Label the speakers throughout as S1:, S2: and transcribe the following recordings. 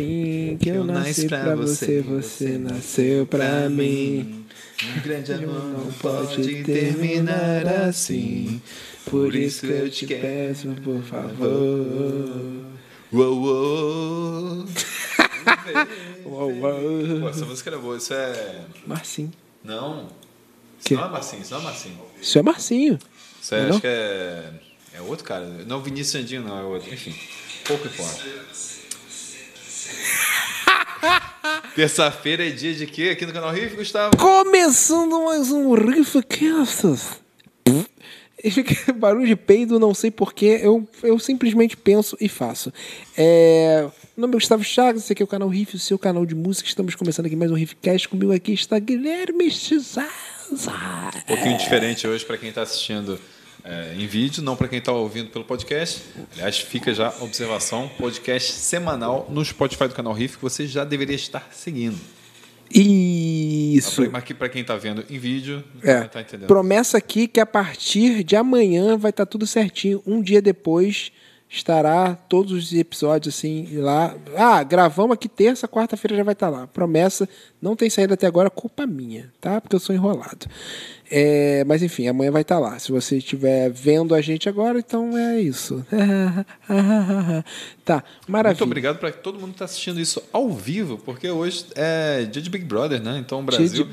S1: assim, que eu nasci pra você, você nasceu pra mim.
S2: Um grande amor não pode terminar assim. Por isso que eu te peço, por favor. Uou, uou.
S1: Uou, uou.
S2: Pô, essa música era boa. Isso é.
S1: Marcinho.
S2: Não. Isso
S1: Que?
S2: não é Marcinho, isso não é Marcinho.
S1: Isso é Marcinho.
S2: Isso é,
S1: Não?
S2: acho que é. É outro cara. Não, Vinícius Sandinho não, é outro. Enfim, pouco importa. Terça-feira é dia de quê? Aqui no canal Riff, Gustavo?
S1: Começando mais um Riffcast. Barulho de peido, não sei porquê, eu, eu simplesmente penso e faço. É, meu nome é Gustavo Chagas, esse aqui é o canal Riff, o seu canal de música. Estamos começando aqui mais um Riffcast. Comigo aqui está Guilherme Chizaza.
S2: Um pouquinho diferente hoje para quem está assistindo é, em vídeo, não para quem está ouvindo pelo podcast. Aliás, fica já a observação: podcast semanal no Spotify do canal Riff que você já deveria estar seguindo.
S1: Isso.
S2: Mas aqui para quem está vendo em vídeo,
S1: É.
S2: tá entendendo.
S1: Promessa aqui que a partir de amanhã vai estar tudo certinho. Um dia depois estará todos os episódios assim lá. Ah, gravamos aqui terça, quarta-feira já vai estar lá. Promessa, não tem saído até agora, culpa minha, tá? Porque eu sou enrolado. É, mas enfim, amanhã vai estar lá. Se você estiver vendo a gente agora, então é isso. tá, maravilha.
S2: Muito obrigado para todo mundo que está assistindo isso ao vivo, porque hoje é dia de Big Brother, né? Então o Brasil,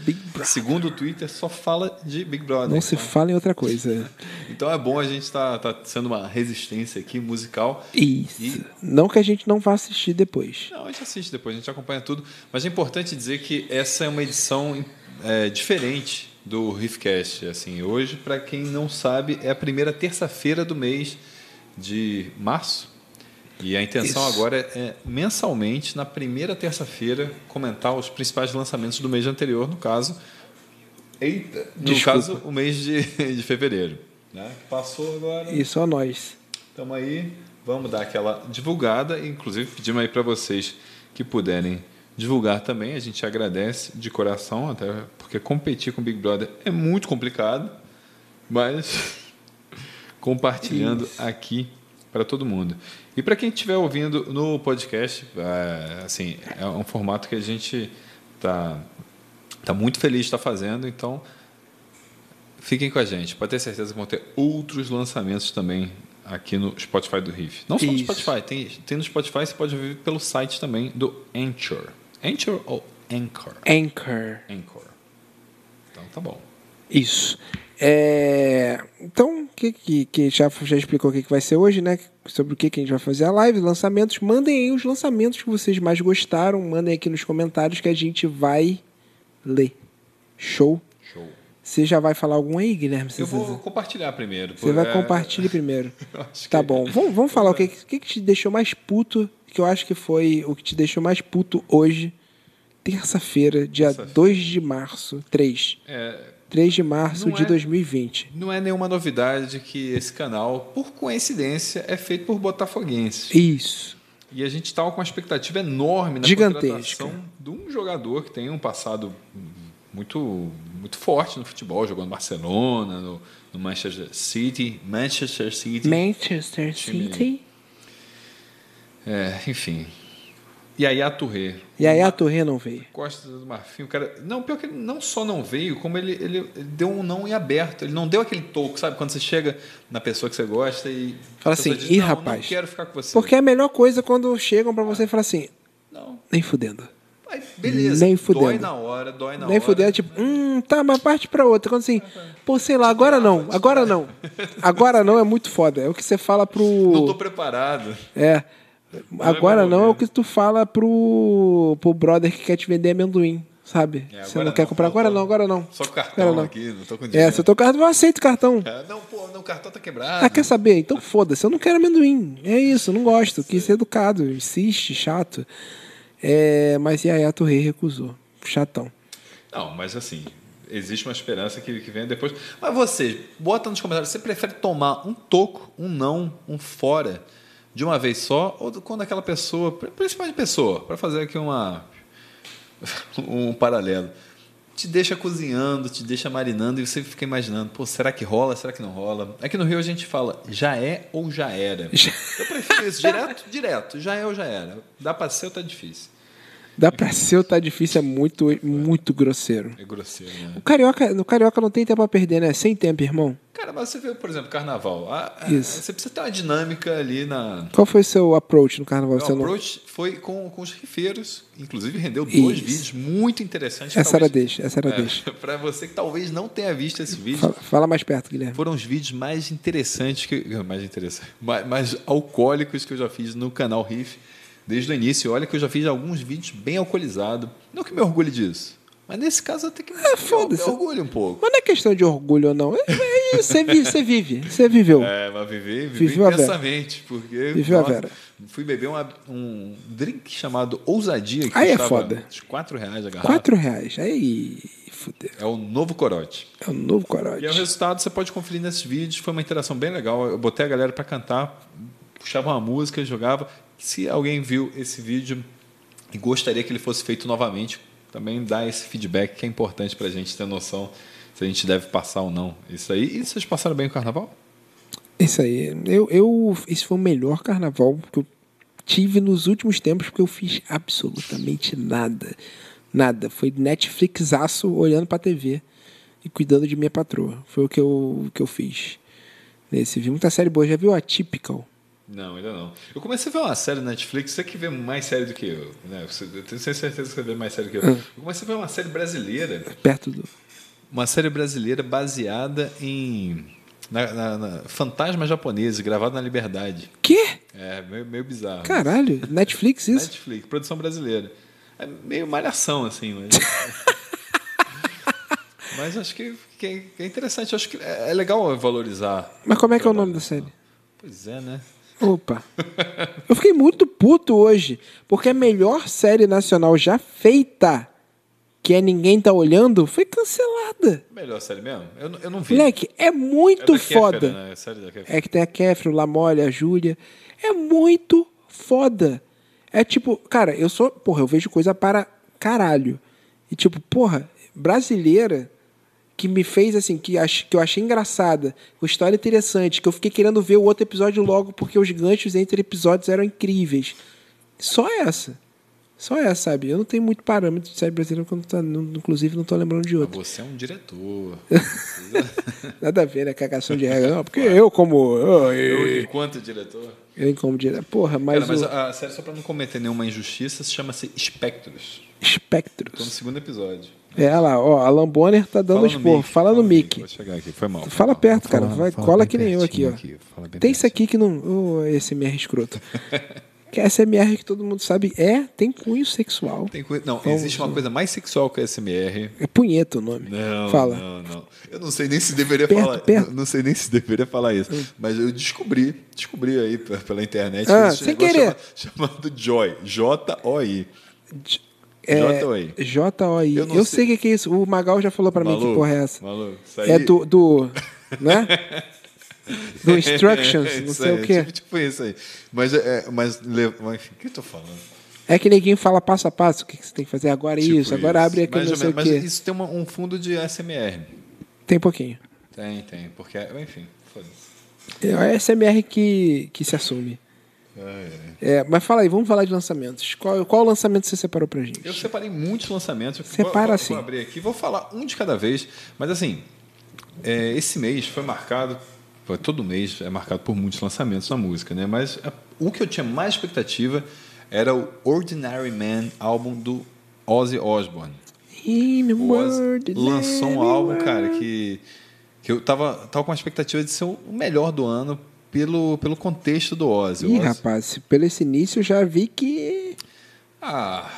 S2: segundo o Twitter, só fala de Big Brother.
S1: Não se
S2: então,
S1: fala em outra coisa.
S2: então é bom a gente estar tá, sendo uma resistência aqui musical.
S1: Isso.
S2: E-
S1: Não que a gente não vá assistir depois.
S2: Não, a gente assiste depois, a gente acompanha tudo. Mas é importante dizer que essa é uma edição é, diferente do Riffcast. Assim, hoje, para quem não sabe, é a primeira terça-feira do mês de março. E a intenção
S1: Isso.
S2: agora é mensalmente, na primeira terça-feira, comentar os principais lançamentos do mês anterior, no caso. Eita, no
S1: Desculpa.
S2: caso, o mês de, de fevereiro. Né? Passou agora.
S1: E só nós.
S2: Então aí, vamos dar aquela divulgada, inclusive pedimos aí para vocês que puderem divulgar também, a gente agradece de coração, até porque competir com o Big Brother é muito complicado, mas compartilhando aqui para todo mundo. E para quem estiver ouvindo no podcast, é, assim, é um formato que a gente tá tá muito feliz de estar fazendo, então Fiquem com a gente. Pode ter certeza que vão ter outros lançamentos também aqui no Spotify do Riff. Não só no
S1: Isso.
S2: Spotify, tem, tem no Spotify, você pode ouvir pelo site também do Anchor. Anchor ou Anchor?
S1: Anchor.
S2: Anchor. Então tá bom.
S1: Isso. É, Então, que, que, que já, já explicou o que, que vai ser hoje, né? Sobre o que, que a gente vai fazer a live, lançamentos. Mandem aí os lançamentos que vocês mais gostaram. Mandem aqui nos comentários que a gente vai ler. Show?
S2: Show.
S1: Você já vai falar algum aí, Guilherme?
S2: Eu vou compartilhar primeiro.
S1: Você vai
S2: É,
S1: compartilhar primeiro. Tá
S2: que-
S1: bom. Vamos, vamos falar o que, o que, que te deixou mais puto, que eu acho que foi o que te deixou mais puto hoje, terça-feira, dia
S2: Terça-feira.
S1: 2 de março. 3.
S2: É,
S1: 3 de março
S2: Não
S1: de
S2: é-
S1: 2020.
S2: não é nenhuma novidade que esse canal, por coincidência, é feito por botafoguenses.
S1: Isso.
S2: E a gente estava com uma expectativa enorme na
S1: Gigantesca.
S2: contratação de um jogador que tem um passado muito, muito forte no futebol, jogou no Barcelona, no, no Manchester City, Manchester City.
S1: Manchester City.
S2: É, enfim. E aí a Touré.
S1: E aí a Torre não veio.
S2: Costa do Marfim, o cara. Não, pior que ele não só não veio, como ele, ele, ele deu um não em aberto. Ele não deu aquele toque, sabe? Quando você chega na pessoa que você gosta e.
S1: Fala assim,
S2: diz,
S1: "Ih, rapaz."
S2: Não quero ficar com você.
S1: Porque é a melhor coisa quando chegam pra você e falam assim,
S2: Não.
S1: nem fudendo.
S2: Aí, beleza.
S1: Nem fudendo.
S2: Dói na hora, dói na
S1: nem
S2: hora.
S1: fudendo, tipo, hum, tá, mas parte pra outra. Quando assim, pô, sei lá, agora não, agora não. Agora não é muito foda. É o que você fala pro.
S2: Não tô preparado.
S1: É. Agora
S2: meu
S1: não é o que tu fala pro, pro brother que quer te vender amendoim, sabe?
S2: É,
S1: você não quer
S2: não,
S1: comprar agora não, agora não.
S2: Só com cartão
S1: não.
S2: aqui, não tô com
S1: É,
S2: dinheiro.
S1: se eu tô cartão, eu aceito cartão.
S2: É, Não, pô, não, o cartão tá quebrado.
S1: Ah, quer saber? Então foda-se, eu não quero amendoim. É isso, não gosto. Quis ser educado, insiste, chato. É, mas e aí a Torre recusou. Chatão.
S2: Não, mas assim, existe uma esperança que, que venha depois. Mas você, bota nos comentários, você prefere tomar um toco, um não, um fora, de uma vez só, ou quando aquela pessoa, principalmente pessoa, para fazer aqui uma um paralelo, te deixa cozinhando, te deixa marinando e você fica imaginando, pô, será que rola, será que não rola? Aqui no Rio a gente fala, já é ou já era. Eu prefiro isso, direto, direto. Já é ou já era. Dá pra ser ou tá difícil.
S1: Dá pra ser ou tá difícil, é muito, muito grosseiro.
S2: É grosseiro, né?
S1: O carioca, no carioca não tem tempo a perder, né? Sem tempo, irmão.
S2: Cara, mas você vê, por exemplo, carnaval. A- a-
S1: Isso.
S2: Você precisa ter uma dinâmica ali na.
S1: Qual foi o seu approach no carnaval?
S2: O
S1: Você não-
S2: approach foi com, com os rifeiros. Inclusive, rendeu dois
S1: Isso.
S2: vídeos muito interessantes.
S1: Essa era
S2: talvez-
S1: deixa, essa era deixa.
S2: Para você que talvez não tenha visto esse vídeo,
S1: Fala, fala mais perto, Guilherme.
S2: foram os vídeos mais interessantes que mais interessantes, mais, mais alcoólicos que eu já fiz no canal Riff desde o início. Olha que eu já fiz alguns vídeos bem alcoolizado. Não que me orgulhe disso, mas nesse caso até que me,
S1: É, foda-se.
S2: me orgulho um pouco.
S1: Mas não é questão de orgulho ou não. É, é isso, você vive, você vive, você viveu.
S2: É, mas viver, viver
S1: Viveu a
S2: intensamente, porque
S1: Viveu a
S2: nossa,
S1: Vera.
S2: fui beber uma- um drink chamado Ousadia, que
S1: Aí é foda.
S2: uns 4 reais a garrafa.
S1: Quatro reais. Aí, fudeu.
S2: É o novo corote.
S1: É o novo
S2: E é o
S1: corote.
S2: resultado, você pode conferir nesses vídeos. Foi uma interação bem legal. Eu botei a galera para cantar, puxava uma música, jogava. Se alguém viu esse vídeo e gostaria que ele fosse feito novamente, também dá esse feedback que é importante para a gente ter noção se a gente deve passar ou não. Isso aí. E vocês passaram bem o carnaval?
S1: Isso aí. Eu, eu, esse foi o melhor carnaval que eu tive nos últimos tempos, porque eu fiz absolutamente nada. Nada. Foi Netflixaço olhando pra TV e cuidando de minha patroa. Foi o que eu, que eu fiz. Nesse. Vi muita série boa. Já viu a Typical?
S2: Não, ainda não. Eu comecei a ver uma série na Netflix, você que vê mais série do que eu. Né? Eu tenho certeza que você vê mais série do que eu. Eu comecei a ver uma série brasileira.
S1: Perto do.
S2: Uma série brasileira baseada em. Na, na- na- fantasmas japoneses, gravado na Liberdade.
S1: Quê?
S2: É, meio, meio bizarro.
S1: Caralho. Netflix isso?
S2: Netflix, produção brasileira. É meio malhação, assim, mas. mas acho que, que é- é interessante. Acho que é é legal valorizar.
S1: Mas como é que é o nome da série?
S2: Pois é, né?
S1: Opa. Eu fiquei muito puto hoje, porque a melhor série nacional já feita, que é Ninguém Tá Olhando, foi cancelada.
S2: Melhor série mesmo? Eu, não- eu não vi.
S1: Moleque, é
S2: É
S1: muito
S2: Kéfera,
S1: foda.
S2: né? É série da Kéfera.
S1: É que tem a Kefro, o Lamole, a Júlia. É muito foda. É tipo, cara, eu sou. Porra, eu vejo coisa para caralho. E tipo, porra, brasileira que me fez assim, que, ach, que eu achei engraçada, com história interessante, que eu fiquei querendo ver o outro episódio logo porque os ganchos entre episódios eram incríveis. Só essa. Só essa, sabe? Eu não tenho muito parâmetro de série brasileira, porque eu não tô- inclusive não tô lembrando de outra.
S2: Você é um diretor.
S1: Nada a ver, né? Cagação de regra. Não, porque eu, como. Eu,
S2: Eu,
S1: eu,
S2: enquanto diretor.
S1: Eu como direto. Porra, mas.
S2: Cara, mas
S1: o
S2: a, a série, só pra não cometer nenhuma injustiça, se chama-se Espectros. Tô no segundo episódio.
S1: É, olha lá, ó. Alan Bonner tá dando esporro.
S2: mic,
S1: Fala no mic.
S2: Vou chegar aqui, foi mal. foi
S1: Fala
S2: mal.
S1: perto, cara.
S2: falar-
S1: Vai,
S2: falar
S1: cola que nem eu aqui, ó.
S2: fala
S1: Tem isso aqui que não. Ô, SMR escroto. que SMR que todo mundo sabe é, tem cunho sexual.
S2: Tem coisa- Não, existe uma coisa mais sexual que a SMR.
S1: É punheta o nome.
S2: Não,
S1: Fala.
S2: não, não. Eu não sei nem se deveria
S1: Perto,
S2: falar.
S1: perto. Hum.
S2: Não sei nem se deveria falar isso. Mas eu descobri, descobri aí pela internet.
S1: Ah,
S2: que
S1: sem querer.
S2: chama- Chamado Joy. J-O-I.
S1: É,
S2: J-O-I.
S1: J-O-I.
S2: Eu
S1: Eu, sei o que que é isso. O Magal já falou pra mim que porra é essa.
S2: Maluco,
S1: É do. do né? Do Instructions,
S2: É
S1: não sei
S2: aí,
S1: o quê.
S2: Tipo, tipo isso aí. Mas, é, mas, le- mas enfim, o que eu tô falando?
S1: É que ninguém fala passo a passo o que que você tem que fazer agora,
S2: Tipo
S1: isso, agora abre aqui,
S2: Mais
S1: não sei o
S2: menos,
S1: quê.
S2: Mas isso tem uma- um fundo de SMR.
S1: Tem pouquinho.
S2: Tem, tem. Porque, enfim, foda-se.
S1: É a SMR que, que se assume.
S2: É,
S1: É, mas fala aí, vamos falar de lançamentos. Qual, qual lançamento você separou pra gente?
S2: Eu separei muitos lançamentos.
S1: Separa
S2: vou,
S1: assim.
S2: Vou abrir aqui, vou falar um de cada vez. Mas assim, é, esse mês foi marcado. Todo mês é marcado por muitos lançamentos na música, né? Mas a- o que eu tinha mais expectativa era o Ordinary Man álbum do Ozzy Osbourne. O Ozzy lançou um álbum, cara, que, que eu tava, tava com a expectativa de ser o melhor do ano pelo, pelo contexto do Ozzy.
S1: Ih,
S2: Ozzy-
S1: rapaz, pelo esse início eu já vi que.
S2: Ah,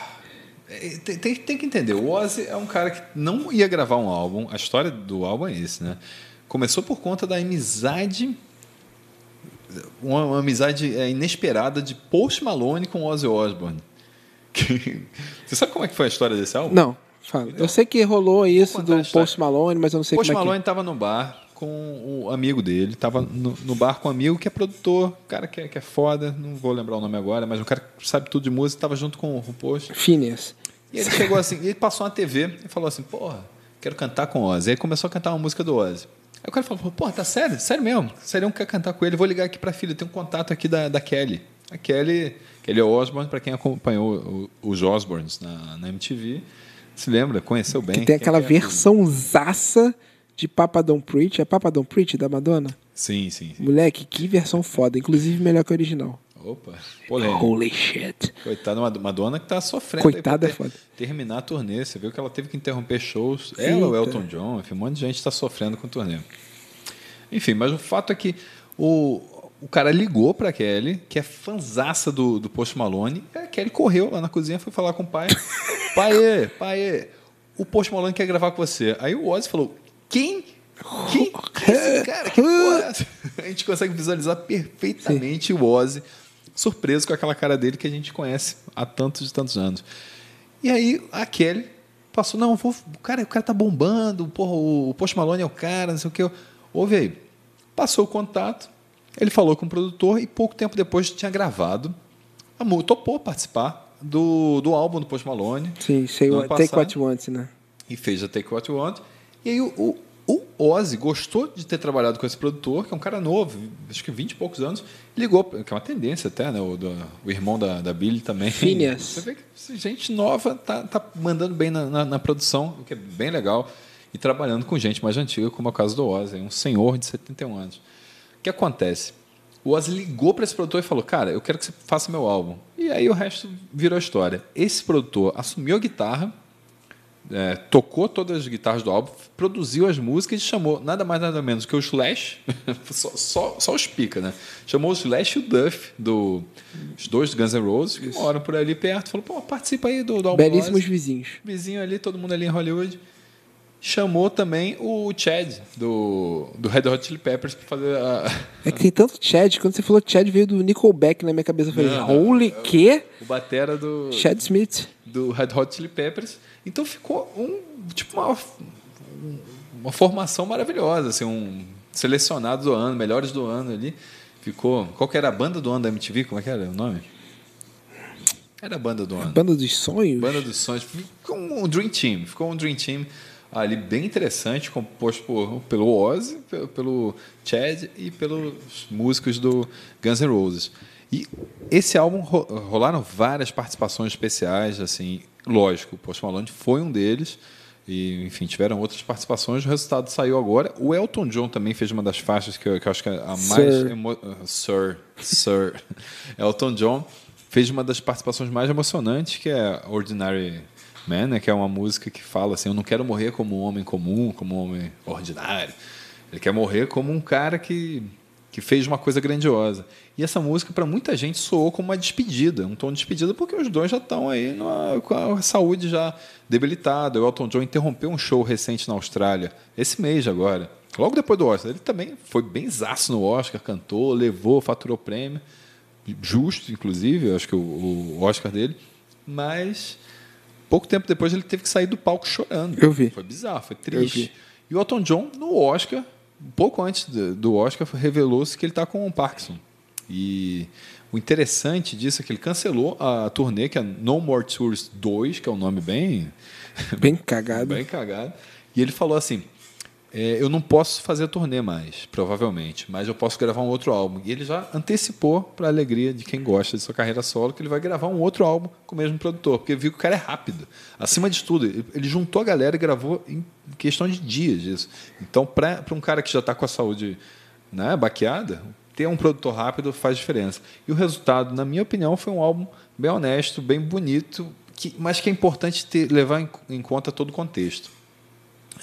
S2: é, tem, tem, tem que entender. O Ozzy é um cara que não ia gravar um álbum. A história do álbum é esse, né? Começou por conta da amizade, uma, uma amizade é, inesperada de Post Malone com Ozzy Osbourne. Que- Você sabe como é que foi a história desse álbum?
S1: Não, fala. eu sei que rolou isso do. Post Malone, mas eu não sei
S2: Post
S1: como é
S2: Malone estava no bar com o amigo dele, estava no, no bar com um amigo que é produtor, cara que é, que é foda, não vou lembrar o nome agora, mas um cara que sabe tudo de música, estava junto com o Post.
S1: que. Phineas.
S2: E ele chegou assim, ele passou na TV e falou assim, porra, quero cantar com Ozzy. Aí começou a cantar uma música do Ozzy. Aí o cara falou, porra, tá sério? Sério mesmo? Sério, quer cantar com ele? Vou ligar aqui pra filha, tem um contato aqui da, da Kelly. A Kelly, Kelly Osbourne, para quem acompanhou os Osbournes na, na MTV, se lembra, conheceu bem.
S1: Que tem aquela
S2: é?
S1: versão zaça de Papa Don't Preach. É Papa Don't Preach da Madonna?
S2: Sim, sim, sim.
S1: Moleque, que versão foda. Inclusive melhor que a original.
S2: Opa, polêmica.
S1: Holy shit.
S2: Coitada, uma Madonna que tá sofrendo.
S1: Coitada é foda.
S2: Terminar a turnê. Você viu que ela teve que interromper shows. Ela, o
S1: Eita.
S2: Elton John, enfim, um monte de gente está sofrendo com o turnê. Enfim, mas o fato é que o, o cara ligou pra Kelly, que é fanzaça do, do Post Malone, e a Kelly correu lá na cozinha, foi falar com o pai. pai, pai, o Post Malone quer gravar com você. Aí o Ozzy falou, quem? Quem? Quem é esse cara? Que porra é? A gente consegue visualizar perfeitamente o Ozzy surpreso com aquela cara dele que a gente conhece há tantos e tantos anos. E aí a Kelly passou, não, vou, o, cara, o cara tá bombando, porra, o, Post Malone é o cara, não sei o que. Ouve aí. Passou o contato, ele falou com o produtor e pouco tempo depois tinha gravado, a topou participar do, do álbum do Post Malone
S1: Sim, sei Take. What You Want, né?
S2: e fez a Take What You Want. E aí o Ozzy gostou de ter trabalhado com esse produtor, que é um cara novo, acho que 20 e poucos anos, ligou, que é uma tendência até, né? O, do- o irmão da, da Billy também.
S1: Phineas.
S2: Você vê que gente nova tá, tá mandando bem na, na, na produção, o que é bem legal, e trabalhando com gente mais antiga, como é o caso do Ozzy, um senhor de 71 anos. O que acontece? O Ozzy ligou para esse produtor e falou: Cara, eu quero que você faça meu álbum. E aí o resto virou história. Esse produtor assumiu a guitarra, é, tocou todas as guitarras do álbum, produziu as músicas e chamou nada mais nada menos que o Slash, só, só, só os pica, né? Chamou o Slash e o Duff, do, os dois do Guns N' Roses, que moram por ali perto. Falou: Pô, participa aí do, do álbum.
S1: Belíssimos
S2: Ozzy."
S1: vizinhos.
S2: vizinho ali, todo mundo ali em Hollywood. Chamou também o Chad, do, do Red Hot Chili Peppers, para fazer a.
S1: É que tem tanto Chad. Quando você falou Chad, veio do Nickelback na minha cabeça. Eu falei,
S2: Não, não.
S1: holy, quê?
S2: o batera do,
S1: Chad Smith.
S2: Do Red Hot Chili Peppers. Então ficou um tipo uma, uma formação maravilhosa, assim, um selecionado do ano, melhores do ano ali. Ficou. Qual que era a banda do ano da MTV? Como é que era o nome? Era a banda do ano.
S1: Banda dos Sonhos?
S2: Banda dos Sonhos. Ficou um Dream Team. Ficou um Dream Team ali bem interessante, composto por, pelo Ozzy, pelo, pelo Chad e pelos músicos do Guns N' Roses. E esse álbum ro- rolaram várias participações especiais, assim, lógico, o Post Malone foi um deles. E, enfim, tiveram outras participações. O resultado saiu agora. O Elton John também fez uma das faixas que eu, que eu acho que é a mais.
S1: Sir.
S2: emo- uh, Sir. Sir. Elton John fez uma das participações mais emocionantes, que é Ordinary Man, né, que é uma música que fala assim: Eu não quero morrer como um homem comum, como um homem ordinário. Ele quer morrer como um cara que, que fez uma coisa grandiosa. E essa música, para muita gente, soou como uma despedida, um tom de despedida, porque os dois já estão aí numa- com a saúde já debilitada. O Elton John interrompeu um show recente na Austrália, esse mês agora, logo depois do Oscar. Ele também foi bem zaço no Oscar, cantou, levou, faturou prêmio, justo, inclusive, acho que o, o Oscar dele, mas pouco tempo depois ele teve que sair do palco chorando.
S1: Eu vi.
S2: Foi bizarro, foi triste. E o Elton John, no Oscar, pouco antes do Oscar, revelou-se que ele está com o Parkinson. E o interessante disso é que ele cancelou a turnê, que é No More Tours 2, que é um nome bem,
S1: Bem cagado.
S2: bem cagado. E ele falou assim: é, Eu não posso fazer turnê mais, provavelmente, mas eu posso gravar um outro álbum. E ele já antecipou, para a alegria de quem gosta de sua carreira solo, que ele vai gravar um outro álbum com o mesmo produtor, porque viu que o cara é rápido. Acima de tudo, ele- ele juntou a galera e gravou em questão de dias isso. Então, para um cara que já está com a saúde né, baqueada, ter um produtor rápido faz diferença. E o resultado, na minha opinião, foi um álbum bem honesto, bem bonito, que, mas que é importante ter, levar em, em conta todo o contexto.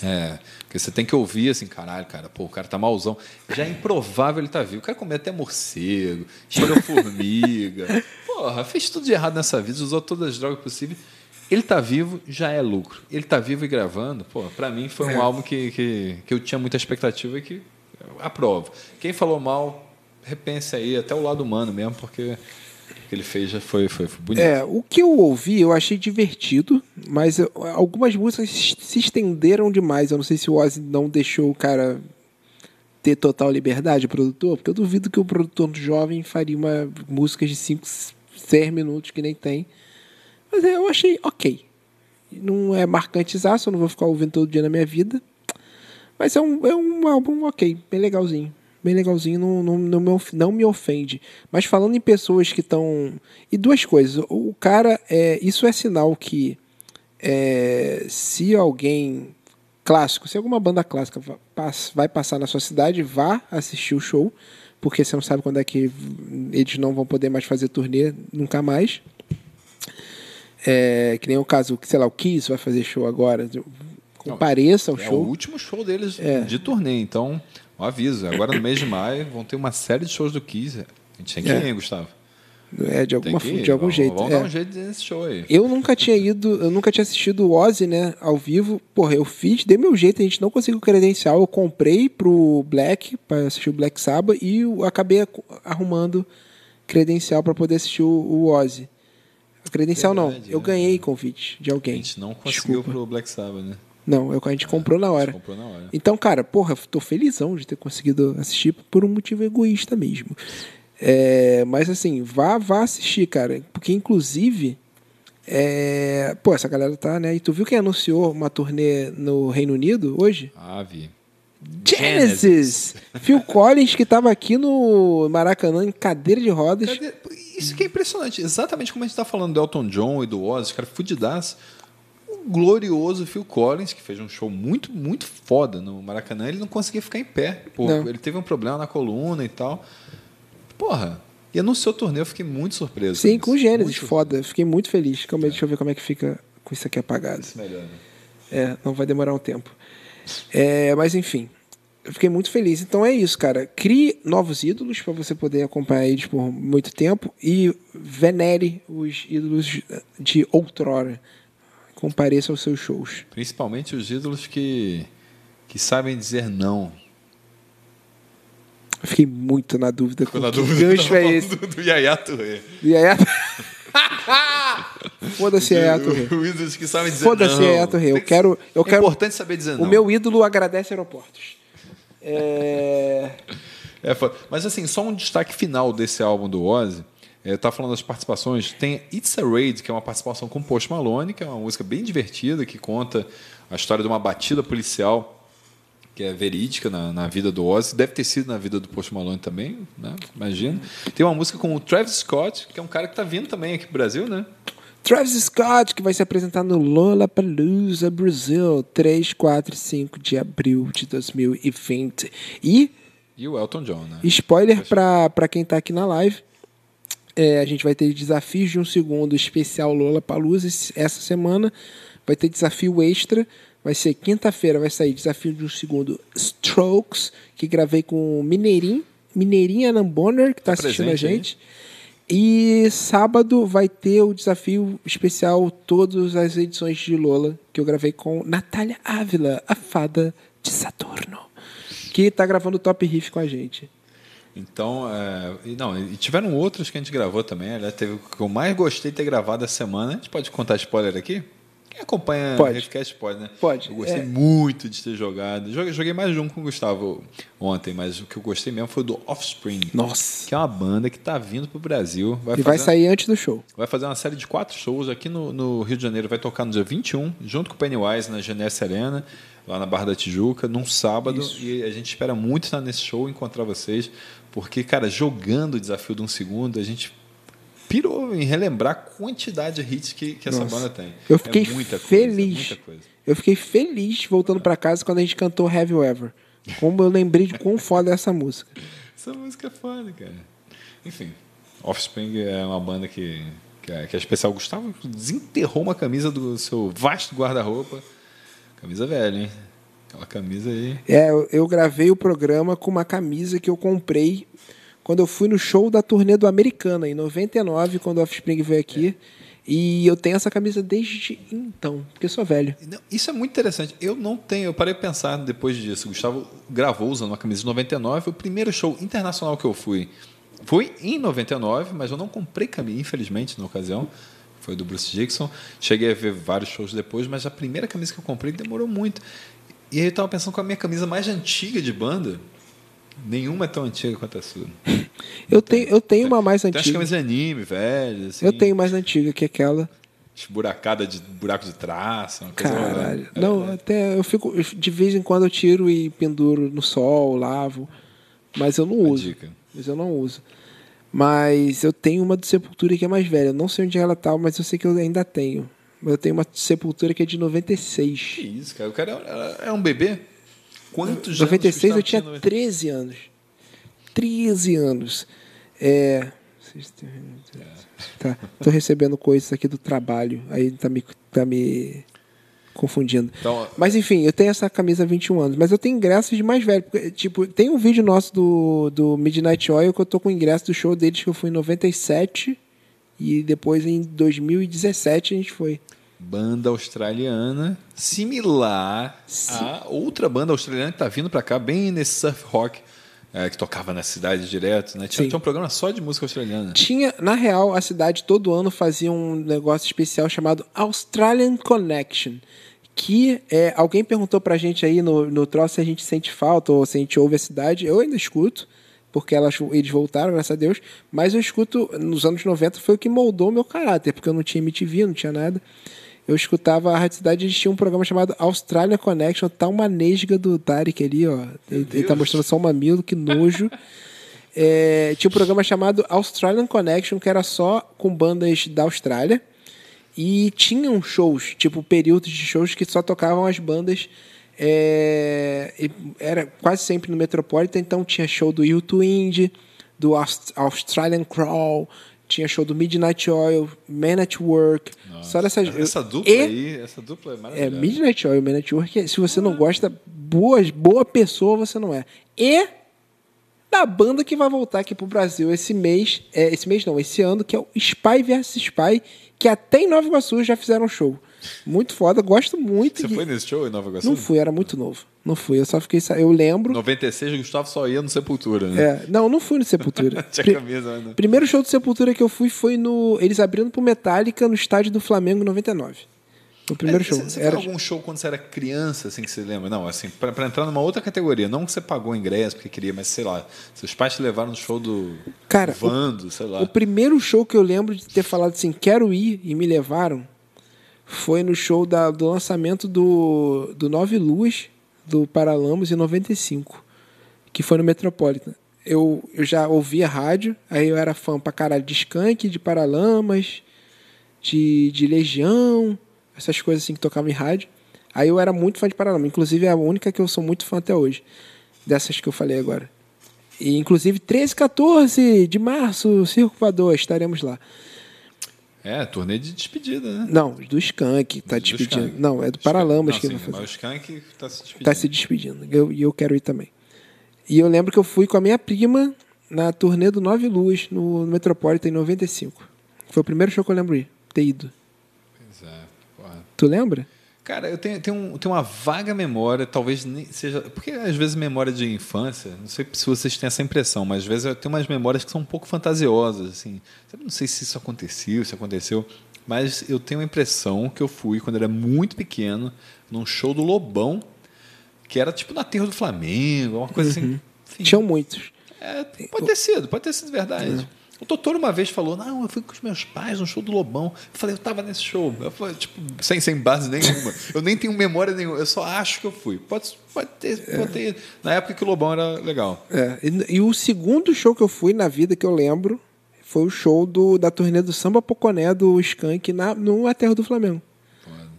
S2: É, porque você tem que ouvir assim, caralho, cara, pô, o cara tá malzão. Já é improvável ele tá vivo. O cara comeu até morcego, cheirou formiga. Porra, fez tudo de errado nessa vida, usou todas as drogas possíveis. Ele tá vivo, já é lucro. Ele tá vivo e gravando, pô, pra mim foi um
S1: É.
S2: álbum que, que, que eu tinha muita expectativa e que aprovo. Quem falou mal, repense aí, até o lado humano mesmo, porque que ele fez já foi, foi, foi bonito.
S1: É, o que eu ouvi eu achei divertido, mas eu- algumas músicas se estenderam demais. Eu não sei se o Ozzy não deixou o cara ter total liberdade, o produtor, porque eu duvido que o produtor jovem faria uma música de 5, 6 minutos que nem tem. Mas é, eu achei ok. Não é marcantezaço, eu não vou ficar ouvindo todo dia na minha vida. Mas é um, é um álbum ok, bem legalzinho. Bem legalzinho, não, não, não, me, não me ofende. Mas falando em pessoas que estão. E duas coisas. O cara, é, isso é sinal que é, se alguém clássico, se alguma banda clássica vai passar na sua cidade, vá assistir o show, porque você não sabe quando é que eles não vão poder mais fazer turnê nunca mais. É, que nem o caso, sei lá, o Kiss vai fazer show agora. Compareça ao
S2: É o
S1: show.
S2: último show deles
S1: É.
S2: de turnê, então, um aviso. Agora no mês de maio vão ter uma série de shows do Kiss. A gente tem que
S1: É.
S2: ir, Gustavo.
S1: É, de, alguma,
S2: ir.
S1: de algum
S2: Vamos-
S1: jeito.
S2: Vamos
S1: é.
S2: dar um jeito nesse show aí.
S1: Eu nunca tinha ido, eu nunca tinha assistido o Ozzy, né, ao vivo. Porra, eu fiz, dei meu jeito, a gente não conseguiu credencial. Eu comprei pro Black, para assistir o Black Sabbath, e eu acabei ac- arrumando credencial para poder assistir o, o Ozzy. Credencial
S2: Verdade,
S1: não, eu
S2: né?
S1: ganhei convite de
S2: A
S1: alguém.
S2: gente não conseguiu
S1: Desculpa.
S2: pro Black Sabbath, né?
S1: Não, eu- a gente comprou na
S2: A gente
S1: hora.
S2: comprou na hora.
S1: Então, cara, porra, eu tô felizão de ter conseguido assistir por um motivo egoísta mesmo. É, mas assim, vá, vá assistir, cara. Porque, inclusive, é, pô, essa galera tá, né? E tu viu quem anunciou uma turnê no Reino Unido hoje?
S2: Ah, vi.
S1: Genesis! Phil Collins, que tava aqui no Maracanã em cadeira de rodas.
S2: Cadê? Isso que é impressionante. Exatamente como a gente tá falando do Elton John e do Ozzy, cara, fudidaço. O glorioso Phil Collins, que fez um show muito, muito foda no Maracanã, ele não conseguia ficar em pé. Pô, ele teve um problema na coluna e tal. Porra, e anunciou o torneio, eu fiquei muito surpreso.
S1: Sim,
S2: com
S1: com
S2: isso.
S1: Gênesis,
S2: Muito
S1: foda. Fiquei muito feliz. Calma aí, deixa eu ver como é que fica com isso aqui apagado.
S2: Isso melhor, né?
S1: É, não vai demorar um tempo. É, mas enfim, eu fiquei muito feliz. Então é isso, cara. Crie novos ídolos para você poder acompanhar eles por muito tempo e venere os ídolos de outrora. Compareça aos seus shows.
S2: Principalmente os ídolos que, que sabem dizer não.
S1: Eu fiquei muito na dúvida com
S2: Ficou na
S1: que
S2: dúvida
S1: gancho é esse.
S2: Do, do Yaya Touré.
S1: E aí, foda-se Yaya Touré.
S2: Os ídolos que sabem dizer
S1: Foda-se
S2: não.
S1: Yaya Touré. Eu quero, eu
S2: é
S1: quero.
S2: importante saber dizer
S1: O
S2: não.
S1: meu ídolo agradece aeroportos. É...
S2: É foda. Mas assim, só um destaque final desse álbum do Ozzy. É, tá falando das participações. Tem It's a Raid, que é uma participação com Post Malone, que é uma música bem divertida, que conta a história de uma batida policial que é verídica na, na vida do Ozzy. Deve ter sido na vida do Post Malone também, né? Imagino. Tem uma música com o Travis Scott, que é um cara que tá vindo também aqui pro Brasil, né?
S1: Travis Scott, que vai se apresentar no Lollapalooza Brasil, 3, 4 e 5 de abril de 2020. E,
S2: E o Elton John, né?
S1: spoiler pra quem tá aqui na live, é, a gente vai ter desafios de um segundo especial Lollapalooza esse- essa semana. Vai ter desafio extra. Vai ser quinta-feira, vai sair desafio de um segundo Strokes, que gravei com o Mineirinho, Mineirinho Anam Bonner, que tá,
S2: Tá
S1: assistindo a
S2: presente aí.
S1: gente. E sábado vai ter o desafio especial todas as edições de Lola que eu gravei com Natália Ávila, a fada de Saturno, que tá gravando o Top Riff com a gente.
S2: Então, é, e não, e tiveram outros que a gente gravou também. Aliás, teve o que eu mais gostei de ter gravado essa semana. A gente pode contar spoiler aqui? Quem acompanha
S1: Pode.
S2: o Riffcast pode, né?
S1: Pode,
S2: Eu gostei
S1: é.
S2: muito de ter jogado. Joguei, joguei mais de um com o Gustavo ontem, mas o que eu gostei mesmo foi do Offspring.
S1: Nossa.
S2: Que é uma banda que tá vindo pro Brasil. Vai
S1: E vai sair antes do show.
S2: Vai fazer uma série de quatro shows aqui no, no Rio de Janeiro. Vai tocar no dia 21, junto com o Pennywise na Genesse Arena, lá na Barra da Tijuca, num sábado.
S1: Isso.
S2: E a gente espera muito estar nesse show, encontrar vocês. Porque, cara, jogando o desafio de um segundo, a gente pirou em relembrar a quantidade de hits que, que essa banda tem.
S1: Eu fiquei
S2: é muita
S1: feliz.
S2: Coisa, muita coisa.
S1: Eu fiquei feliz voltando pra casa quando a gente cantou Have You Ever. Como eu lembrei de quão foda é essa música.
S2: Essa música é foda, cara. Enfim, Offspring é uma banda que, que, é, que é especial. O Gustavo desenterrou uma camisa do seu vasto guarda-roupa. Camisa velha, hein? Aquela camisa aí.
S1: É, eu, gravei o programa com uma camisa que eu comprei quando eu fui no show da turnê do Americana, em 99, quando o Offspring veio aqui. E eu tenho essa camisa desde então, porque eu sou velho.
S2: Isso é muito interessante. Eu não tenho. Eu parei de pensar depois disso. O Gustavo gravou usando uma camisa de 99. O primeiro show internacional que eu fui foi em 99, mas eu não comprei camisa, infelizmente, na ocasião. Foi do Bruce Dixon. Cheguei a ver vários shows depois, mas a primeira camisa que eu comprei demorou muito. E aí eu estava pensando com a minha camisa mais antiga de banda. Nenhuma é tão antiga quanto a sua.
S1: Eu tenho, eu tenho uma mais
S2: Tem as
S1: antiga.
S2: camisas de anime, velho. Assim,
S1: Eu tenho mais antiga que aquela.
S2: Esburacada de buraco de traço. Uma coisa
S1: Caralho.
S2: É,
S1: Não, até eu fico. De vez em quando eu tiro e penduro no sol, lavo. mas eu não
S2: Uma
S1: uso.
S2: dica.
S1: Mas eu não uso. Mas eu tenho uma do Sepultura que é mais velha. Eu não sei onde ela tá, mas eu sei que eu ainda tenho. Eu tenho uma Sepultura que é de 96.
S2: Que isso, cara? O cara era, era um bebê? Quantos
S1: 96 eu
S2: anos
S1: tinha
S2: Gustavo
S1: 13 anos. 13 anos. É. Tá, tô recebendo coisas aqui do trabalho. Aí tá me, tá me confundindo.
S2: Então,
S1: Mas enfim, eu tenho essa camisa há 21 anos. Mas eu tenho ingressos de mais velho. Porque, tipo, tem um vídeo nosso do, do Midnight Oil que eu tô com o ingresso do show deles que eu fui em 97. E depois em 2017 a gente foi.
S2: banda australiana similar a outra banda australiana que tá vindo pra cá, bem nesse surf rock, é, que tocava na cidade direto, né? Tinha,
S1: Sim.
S2: tinha um programa só de música australiana.
S1: Tinha, na real, a cidade todo ano fazia um negócio especial chamado Australian Connection. Que é, alguém perguntou pra gente aí no, no troço se a gente sente falta ou se a gente ouve a cidade. Eu ainda escuto, porque elas, eles voltaram, graças a Deus. Mas eu escuto, nos anos 90 foi o que moldou o meu caráter, porque eu não tinha MTV, não tinha nada. Eu escutava a Rádio Cidade, eles tinham um programa chamado Australia Connection, tá uma nesga do Tarek ali, ó. Ele, ele tá mostrando só um mamilo, que nojo. É, tinha um programa chamado Australian Connection, que era só com bandas da Austrália. E tinham shows, tipo, períodos de shows que só tocavam as bandas. é, era quase sempre no Metropolitan, então tinha show do U2 Indie, do Aust- Australian Crawl, tinha show do Midnight Oil, Man at Work. só dessas,
S2: Essa dupla
S1: e,
S2: aí, essa dupla é
S1: é,
S2: maravilhosa.
S1: Midnight Oil, Man at Work, se você não gosta, boa, boa pessoa você não é. E da banda que vai voltar aqui pro Brasil esse mês, é, esse mês não, esse ano, que é o Spy vs Spy, que até em Nova Iguaçu já fizeram show. Muito foda, gosto muito.
S2: Você
S1: de-
S2: foi nesse show em Nova Iguaçu?
S1: Não fui, era muito novo. Não fui, eu só fiquei. Eu lembro.
S2: 96, o Gustavo só ia no Sepultura, né?
S1: É, não, não fui no Sepultura.
S2: Tinha camisa, não.
S1: Primeiro show do Sepultura que eu fui foi no. Eles abrindo pro Metallica no estádio do Flamengo em 99. O primeiro
S2: É,
S1: show.
S2: Você, você
S1: Era-
S2: algum show quando você era criança, assim, que você lembra? Não, assim, pra entrar numa outra categoria. Não que você pagou ingresso porque queria, mas sei lá. Seus pais te levaram no show do
S1: Cara, o-
S2: Vando, sei lá.
S1: O primeiro show que eu lembro de ter falado assim, quero ir, e me levaram, foi no show da- do lançamento do, do Nove Luz, do Paralamas, em 95, que foi no Metropolitan. Eu, eu já ouvia rádio, aí eu era fã pra caralho de Skank, de Paralamas, de, de Legião, essas coisas assim que tocavam em rádio. Aí eu era muito fã de Paralamas, inclusive é a única que eu sou muito fã até hoje, dessas que eu falei agora. E, inclusive, 13 e 14 de março, Circo Voador, estaremos lá.
S2: É, turnê de despedida, né?
S1: Não, do Skank, tá
S2: Do
S1: despedindo.
S2: Skank.
S1: Não, é do Paralamas que
S2: sim,
S1: vai fazer.
S2: Mas o Skank tá se despedindo.
S1: Tá se despedindo. Eu- E eu, quero ir também. E eu lembro que eu fui com a minha prima na turnê do Nove Luz, no, no Metropolitan, em 95. Foi o primeiro show que eu lembro ir, ter ido. Tu lembra?
S2: Cara, eu tenho, tenho, um- tenho uma vaga memória, talvez nem seja. Porque às vezes memória de infância, não sei se vocês têm essa impressão, mas às vezes eu tenho umas memórias que são um pouco fantasiosas, assim. Não sei se isso aconteceu, se aconteceu, mas eu tenho a impressão que eu fui, quando era muito pequeno, num show do Lobão, que era tipo na Terra do Flamengo, uma coisa assim. Enfim,
S1: Tinham muitos.
S2: é, pode ter sido, pode ter sido verdade. O Totoro uma vez falou, não, eu fui com os meus pais no show do Lobão. Eu falei, eu tava nesse show. Eu falei, tipo, sem, sem base nenhuma. eu nem tenho memória nenhuma, eu só acho que eu fui. Pode, pode, ter, pode ter. Na época que o Lobão era legal.
S1: É, e, e o segundo show que eu fui na vida que eu lembro foi o show do, da turnê do Samba Poconé do Skank na, no Aterro do Flamengo.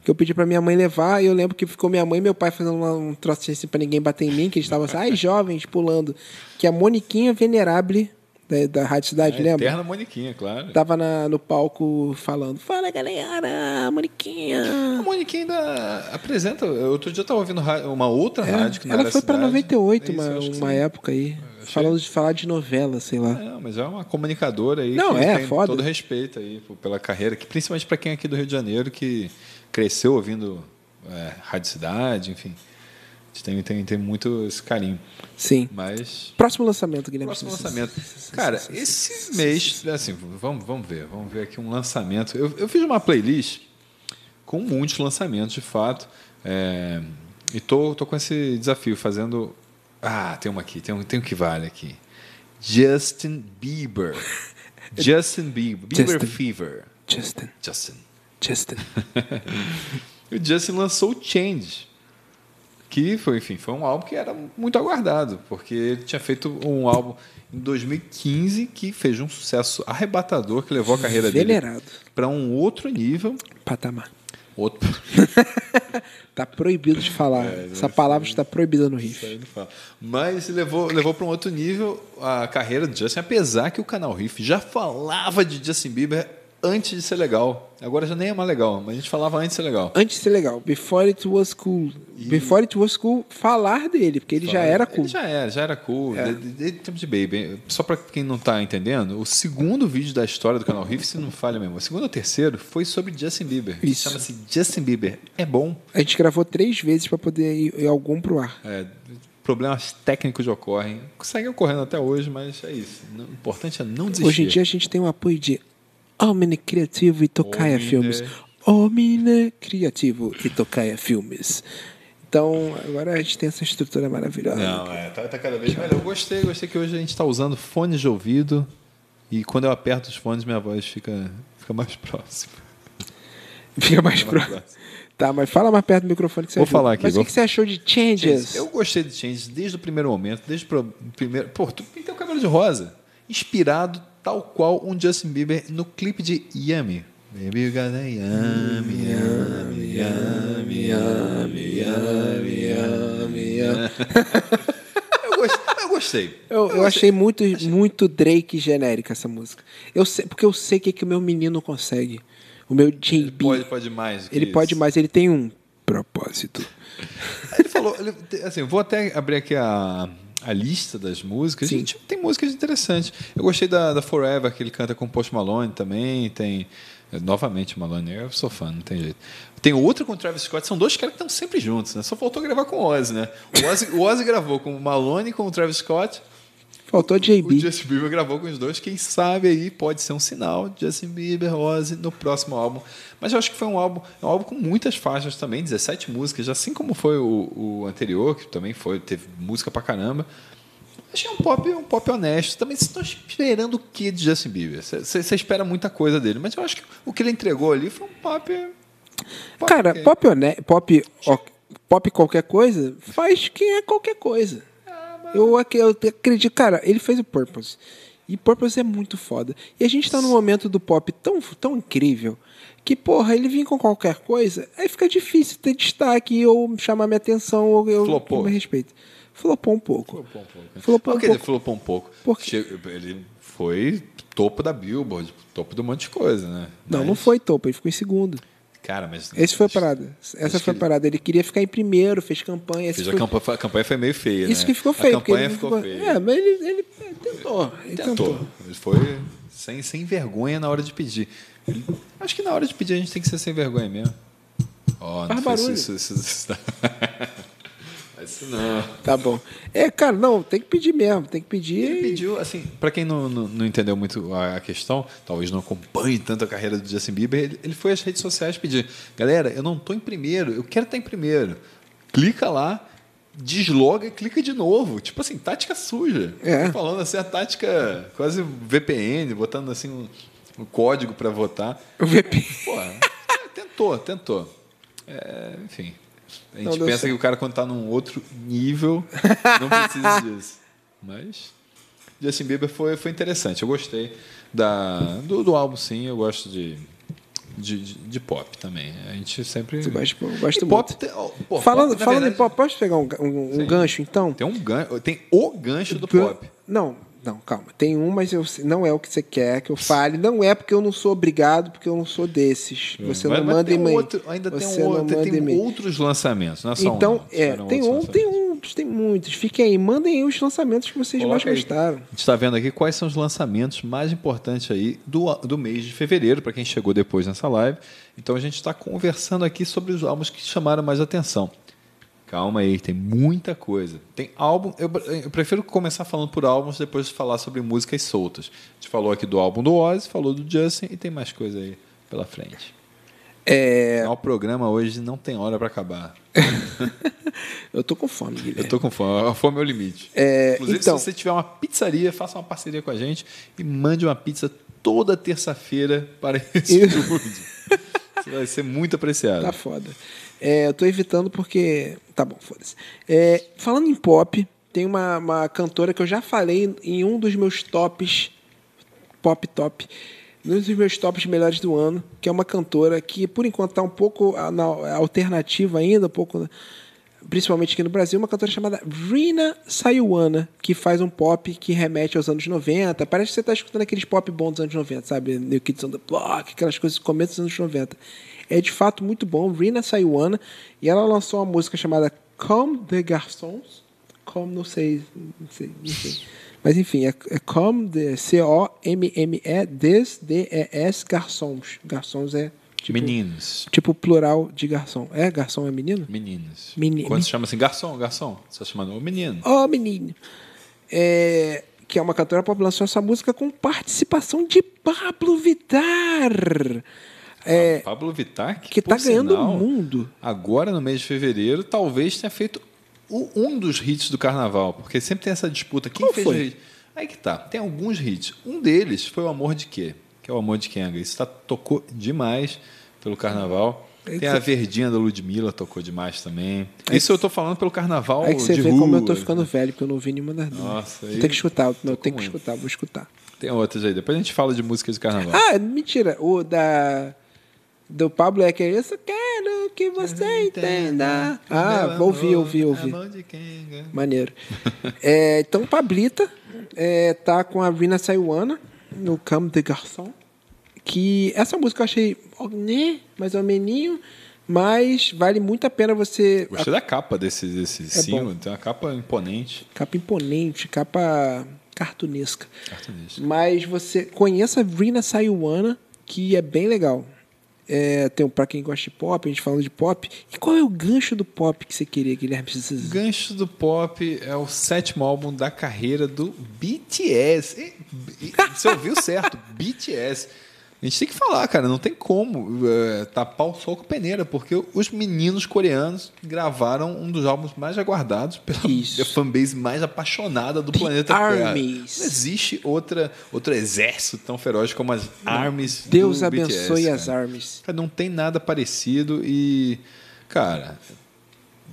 S1: Que eu pedi pra minha mãe levar, e eu lembro que ficou minha mãe e meu pai fazendo uma- um troço assim pra ninguém bater em mim, que eles estavam assim, ai, jovens, pulando. Que a Moniquinha Venerable, da, da Rádio Cidade,
S2: É,
S1: lembra?
S2: Eterna Moniquinha, claro.
S1: Tava na- no palco falando, fala galera,
S2: A
S1: Moniquinha.
S2: Moniquinha ainda apresenta. Outro dia eu tava ouvindo uma outra rádio que não
S1: É, Ela foi
S2: cidade.
S1: 98,
S2: É isso,
S1: uma, uma época aí. Falando de falar de novela, sei lá.
S2: Não, mas é uma comunicadora aí
S1: Não,
S2: que
S1: é,
S2: tem
S1: foda.
S2: todo respeito aí pela carreira, que principalmente para quem é aqui do Rio de Janeiro que cresceu ouvindo é, Rádio Cidade, enfim. Tem, tem, tem muito esse carinho.
S1: Sim.
S2: Mas.
S1: Próximo lançamento, Guilherme.
S2: Próximo lançamento. Cara, esse mês, assim, vamos, vamos ver, vamos ver aqui um lançamento. Eu, eu fiz uma playlist com muitos lançamentos, de fato. é, e tô, tô com esse desafio, fazendo. Ah, tem uma aqui, tem um, tem um que vale aqui. Justin Bieber. Justin Bieber. Bieber
S1: Justin.
S2: Fever.
S1: Justin,
S2: Justin.
S1: Justin.
S2: O Justin lançou o Change. Que foi, enfim, foi um álbum que era muito aguardado, porque ele tinha feito um álbum em 2015 que fez um sucesso arrebatador que levou a carreira dele para um outro nível,
S1: Patamar.
S2: outro
S1: Tá proibido de falar. Essa palavra está proibida no riff.
S2: Mas levou, levou para um outro nível a carreira do Justin, apesar que o canal Riff já falava de Justin Bieber antes de ser legal. Agora já nem é mais legal, mas a gente falava antes de ser legal.
S1: Antes de ser legal, Before It Was Cool. Before It Was Cool, falar dele, porque ele já era cool.
S2: Ele já era, já era cool.
S1: É.
S2: De, de, de tempo de Baby. Só para quem não tá entendendo, o segundo vídeo da história do canal Riff, se não falha mesmo, o segundo ou terceiro foi sobre Justin Bieber.
S1: Isso.
S2: Chama-se Justin Bieber. É bom.
S1: A gente gravou três vezes para poder ir, ir algum pro ar.
S2: É, problemas técnicos ocorrem. Seguem ocorrendo até hoje, mas é isso. O importante é não desistir.
S1: Hoje em dia a gente tem o apoio de Omni Criativo e Tocaia
S2: Omni.
S1: Filmes. Omni Criativo e Tocaia Filmes. Então, agora a gente tem essa estrutura maravilhosa.
S2: Não, é, tá, tá cada vez melhor. Eu gostei, gostei que hoje a gente está usando fones de ouvido e quando eu aperto os fones, minha voz fica, fica mais próxima.
S1: Fica mais
S2: Fica mais
S1: próximo. Tá, mas fala mais perto do microfone que você
S2: Vou falar aqui,
S1: Mas o
S2: vou-
S1: que você achou de Changes?
S2: Eu gostei de Changes desde o primeiro momento, desde o primeiro. Pô, tu pintei o cabelo de rosa. Inspirado tal qual um Justin Bieber no clipe de Yummy. Baby you got a yummy, yummy, yummy, yummy, yummy, yummy, yummy. eu, gostei, eu gostei.
S1: Eu, eu achei muito, muito Drake genérica essa música. Eu sei, porque eu sei o que, que o meu menino consegue. O meu JB.
S2: Pode, pode mais.
S1: ele
S2: isso.
S1: pode mais, ele tem um propósito.
S2: Ele falou, ele- assim, vou até abrir aqui a, a lista das músicas.
S1: Sim.
S2: Gente, tem músicas interessantes. Eu gostei da, da Forever, que ele canta com Post Malone também. Tem, eh, novamente, Malone, eu sou fã, não tem jeito. Tem outra com o Travis Scott, são dois caras que estão sempre juntos, né? Só faltou gravar com o Ozzy, né? O Ozzy, o Ozzy gravou com o Malone e com o Travis Scott.
S1: Faltou
S2: O
S1: JB.
S2: Justin Bieber gravou com os dois. Quem sabe aí pode ser um sinal de Justin Bieber, Ozzy no próximo álbum. Mas eu acho que foi um álbum, é um álbum com muitas faixas também, 17 músicas, assim como foi o, o anterior, que também foi, teve música pra caramba. Achei um pop, um pop honesto. Também vocês estão esperando o que de Justin Bieber? Você- espera muita coisa dele, mas eu acho que o que ele entregou ali foi um pop. pop
S1: Cara, pop, pop, pop qualquer coisa faz quem é qualquer coisa. Eu, eu acredito, cara, ele fez o Purpose. E Purpose é muito foda. E a gente tá num momento do pop tão, tão incrível que, porra, ele vir com qualquer coisa, aí fica difícil ter destaque ou chamar minha atenção ou eu
S2: Flopou.
S1: me respeito. Flopou um pouco.
S2: Flopou um pouco. né?
S1: Flopou um
S2: Por que ele
S1: pouco.
S2: flopou um pouco?
S1: Por quê?
S2: Che- Ele foi topo da Billboard, topo de um monte de coisa, né?
S1: Não,
S2: Mas-
S1: não foi topo, ele ficou em segundo.
S2: Cara, mas.
S1: Esse foi a parada. Essa foi a parada. Ele queria ficar em primeiro, fez campanha.
S2: Fez a,
S1: foi-
S2: campanha, a campanha foi meio feia,
S1: Isso
S2: né?
S1: que ficou feio.
S2: A campanha ficou
S1: ficou-
S2: feia.
S1: É, mas ele, ele tentou. Ele tentou.
S2: Tentou. Ele foi sem, sem vergonha na hora de pedir. Acho que na hora de pedir a gente tem que ser sem vergonha mesmo. Ó,
S1: Faz
S2: não foi
S1: barulho.
S2: isso, isso, isso, isso. Não.
S1: Tá bom. É, cara, não, tem que pedir mesmo. Tem que pedir.
S2: Ele
S1: e-
S2: pediu, assim, pra quem não, não, não entendeu muito a, questão, talvez não acompanhe tanto a carreira do Justin Bieber, ele, ele foi às redes sociais pedir: galera, eu não tô em primeiro, eu quero estar em primeiro. Clica lá, desloga e clica de novo. Tipo assim, tática suja.
S1: É.
S2: Tô falando assim, a tática quase VPN, botando assim um, um código pra votar.
S1: O VP.
S2: Pô, é, tentou, tentou. É, enfim. A gente pensa
S1: certo.
S2: que o cara, quando tá num outro nível, não precisa disso. Mas Justin Bieber foi, foi interessante. Eu gostei da, do, do álbum, sim. Eu gosto de, de, de- de pop também. A gente sempre.
S1: Eu gosto
S2: E pop, tem- pô,
S1: falando
S2: pop,
S1: falando
S2: verdade,
S1: em pop, posso pegar um, um- um gancho, então?
S2: Tem, um gan, tem o gancho do
S1: Gan-
S2: pop.
S1: Não, não, calma. Tem um, mas eu, não é o que você quer que eu fale. Não é porque eu não sou obrigado, porque eu não sou desses. Você
S2: Mas-
S1: não manda
S2: um
S1: e-mail.
S2: outro- ainda
S1: Você
S2: tem, um outro, tem outros lançamentos. Não é só um,
S1: Então,
S2: não.
S1: é, tem um, tem uns, tem muitos. Fiquem aí, mandem aí os lançamentos que vocês mais
S2: Coloca aí.
S1: gostaram.
S2: A gente está vendo aqui quais são os lançamentos mais importantes aí do, do mês de fevereiro, para quem chegou depois nessa live. Então a gente está conversando aqui sobre os álbuns que chamaram mais atenção. Calma aí, tem muita coisa. Tem álbum, eu, eu prefiro começar falando por álbuns, depois de falar sobre músicas soltas. A gente falou aqui do álbum do Ozzy, falou do Justin e tem mais coisa aí pela frente.
S1: É,
S2: O programa hoje não tem hora para acabar.
S1: eu tô com fome, Guilherme.
S2: Eu tô com fome, a fome é o limite.
S1: É,
S2: Inclusive,
S1: então-
S2: se você tiver uma pizzaria, faça uma parceria com a gente e mande uma pizza toda terça-feira para esse
S1: Isso.
S2: estúdio. vai ser muito apreciado.
S1: Tá foda. É, eu tô evitando porque. Tá bom, foda-se. É, falando em pop, tem uma, uma cantora que eu já falei em um dos meus tops. Pop top. Um dos meus tops melhores do ano, que é uma cantora que, por enquanto, tá um pouco ah, na alternativa ainda, um pouco. Principalmente aqui no Brasil, uma cantora chamada Rina Sayuana, que faz um pop que remete aos anos 90. Parece que você está escutando aqueles pop bons dos anos 90, sabe? New Kids on the Block, aquelas coisas do começo dos anos 90. É de fato muito bom, Rina Sayuana, e ela lançou uma música chamada Comme des Garçons. Como, não sei, não sei, não sei. Mas enfim, é, é Comme de C-O-M-M-E des D-E-S Garçons. Garçons é tipo,
S2: Meninos.
S1: tipo plural de garçom. É? Garçom é menino?
S2: Meninos.
S1: Meni-
S2: Quando se chama assim, garçom, garçom, você está chamando o menino.
S1: Ó, menino. É, que é uma cantora pop, lançou essa música com participação de Pablo Vittar. É,
S2: Pablo Vittar, que,
S1: que tá
S2: por
S1: ganhando o mundo.
S2: Agora, no mês de fevereiro, talvez tenha feito o- um dos hits do carnaval, porque sempre tem essa disputa. Quem
S1: Qual
S2: fez
S1: foi?
S2: o hit? Aí que tá, tem alguns hits. Um deles foi o Amor de Quê? Que é o Amor de Kenga. Isso tá, tocou demais pelo carnaval.
S1: Aí
S2: Tem a Verdinha da Ludmilla, tocou demais também.
S1: Aí
S2: Isso eu tô falando pelo carnaval
S1: Aí que você vê
S2: rua.
S1: como eu tô ficando velho, porque eu não ouvi nenhuma das duas.
S2: Nossa, aí
S1: tenho que escutar,
S2: tô
S1: tenho que escutar, vou escutar.
S2: Tem outras aí. Depois a gente fala de músicas de carnaval.
S1: Ah, mentira. O da. Do Pablo é aquele. Eu só quero que você entenda. Ah,
S2: Meu
S1: ouvi,
S2: amor,
S1: ouvi, ouvi.
S2: Kenga.
S1: Maneiro. É, então, Pablita é, tá com a Rina Sayuana no Camp de Garçon. Que essa música eu achei, né, mais ou meninho, mas vale muito a pena você.
S2: Gostei da capa desse, desse
S1: É
S2: single. Tem uma capa imponente.
S1: Capa imponente, capa cartunesca.
S2: Cartunista.
S1: Mas você conheça a Rina Sayuana, que é bem legal. É, tem um pra quem gosta de pop, a gente falando de pop. E qual é o gancho do pop que você queria, Guilherme?
S2: O Gancho do Pop é o sétimo álbum da carreira do BTS. E- e- Você ouviu certo? BTS. A gente tem que falar, cara, não tem como é, tapar o sol com peneira, porque os meninos coreanos gravaram um dos álbuns mais aguardados pela
S1: Isso.
S2: fanbase mais apaixonada do
S1: The
S2: planeta Terra.
S1: Armies.
S2: Não existe outra, outro exército tão feroz como as Armies
S1: Deus
S2: do
S1: abençoe
S2: BTS,
S1: as
S2: cara.
S1: armas.
S2: Cara, não tem nada parecido e, cara,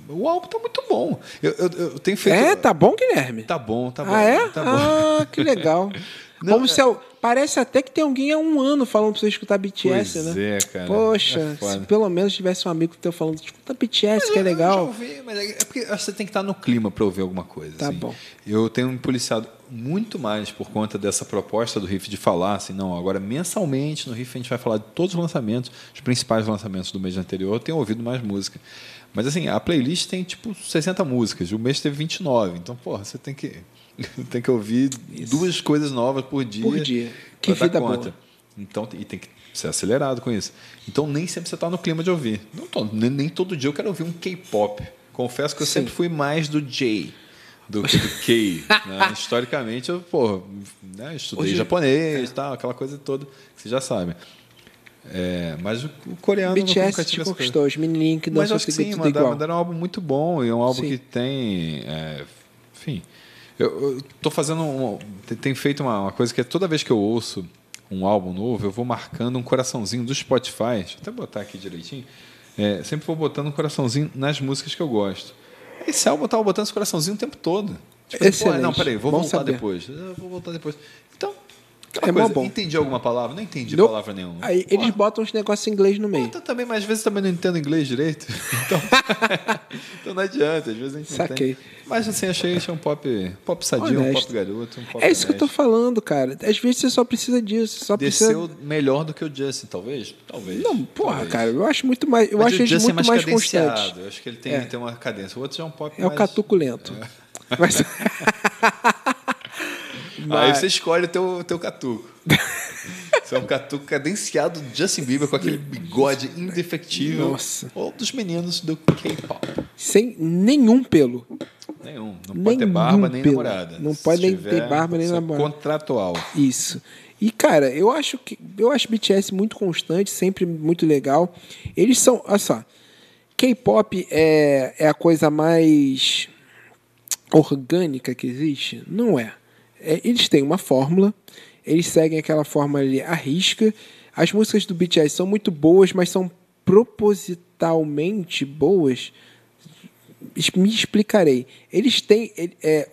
S2: o álbum tá muito bom. Eu, eu, eu tenho feito.
S1: É, tá bom, Guilherme?
S2: Tá bom, tá bom.
S1: ah, é?
S2: Tá bom.
S1: Ah, que legal.
S2: Não,
S1: Como
S2: é-
S1: se eu- Parece até que tem alguém há um ano falando pra você escutar BTS,
S2: Pois
S1: né?
S2: é, cara.
S1: Poxa,
S2: É
S1: se pelo menos tivesse um amigo teu falando, escuta BTS, que é
S2: Eu já
S1: legal.
S2: ouvi, mas é é porque você tem que estar no clima para ouvir alguma coisa.
S1: Tá
S2: assim.
S1: bom.
S2: Eu tenho me policiado muito mais por conta dessa proposta do Riff de falar assim, não, agora mensalmente no Riff a gente vai falar de todos os lançamentos, os principais lançamentos do mês anterior. Eu tenho ouvido mais música. Mas assim, a playlist tem tipo 60 músicas, o mês teve 29. Então, porra, você tem que tem que ouvir duas coisas novas por dia.
S1: Por dia. Que vida
S2: conta.
S1: boa.
S2: Então, e tem que ser acelerado com isso. Então, nem sempre você está no clima de ouvir. Não tô, nem, nem todo dia eu quero ouvir um K-pop. Confesso que eu
S1: Sim.
S2: sempre fui mais do J do que do K. né? Historicamente, eu porra, né, estudei
S1: Hoje-
S2: japonês, tal, aquela coisa toda que você já sabe. É, mas o, o coreano eu nunca
S1: BTS te conquistou, os menininhos que
S2: Mas
S1: dançam
S2: acho que
S1: seguir
S2: sim,
S1: tudo
S2: mandaram,
S1: igual.
S2: mandaram um álbum muito bom e é um álbum
S1: Sim.
S2: que tem. é, enfim. Eu, estou fazendo. Um, tem- tem feito uma, uma coisa que é toda vez que eu ouço um álbum novo, eu vou marcando um coraçãozinho do Spotify. Deixa eu até botar aqui direitinho. É, sempre vou botando um coraçãozinho nas músicas que eu gosto. Esse álbum eu tava botando esse coraçãozinho o tempo todo. Tipo,
S1: Excelente.
S2: pô, não, peraí, vou
S1: Bom
S2: voltar
S1: saber.
S2: depois. Eu vou voltar depois. Então,
S1: É
S2: aquela
S1: mó
S2: coisa,
S1: bom.
S2: entendi alguma palavra? Não entendi
S1: Nope.
S2: palavra nenhuma.
S1: Aí eles botam uns negócios em inglês no meio.
S2: eu também, mas às vezes também não entendo inglês direito. Então, então não adianta, às vezes a gente não
S1: Saquei.
S2: entende. Mas assim, achei, achei um pop, pop sadio, um
S1: Honesto.
S2: pop garoto, um pop
S1: É isso que eu tô
S2: honesto.
S1: falando, cara. Às vezes você só precisa disso. Você só
S2: Desceu
S1: precisa.
S2: melhor do que o Justin, talvez? Talvez.
S1: Não, porra,
S2: talvez.
S1: cara, eu acho muito mais. Eu
S2: Mas
S1: acho
S2: o
S1: eles
S2: Justin
S1: muito
S2: é
S1: mais,
S2: cadenciado.
S1: constantes.
S2: Eu acho que ele tem,
S1: É.
S2: tem uma cadência. O outro já é um pop
S1: É o
S2: mais...
S1: catuco lento. Mas...
S2: Aí
S1: Mas-
S2: você escolhe o teu, teu catuco. Você é um catuco cadenciado do Justin Bieber com aquele bigode indefectível.
S1: Nossa.
S2: Ou dos meninos do K-pop.
S1: Sem nenhum pelo.
S2: Nenhum. Não pode ter
S1: Nenhum
S2: barba nem
S1: pelo.
S2: namorada.
S1: Não pode nem ter barba nem namorada.
S2: Contratual.
S1: Isso. E, cara, eu acho que. Eu acho BTS muito constante, sempre muito legal. Eles são. Olha só. K-pop é, é a coisa mais orgânica que existe? Não é. É, Eles têm uma fórmula, eles seguem aquela fórmula ali à risca. As músicas do BTS são muito boas, mas são propositalmente boas, me explicarei. Eles têm. É,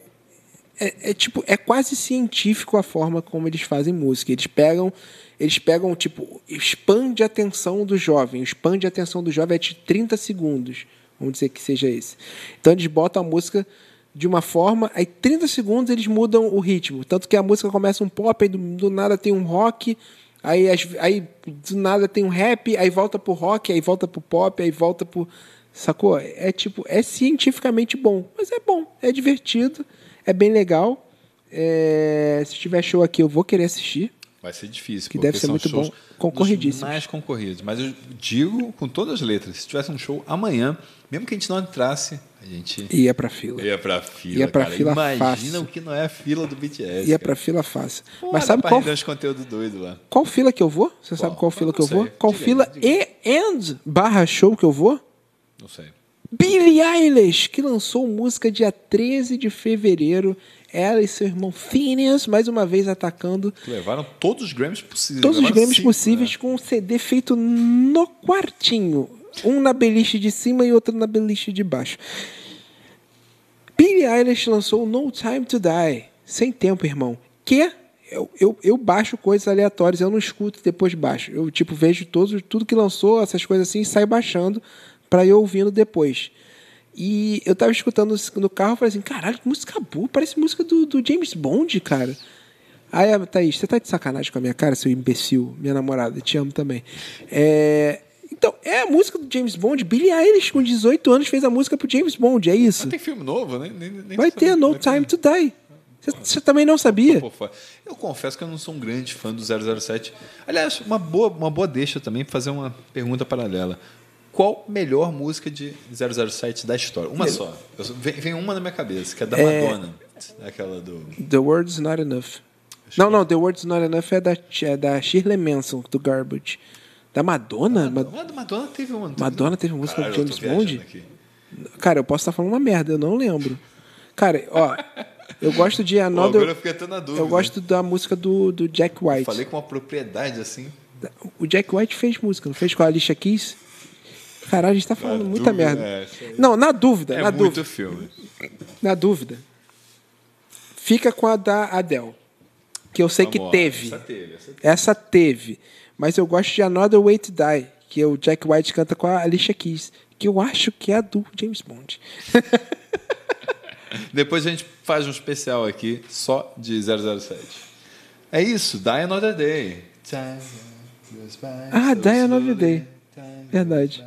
S1: é, é tipo, é quase científico a forma como eles fazem música. Eles pegam, eles pegam, tipo, expande a atenção do jovem. O span de atenção do jovem é de 30 segundos. Vamos dizer que seja esse. Então eles botam a música de uma forma, aí 30 segundos eles mudam o ritmo. Tanto que a música começa um pop, aí do, do nada tem um rock, aí, aí do nada tem um rap, aí volta pro rock, aí volta pro pop, aí volta pro. Sacou? É tipo, é cientificamente bom. Mas é bom, é divertido, é bem legal. É, se tiver show aqui, eu vou querer assistir.
S2: Vai ser difícil,
S1: Que deve ser muito bom. Concorridíssimos.
S2: dos mais concorridos. Mas eu digo com todas as letras, se tivesse um show amanhã, mesmo que a gente não entrasse, a gente
S1: Ia pra fila.
S2: ia pra fila,
S1: Ia pra
S2: cara.
S1: fila
S2: Imagina
S1: fácil.
S2: o que não é a fila do BTS.
S1: Ia
S2: cara.
S1: pra fila fácil.
S2: Pô,
S1: Mas sabe qual,
S2: uns conteúdos doidos lá.
S1: qual fila que eu vou? Você sabe
S2: Qual?
S1: qual fila que eu vou? Qual
S2: Diga
S1: fila
S2: diga
S1: e and barra show que eu vou?
S2: Não sei.
S1: Billie Eilish, que lançou música dia 13 de fevereiro. Ela e seu irmão Phineas, mais uma vez atacando
S2: Levaram todos os Grammys possíveis.
S1: todos os Grammys
S2: cinco,
S1: possíveis
S2: né?
S1: com um CD feito no quartinho. Um na beliche de cima e outro na beliche de baixo. Billie Eilish lançou No Time to Die. Sem tempo, irmão. Que eu, eu, eu baixo coisas aleatórias, eu não escuto e depois baixo. Eu, tipo, vejo todos, tudo que lançou, essas coisas assim, e saio baixando pra ir ouvindo depois. E eu tava escutando no carro falei assim, caralho, que música boa, parece música do, do James Bond, cara. Aí Thaís, você tá de sacanagem com a minha cara, seu imbecil, minha namorada, te amo também. É, Então, é a música do James Bond. Billie Eilish, com 18 anos, fez a música pro James Bond, é isso.
S2: Mas tem filme novo, né? Nem, nem
S1: Vai ter No Time to Die. Você- também não sabia?
S2: Eu confesso que eu não sou um grande fã do 007. Aliás, uma boa, uma boa deixa também para fazer uma pergunta paralela. Qual melhor música de 007 da história? Uma só. Eu vem, vem uma na minha cabeça, que é da Madonna. Aquela do.
S1: The Word's Not Enough. Não, não, The Word's Not Enough é da, é da Shirley Manson, do Garbage. Da Madonna? Ma-
S2: Mas do Madonna teve uma.
S1: Madonna teve uma música
S2: Caralho,
S1: do
S2: eu
S1: James Bond?
S2: aqui.
S1: Cara, eu posso estar falando uma merda, eu não lembro. Cara, ó, eu gosto de
S2: Pô, agora eu
S1: Another.
S2: fiquei até na dúvida.
S1: Eu gosto da música do, do Jack White.
S2: Falei com uma propriedade assim.
S1: O Jack White fez música, não fez com a Alicia Keys? Caralho, a gente tá falando
S2: Na
S1: muita
S2: dúvida,
S1: merda.
S2: é,
S1: não, na dúvida,
S2: É
S1: na
S2: muito
S1: dúvida.
S2: filme.
S1: Na dúvida. Fica com a da Adele. Que eu sei que
S2: Vamos lá.
S1: teve.
S2: Essa teve, essa teve.
S1: Essa teve. Mas eu gosto de Another Way to Die, que o Jack White canta com a Alicia Keys, que eu acho que é a do James Bond.
S2: Depois a gente faz um especial aqui só de 007. É isso, Die Another Day.
S1: Ah, Die Another Day. Verdade.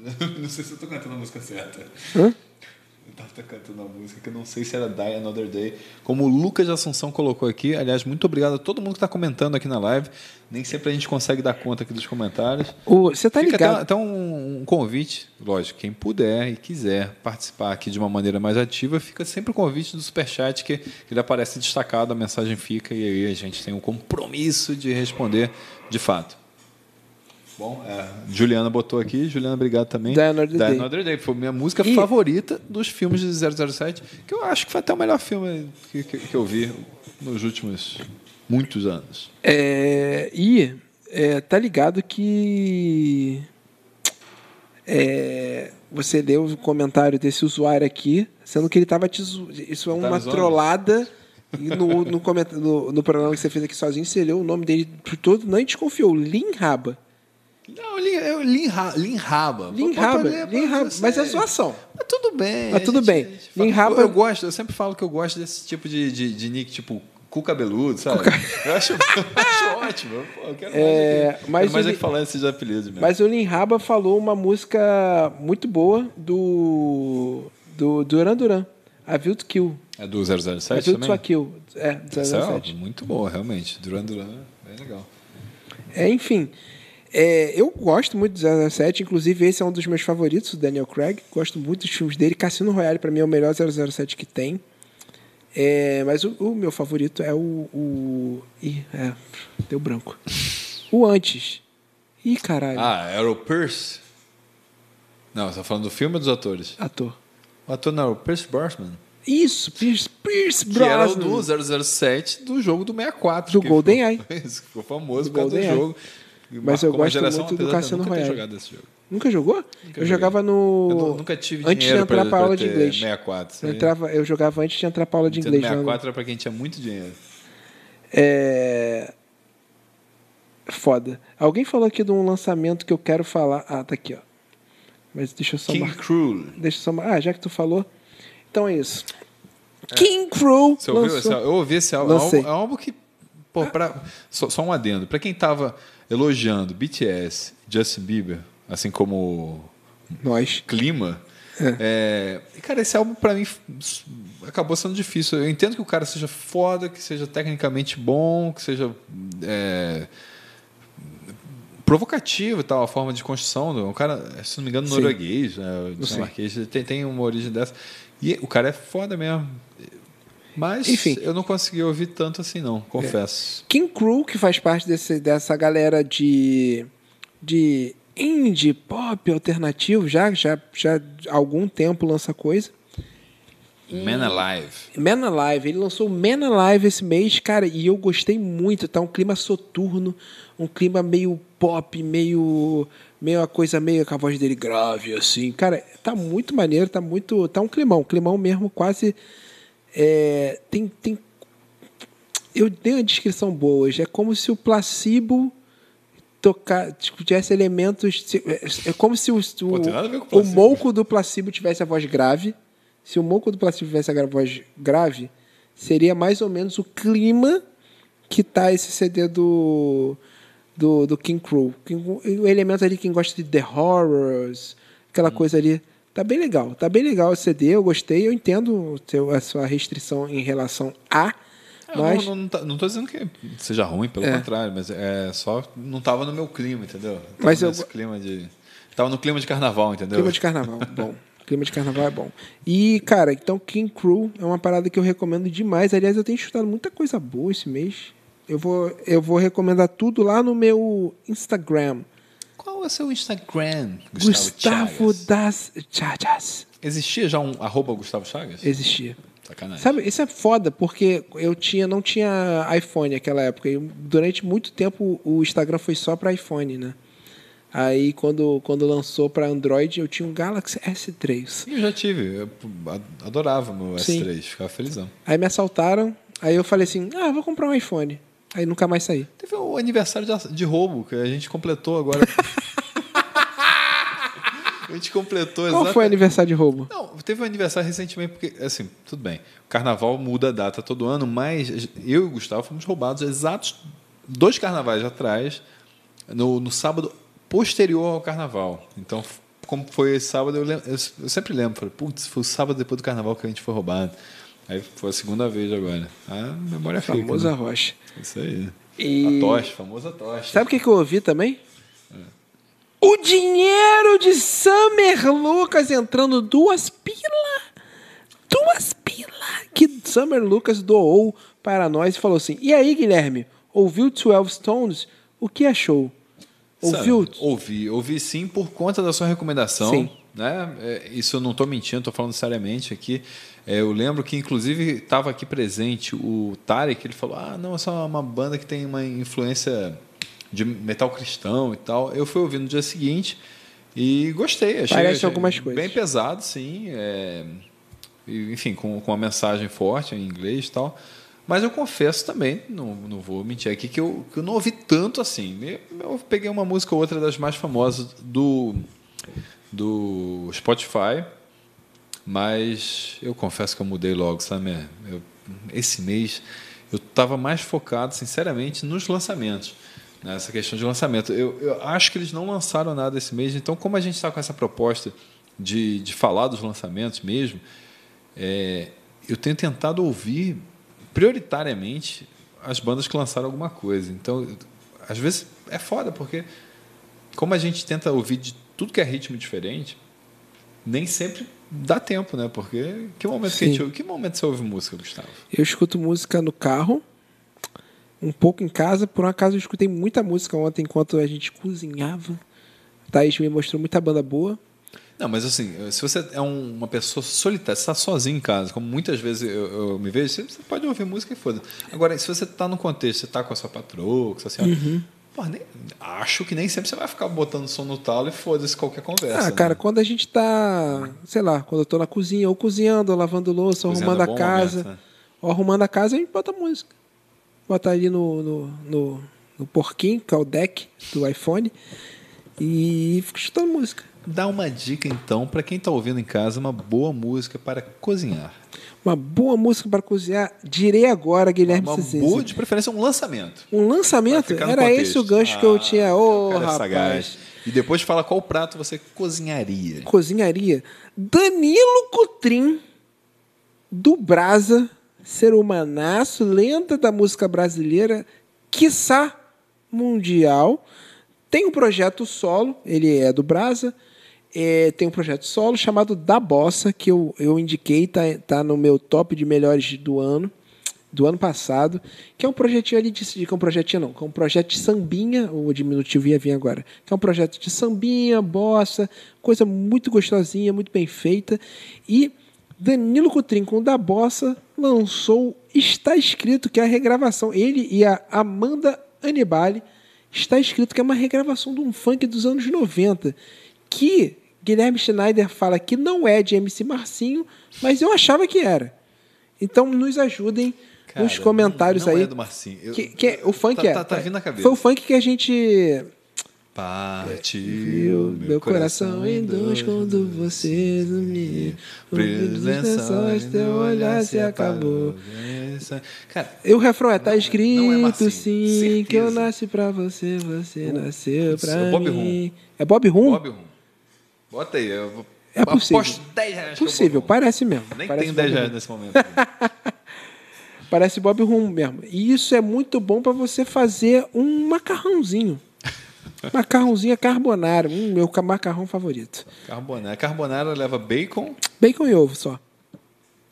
S2: Não sei se eu tô cantando a música certa.
S1: Hã?
S2: Tava cantando a música que eu não sei se era Die Another Day. Como o Lucas de Assunção colocou aqui, aliás, muito obrigado a todo mundo que está comentando aqui na live. Nem sempre a gente consegue dar conta aqui dos comentários.
S1: O- Você tá
S2: Fica até,
S1: ligado?
S2: até um, um convite, lógico, quem puder e quiser participar aqui de uma maneira mais ativa, fica sempre o convite do Superchat, que ele aparece destacado, a mensagem fica e aí a gente tem o compromisso de responder de fato. Bom, é, Juliana botou aqui, Juliana, obrigado também.
S1: Die Another Day.
S2: Another Day, foi minha música
S1: E-
S2: favorita dos filmes de 007, que eu acho que foi até o melhor filme que, que, que eu vi nos últimos muitos anos.
S1: É, e é, tá ligado que é, você leu o comentário desse usuário aqui, sendo que ele tava te zo- Isso é
S2: Tá
S1: uma
S2: zoando?
S1: trollada. E no, no, no, no programa que você fez aqui sozinho, você leu o nome dele por todo, não desconfiou. Lin Raba.
S2: Não, Lin, eu, Lin, Ra- Lin Raba.
S1: Lin
S2: Pô, pô,
S1: Raba,
S2: pô,
S1: Lin
S2: pô,
S1: Raba.
S2: eu sei.
S1: Mas é zoação.
S2: Mas tudo bem.
S1: Mas
S2: a
S1: tudo
S2: gente-
S1: bem.
S2: a gente
S1: Lin
S2: fala-
S1: Raba-
S2: Eu, eu gosto, eu sempre falo que eu gosto desse tipo de, de, de nick, tipo cu cabeludo, sabe? Eu acho, eu acho ótimo. Eu quero mais,
S1: É,
S2: aqui,
S1: mas
S2: quero mais
S1: o
S2: aqui
S1: Lin-
S2: falar esses apelidos mesmo.
S1: Mas o Lin Raba falou uma música muito boa do, do Duran Duran. A View to Kill.
S2: É do
S1: A
S2: 007
S1: View to
S2: também?
S1: Kill. É, do
S2: Essa é
S1: 007.
S2: muito boa, realmente. Duran Duran, bem legal.
S1: É, enfim, é, eu gosto muito do 007, inclusive esse é um dos meus favoritos, o Daniel Craig. Gosto muito dos filmes dele. Cassino Royale, pra mim, é o melhor 007 que tem. É, mas o, o meu favorito é o. o ih, é, deu branco. O antes. Ih, caralho.
S2: Ah, Arrow Pierce? Não, você tá falando do filme ou dos atores?
S1: Ator.
S2: O ator não, era o Pierce Brosnan.
S1: Isso, Pierce, Pierce
S2: Que era o
S1: Brosnan.
S2: do 007 do jogo do 64.
S1: Do GoldenEye.
S2: ficou- Isso, ficou famoso
S1: Do
S2: por causa do jogo.
S1: Mas eu gosto
S2: geração,
S1: muito do
S2: de nunca ter
S1: Royale. Nunca jogou? eu
S2: joguei.
S1: jogava no.
S2: Eu nu- nunca tive
S1: antes de
S2: dinheiro
S1: entrar
S2: pra,
S1: pra aula de inglês.
S2: 64. isso
S1: Eu, entrava, eu jogava antes de entrar pra aula de
S2: Nintendo
S1: inglês. lá no-
S2: 64 era pra quem tinha muito dinheiro.
S1: É. Foda. Alguém falou aqui de um lançamento que eu quero falar. Ah, tá aqui, ó. Mas deixa eu só
S2: King
S1: marcar.
S2: Cruel.
S1: Deixa eu só mar- Ah, já que tu falou. Então é isso. King Crew
S2: Você ouviu
S1: lançou...
S2: Eu ouvi esse álbum. É um álbum- É um álbum que. Pô, pra, só, só um adendo. Pra quem tava elogiando BTS, Justin Bieber, assim como
S1: Nós.
S2: clima. É, e, cara, esse álbum pra mim acabou sendo difícil. Eu entendo que o cara seja foda, que seja tecnicamente bom, que seja é, provocativo e tal, a forma de construção. do- Um cara, se não me engano, norueguês, né, dinamarquês, tem, tem uma origem dessa. E o cara é foda mesmo. Mas
S1: Enfim.
S2: eu não consegui ouvir tanto assim, não, confesso.
S1: King Crew, que faz parte desse, dessa galera de, de indie, pop, alternativo, já, já, já há algum tempo lança coisa.
S2: Man Alive.
S1: Man Alive, ele lançou Man Alive esse mês, cara, e eu gostei muito. Tá um clima soturno, um clima meio pop, meio. meio uma coisa meio com a voz dele grave, assim. Cara, tá muito maneiro, tá muito. Tá um climão, climão mesmo, quase. É, tem, tem. Eu dei uma descrição boa hoje. É como se o placebo tocar, tipo, tivesse elementos. É é como se o,
S2: Pô,
S1: o, o moco do placebo tivesse a voz grave. Se o moco do placebo tivesse a voz grave, seria mais ou menos o clima que tá esse CD do, do, do King. King- O elemento ali, quem gosta de The Horrors, aquela coisa ali. Tá bem legal, tá bem legal o CD, eu gostei, eu entendo seu- a sua restrição em relação a.
S2: Eu
S1: Mas
S2: não, não, tá- não tô dizendo que seja ruim, pelo
S1: É.
S2: contrário, mas é só não tava no meu clima, entendeu? Tava
S1: Mas eu-
S2: clima de tava no clima de carnaval, entendeu?
S1: Clima de carnaval, bom. Clima de carnaval é bom. E, cara, então King Crew é uma parada que eu recomendo demais. Aliás, eu tenho escutado muita coisa boa esse mês. Eu vou, eu vou recomendar tudo lá no meu Instagram.
S2: Qual é o seu Instagram,
S1: Gustavo,
S2: Chagas?
S1: das Chagas.
S2: Existia já um arroba Gustavo Chagas?
S1: Existia.
S2: Sacanagem.
S1: Sabe, isso é foda, porque eu tinha, não tinha iPhone naquela época. E durante muito tempo o Instagram foi só para iPhone, né? Aí quando, quando lançou para Android, eu tinha um Galaxy S3.
S2: Eu já tive, eu adorava meu
S1: Sim.
S2: S3, ficava felizão.
S1: Aí me assaltaram, aí eu falei assim: ah, vou comprar um iPhone. Aí nunca mais saí.
S2: Teve o aniversário de, de roubo, que a gente completou agora. a gente completou
S1: Qual
S2: exata-
S1: foi o aniversário de roubo?
S2: Não, teve um aniversário recentemente, porque, assim, tudo bem. O carnaval muda a data todo ano, mas eu e o Gustavo fomos roubados exatos dois carnavais atrás, no, no sábado posterior ao carnaval. Então, como foi esse sábado, eu, lem- eu sempre lembro. Falei, putz, foi o sábado depois do carnaval que a gente foi roubado. Aí foi a segunda vez agora. A memória fica.
S1: Famosa
S2: né?
S1: rocha.
S2: Isso aí.
S1: E-
S2: A tocha, famosa tocha.
S1: Sabe o que, que eu ouvi também? O dinheiro de Summer Lucas entrando duas pila. Duas pila. Que Summer Lucas doou para nós e falou assim: E aí, Guilherme? Ouviu 12 Stones? O que achou? Ouviu?
S2: Sabe, ouvi, ouvi sim por conta da sua recomendação.
S1: Sim.
S2: Né? É, Isso eu não estou mentindo, estou falando seriamente aqui. É, eu lembro que, inclusive, estava aqui presente o Tarek, ele falou: Ah, não, essa é uma banda que tem uma influência de metal cristão e tal. Eu fui ouvir no dia seguinte e gostei. Achei,
S1: Parece
S2: achei
S1: algumas coisas.
S2: Bem pesado, sim. é, enfim, com, com uma mensagem forte em inglês e tal. Mas eu confesso também, não, não vou mentir aqui, que eu, que eu não ouvi tanto assim. Eu, eu peguei uma música ou outra das mais famosas do, do Spotify, mas eu confesso que eu mudei logo, sabe? Eu, esse mês eu estava mais focado, sinceramente, nos lançamentos. Nessa questão de lançamento. Eu, eu acho que eles não lançaram nada esse mês, então, como a gente está com essa proposta de, de falar dos lançamentos mesmo, é, eu tenho tentado ouvir prioritariamente as bandas que lançaram alguma coisa. Então, às vezes é foda, porque como a gente tenta ouvir de tudo que é ritmo diferente, nem sempre dá tempo, né? Porque que momento que, gente, que momento você ouve música, Gustavo?
S1: Eu escuto música no carro, um pouco em casa. Por um acaso eu escutei muita música ontem enquanto a gente cozinhava. Thaís me mostrou muita banda boa.
S2: Não, mas assim, se você é um- uma pessoa solitária, você está sozinho em casa, como muitas vezes eu, eu me vejo, você você pode ouvir música e foda. Agora, se você está no contexto, você está com a sua patroa, com a sua senhora, Pô, nem- acho que nem sempre você vai ficar botando som no talo e foda-se qualquer conversa.
S1: Ah,
S2: né?
S1: cara, quando a gente tá, sei lá, quando eu tô na cozinha, ou cozinhando, ou lavando louça, ou arrumando
S2: é
S1: a casa,
S2: momento, né?
S1: ou arrumando a casa, a gente bota música. Bota ali no, no, no, no porquinho, que é o deck do iPhone, e fica escutando música.
S2: Dá uma dica então para quem tá ouvindo em casa, uma boa música para cozinhar.
S1: Uma boa música para cozinhar, direi agora, Guilherme
S2: Uma boa, de preferência, um lançamento.
S1: Um lançamento? Era
S2: contexto.
S1: esse o gancho que eu
S2: Ah,
S1: tinha. Ô,
S2: é
S1: rapaz.
S2: sagaz. E depois fala qual prato você cozinharia.
S1: Cozinharia. Danilo Cutrim, do Brasa, ser humanaço, lenda da música brasileira, quiçá mundial. Tem um projeto solo, ele é do Brasa. é, tem um projeto solo chamado Da Bossa, que eu, eu indiquei, tá, tá no meu top de melhores do ano, do ano passado, que é um projetinho ali de, que é um projetinho não, que é um projeto de sambinha, o diminutivo ia vir agora, que é um projeto de sambinha, bossa, coisa muito gostosinha, muito bem feita. E Danilo Cutrim com o da Bossa lançou Está Escrito, que é a regravação. Ele e a Amanda Anibali está escrito que é uma regravação de um funk dos anos 90, que Guilherme Schneider fala que não é de MC Marcinho, mas eu achava que era. Então nos ajudem
S2: Cara,
S1: nos comentários
S2: não
S1: aí.
S2: é do Marcinho. Eu-
S1: Que, que o funk
S2: tá,
S1: é.
S2: Tá, tá vindo na cabeça.
S1: Foi o funk que a gente
S2: Partiu
S1: viu meu coração em dois quando você. O brilho dos lençóis, teu olhar se acabou.
S2: Cara,
S1: E o refrão é, tá
S2: Não é
S1: escrito
S2: Marcinho,
S1: sim, que eu
S2: certeza.
S1: nasci pra você, você nasceu
S2: putz,
S1: pra
S2: é o Bob
S1: mim. É Bob Rum?
S2: Bob Rum. Bota aí. Eu vou-
S1: É possível.
S2: Aposto 10 reais é o
S1: Possível,
S2: Rum.
S1: parece mesmo.
S2: Nem
S1: parece
S2: tenho
S1: Bob
S2: 10 reais nesse momento.
S1: Parece Bob Rum mesmo. E isso é muito bom pra você fazer um macarrãozinho. Macarrãozinho é carbonara, um meu ca- macarrão favorito.
S2: Carbonara. Carbonara leva bacon.
S1: Bacon e ovo só.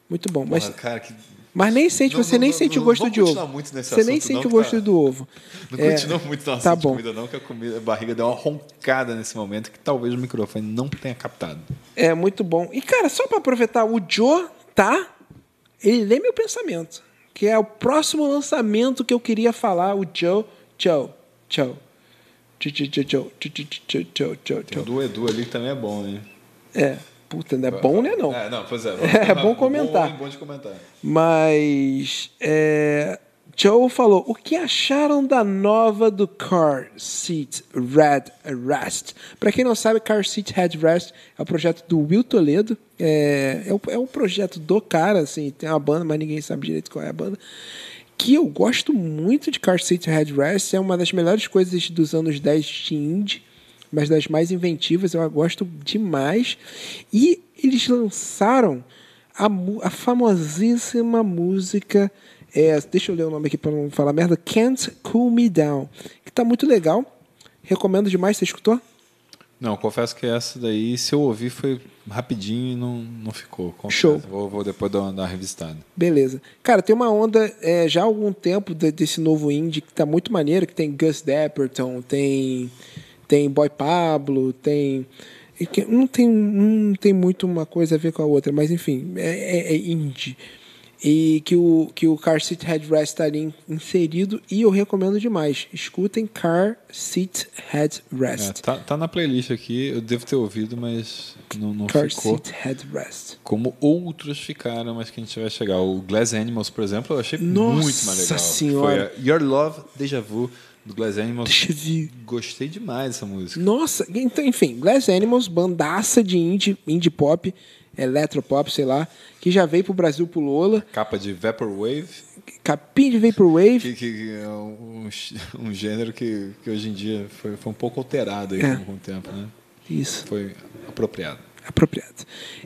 S1: Muito bom. Mas,
S2: Porra, cara, que...
S1: mas nem sente,
S2: Não,
S1: você
S2: não,
S1: nem
S2: não,
S1: sente o gosto de ovo.
S2: muito nesse
S1: Você nem sente o gosto
S2: tá-
S1: do ovo.
S2: Não
S1: É,
S2: continua muito assunto
S1: tá bom.
S2: comida, não, que a, comida, a barriga deu uma roncada nesse momento que talvez o microfone não tenha captado.
S1: É muito bom. E, cara, só pra aproveitar, o Joe tá. Ele lê meu pensamento. Que é o próximo lançamento que eu queria falar. O Joe. Joe. Joe.
S2: Tem o do Edu ali que também é bom, né?
S1: É. Puta, não é bom, né? Não.
S2: É, não, pois é.
S1: É bom comentar.
S2: Bom, bom de comentar.
S1: Mas. É, Joe falou: o que acharam da nova do Car Seat Red Rest? Para quem não sabe, Car Seat Headrest é o projeto do Will Toledo. É, é, o, é o projeto do cara, assim, tem uma banda, mas ninguém sabe direito qual é a banda. Que eu gosto muito de Car Seat Headrest, é uma das melhores coisas dos anos 10 de indie, mas das mais inventivas, eu gosto demais. E eles lançaram a, a famosíssima música. é, deixa eu ler o nome aqui para não falar merda. Can't Cool Me Down. Que tá muito legal. Recomendo demais. Você escutou?
S2: Não, confesso que essa daí, se eu ouvir, foi rapidinho e não, não ficou. confesso.
S1: Show.
S2: Vou, vou depois dar uma, dar uma revistada.
S1: Beleza. Cara, tem uma onda é, já há algum tempo de- desse novo indie que tá muito maneiro, que tem Gus Dapperton, tem, tem Boy Pablo, tem. que Não tem, não tem muito uma coisa a ver com a outra, mas enfim, é, é- é indie. E que o, que o Car Seat Headrest está ali inserido e eu recomendo demais. Escutem Car Seat
S2: É,
S1: Headrest.
S2: tá, tá na playlist aqui, eu devo ter ouvido, mas não, não
S1: Car
S2: ficou.
S1: Seat Headrest.
S2: Como outros ficaram, mas que a gente vai chegar. O Glass Animals, por exemplo, eu achei
S1: Nossa
S2: muito mais legal.
S1: Senhora.
S2: Foi a Your Love, Deja Vu, do Glass Animals.
S1: Deixa eu ver.
S2: Gostei demais dessa música.
S1: Nossa, então, enfim, Glass Animals, bandaça de indie, indie pop, eletropop, sei lá, que já veio pro Brasil pro Lola,
S2: Capa de Vaporwave,
S1: capim de Vaporwave.
S2: que, que- que é um, um gênero que, que hoje em dia foi, foi um pouco alterado aí
S1: É.
S2: com, o tempo, né?
S1: Isso,
S2: Foi apropriado.
S1: apropriado.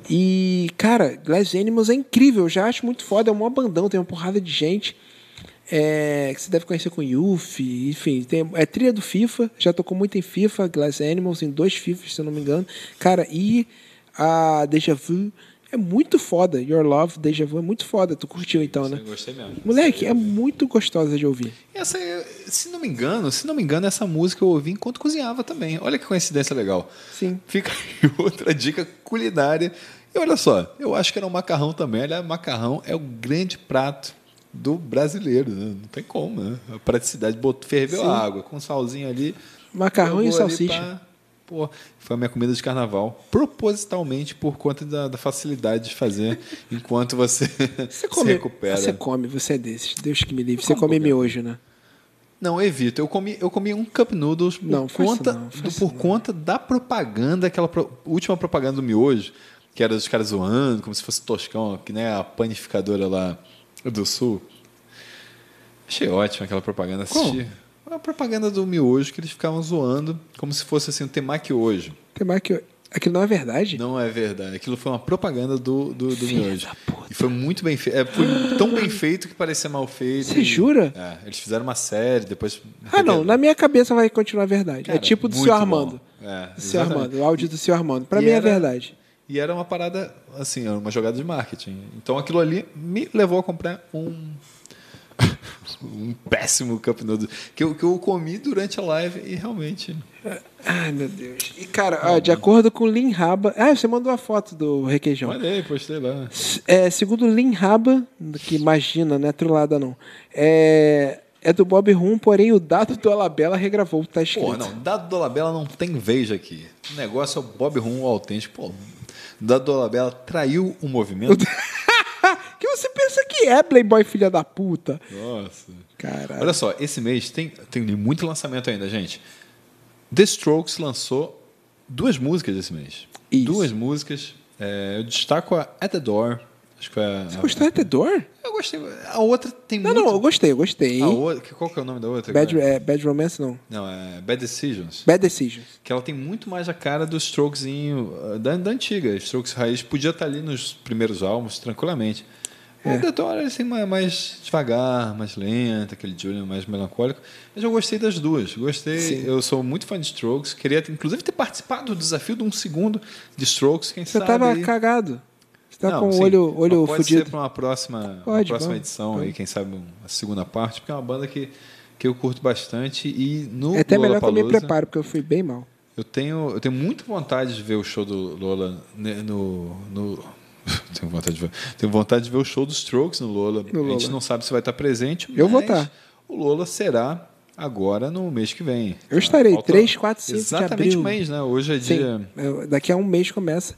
S1: E, cara, Glass Animals é incrível, eu já acho muito foda, é um maior bandão, tem uma porrada de gente. é, que você deve conhecer com Yuffie, enfim, tem, é trilha do FIFA, já tocou muito em FIFA, Glass Animals, em dois FIFAs, se eu não me engano. Cara, e a Deja Vu é muito foda, Your Love, Deja Vu é muito foda, tu curtiu então, né?
S2: Eu gostei mesmo.
S1: Moleque, é muito gostosa de ouvir.
S2: Essa, se não me engano, se não me engano, essa música eu ouvi enquanto cozinhava também. Olha que coincidência legal.
S1: Sim.
S2: Fica aí outra dica culinária. E olha só, eu acho que era um macarrão também. Olha, macarrão é o grande prato do brasileiro, né? Não tem como, né? A praticidade, ferveu
S1: Sim.
S2: a água com salzinho ali.
S1: Macarrão e salsicha.
S2: pra- Pô, foi a minha comida de carnaval, propositalmente por conta da, da facilidade de fazer enquanto você
S1: Você
S2: se
S1: come,
S2: recupera.
S1: você come, você é desses. Deus que me livre. Você
S2: como
S1: come miojo, né?
S2: Não, evito. Eu comi, eu comi um cup noodles por
S1: Não,
S2: conta
S1: não,
S2: do- por
S1: não.
S2: conta da propaganda, aquela pro- última propaganda do miojo, que era dos caras zoando, como se fosse toscão, que nem a panificadora lá do sul. Achei ótima aquela propaganda. Assisti. A propaganda do miojo que eles ficavam zoando, como se fosse assim, o temaki hoje.
S1: Tem mais que. Aquilo não é verdade?
S2: Não é verdade. Aquilo foi uma propaganda do, do, do miojo. E foi muito bem feito. É, foi tão bem feito que parecia mal feito.
S1: Você
S2: E-
S1: jura?
S2: É, eles fizeram uma série, depois.
S1: Ah, não. Na minha cabeça vai continuar verdade.
S2: Cara,
S1: é tipo do seu. Armando.
S2: É,
S1: Do seu. Armando. O áudio do seu Armando. Pra
S2: E
S1: mim é
S2: era-
S1: verdade.
S2: E era uma parada, assim, uma jogada de marketing. Então aquilo ali me levou a comprar um. um péssimo Noodles. Que eu, que eu comi durante a live e realmente.
S1: Ai, meu Deus. E, cara, ó, de acordo com o Lin Raba. Ah, você mandou a foto do requeijão.
S2: Mandei, postei lá.
S1: É, segundo o Lin Raba, que imagina, não é trollada não. É, é do Bob Rum, porém o dado do Alabella regravou, tá escrito.
S2: Pô, não, Dado Dolabella não tem vez aqui. O negócio é o Bob Rum o autêntico. Pô, Dado Dolabella traiu o movimento.
S1: que você pensa que é, Playboy filha da puta?
S2: Nossa.
S1: Caralho.
S2: Olha só, esse mês tem, tem muito lançamento ainda, gente. The Strokes lançou duas músicas esse mês.
S1: Isso.
S2: Duas músicas. É, eu destaco a At the Door. Acho que foi a.
S1: Você gostou até dor?
S2: Eu gostei. A outra tem
S1: Não,
S2: muito.
S1: não, eu gostei, eu gostei.
S2: A outra, qual que é o nome da outra?
S1: Bad, é, Bad Romance não.
S2: Não, é Bad Decisions.
S1: Bad Decisions.
S2: Que ela tem muito mais a cara do Strokesinho uh, da, da antiga. Strokes Raiz podia estar ali nos primeiros álbuns tranquilamente.
S1: É.
S2: O é assim, mais, mais devagar, mais lento, aquele Julian mais melancólico. Mas eu gostei das duas. Gostei.
S1: Sim.
S2: Eu sou muito fã de Strokes. Queria, inclusive, ter participado do desafio de um segundo de Strokes. Quem
S1: Você
S2: sabe?
S1: tava
S2: aí-
S1: cagado. Você tá
S2: Não,
S1: com o olho, olho
S2: pode
S1: fudido.
S2: ser para uma próxima, uma
S1: Pode,
S2: próxima
S1: vamos,
S2: edição aí, quem sabe a segunda parte, porque é uma banda que, que eu curto bastante e no
S1: É até melhor que eu me preparo, porque eu fui bem mal.
S2: Eu tenho, eu tenho muita vontade de ver o show do Lola no, no tenho vontade de ver, tenho vontade de ver o show dos Strokes no Lola.
S1: No
S2: A gente
S1: Lola.
S2: não sabe se vai estar presente,
S1: Eu vou estar.
S2: O Lola será agora no mês que vem.
S1: Eu estarei,
S2: Falta
S1: 3, 4, 5 de
S2: Exatamente
S1: abril.
S2: um mês, né? Hoje é
S1: Sim,
S2: dia,
S1: eu- daqui a um mês começa.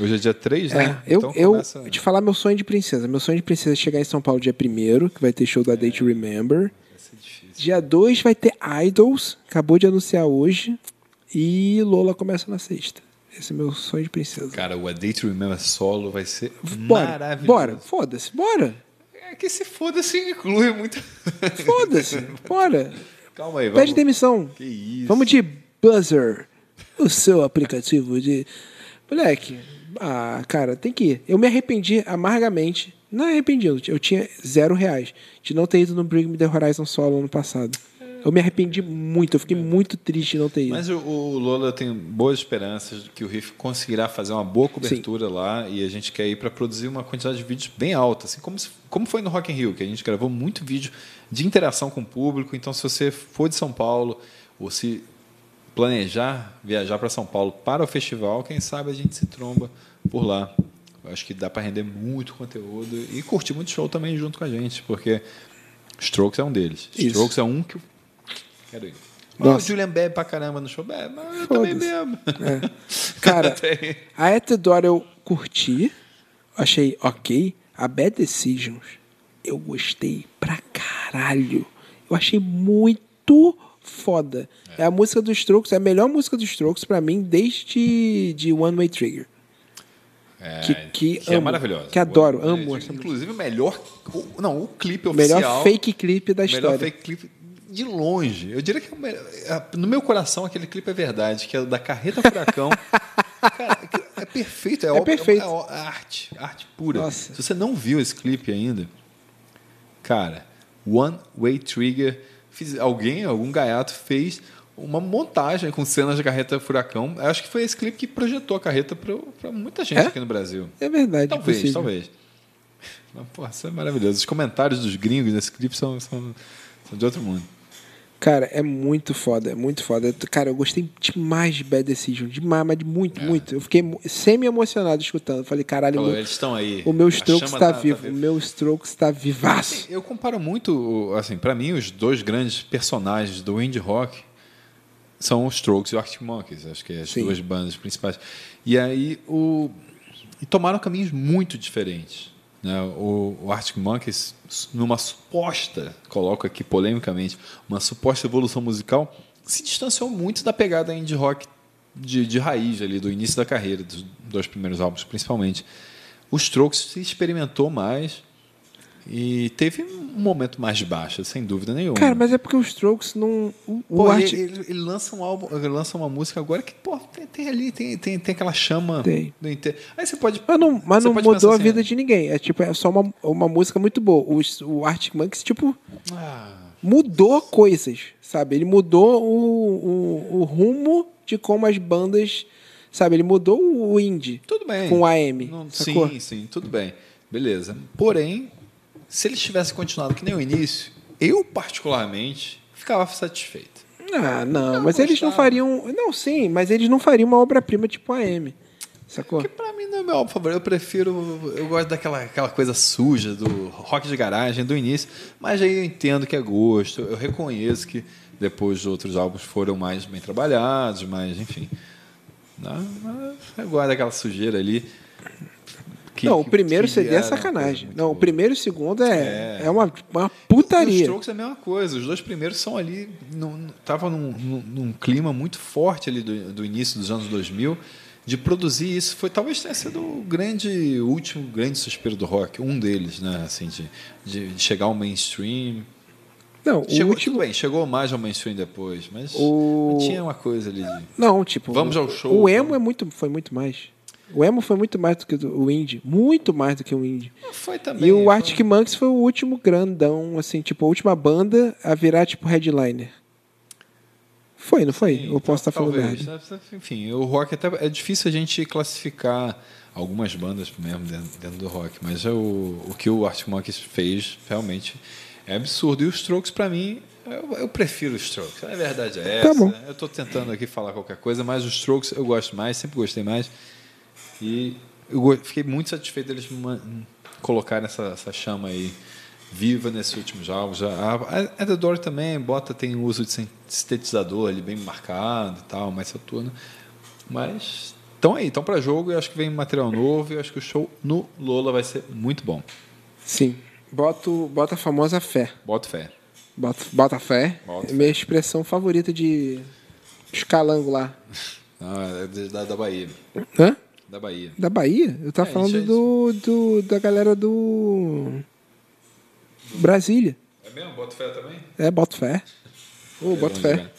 S2: hoje é dia 3,
S1: É,
S2: né?
S1: eu,
S2: Então
S1: eu
S2: começa-
S1: te falar meu sonho de princesa. Meu sonho de princesa é chegar em São Paulo dia 1 que vai ter show da Date Remember. Dia 2 vai ter Idols, acabou de anunciar hoje. E Lola começa na sexta. Esse é meu sonho de princesa.
S2: Cara, o A Day to Remember solo vai ser
S1: Bora,
S2: maravilhoso.
S1: bora, foda-se, bora,
S2: É que se foda se inclui muito.
S1: foda-se, bora.
S2: Calma aí, vamos.
S1: Pede demissão.
S2: Que isso.
S1: Vamos de Buzzer, o seu aplicativo de. Moleque, ah, cara, tem que ir. Eu me arrependi amargamente. Não arrependi, eu tinha zero reais de não ter ido no Bring Me The Horizon solo ano passado. Eu me arrependi muito, eu fiquei muito triste não ter ido.
S2: Mas o, o Lola tem boas esperanças de que o Riff conseguirá fazer uma boa cobertura lá e a gente quer ir para produzir uma quantidade de vídeos bem alta, assim como, como foi no Rock in Rio, que a gente gravou muito vídeo de interação com o público. Então, se você for de São Paulo ou se planejar viajar para São Paulo para o festival, quem sabe a gente se tromba por lá. Eu acho que dá para render muito conteúdo e curtir muito show também junto com a gente, porque Strokes é um deles.
S1: Isso.
S2: Strokes é um que quero ir.
S1: Nossa.
S2: Mas o Julian bebe pra caramba no show. Bebe, mas eu também bebo.
S1: É. Cara, a Door eu curti, achei ok. A Bad Decisions eu gostei pra caralho. Eu achei muito foda. É, a música dos Strokes, é a melhor música dos Strokes pra mim desde de One Way Trigger.
S2: É,
S1: Que- que
S2: é
S1: amo,
S2: maravilhosa.
S1: que adoro, amo
S2: É,
S1: essa
S2: Inclusive, o melhor. não, o clipe
S1: O melhor
S2: oficial.
S1: fake clipe da
S2: o melhor
S1: história.
S2: fake clipe de longe. Eu diria que é é, no meu coração aquele clipe é verdade, que é da Carreta Furacão. Cara, é perfeito. É, obra-
S1: perfeito.
S2: É, é arte. Arte pura.
S1: Nossa.
S2: Se você não viu esse clipe ainda, cara, One Way Trigger. fiz- alguém, algum gaiato fez uma montagem com cenas da Carreta Furacão. Eu acho que foi esse clipe que projetou a carreta para muita gente
S1: É?
S2: aqui no Brasil.
S1: É verdade,
S2: Talvez,
S1: possível.
S2: talvez. Mas, pô, isso é maravilhoso. Os comentários dos gringos nesse clipe são, são, são de outro mundo.
S1: Cara, é muito foda, é muito foda. Cara, eu gostei demais de Bad Decision, demais, mas de muito,
S2: É.
S1: muito. Eu fiquei mo- semi-emocionado escutando. Falei, caralho,
S2: Falou,
S1: meu-
S2: eles estão aí.
S1: o meu Strokes
S2: chama
S1: tá,
S2: tá-
S1: vivo.
S2: tá
S1: O meu Strokes tá vivaço.
S2: Eu comparo muito, assim, para mim, os dois grandes personagens do indie rock são os Strokes e o Arctic Monkeys, acho que é as
S1: Sim.
S2: duas bandas principais. E aí o e tomaram caminhos muito diferentes. Né? O, Arctic Monkeys, numa suposta, coloco aqui polemicamente, uma suposta evolução musical, se distanciou muito da pegada indie rock de, de raiz ali do início da carreira, dos dois primeiros álbuns principalmente. O Strokes se experimentou mais e teve um momento mais de baixa, sem dúvida nenhuma.
S1: Cara, mas é porque os Strokes não. O, o
S2: Pô,
S1: Art-
S2: ele, ele- ele lança um álbum, ele lança uma música agora que, pô, tem, tem ali, tem, tem, tem aquela chama
S1: Tem.
S2: do inte- Aí você pode.
S1: Mas não, mas não mudou a
S2: assim,
S1: vida de ninguém. É tipo, é só uma, uma música muito boa. O, o Arctic Monkeys, tipo,
S2: Ah,
S1: mudou coisas, sabe? Ele mudou o, o, o rumo de como as bandas. Sabe? Ele mudou o indie.
S2: tudo bem.
S1: Com o AM.
S2: Não- sim, sim, tudo bem. Beleza. Porém, se eles tivessem continuado que nem o início, eu, particularmente, ficava satisfeito.
S1: Ah, não,
S2: Eu
S1: mas eles não
S2: gostava.
S1: fariam. Não, sim, mas eles não fariam uma obra-prima tipo AM. Sacou?
S2: Porque pra mim não é meu álbum favorito. Eu prefiro. Eu gosto daquela aquela coisa suja do rock de garagem do início. Mas aí eu entendo que é gosto. Eu reconheço que depois os outros álbuns foram mais bem trabalhados, mas enfim. Não, mas eu gosto daquela sujeira ali. Que-
S1: não, o primeiro
S2: que
S1: CD é
S2: coisa
S1: sacanagem. Não, o
S2: boa.
S1: primeiro e o segundo é,
S2: É.
S1: é. uma, uma
S2: E os
S1: putaria.
S2: Strokes é a mesma coisa. Os dois primeiros são ali. Estavam num, num, num clima muito forte ali do, do início dos anos 2000 de produzir isso. Foi talvez tenha sido o grande, o último grande suspiro do rock. Um deles, né? Assim, de, de, chegar ao mainstream.
S1: Não, o
S2: Chegou,
S1: último.
S2: bem, chegou mais ao mainstream depois, mas
S1: O-
S2: tinha uma coisa ali de.
S1: Não, tipo.
S2: Vamos ao
S1: o-
S2: show,
S1: O emo é muito, foi muito mais. O emo foi muito mais do que o indie. Muito mais do que o indie.
S2: Foi também.
S1: E o
S2: foi-
S1: Arctic Monkeys foi o último grandão, assim, tipo, a última banda a virar, tipo, headliner. Foi, não foi?
S2: Sim,
S1: Ou posso estar falando
S2: talvez.
S1: merda?
S2: Enfim, o rock até é difícil a gente classificar algumas bandas mesmo dentro, dentro do rock, mas é o, o que o Arctic Monkeys fez realmente é absurdo. E os Strokes, para mim, eu, eu prefiro os Strokes. A verdade é essa.
S1: Tá bom.
S2: Eu estou tentando aqui falar qualquer coisa, mas os Strokes eu gosto mais, sempre gostei mais. E eu fiquei muito satisfeito deles colocarem essa, essa chama aí viva nesses últimos álbuns. Já- A, Door também bota, tem o uso de sin- sintetizador ali bem marcado e tal, mais Saturno. Mas estão aí, estão para jogo e acho que vem material novo e acho que o show no Lola vai ser muito bom.
S1: Sim. Boto, bota a famosa fé.
S2: Boto fé.
S1: Bota, bota fé.
S2: Bota
S1: é
S2: fé.
S1: minha expressão favorita de escalango lá.
S2: Ah, é da, da Bahia.
S1: Hã?
S2: Da Bahia.
S1: Da Bahia? Eu tava
S2: É,
S1: falando
S2: é
S1: do, do, da galera do. Brasília.
S2: É mesmo? Boto fé também?
S1: É, boto fé. Ô, boto
S2: bom
S1: fé.
S2: demais.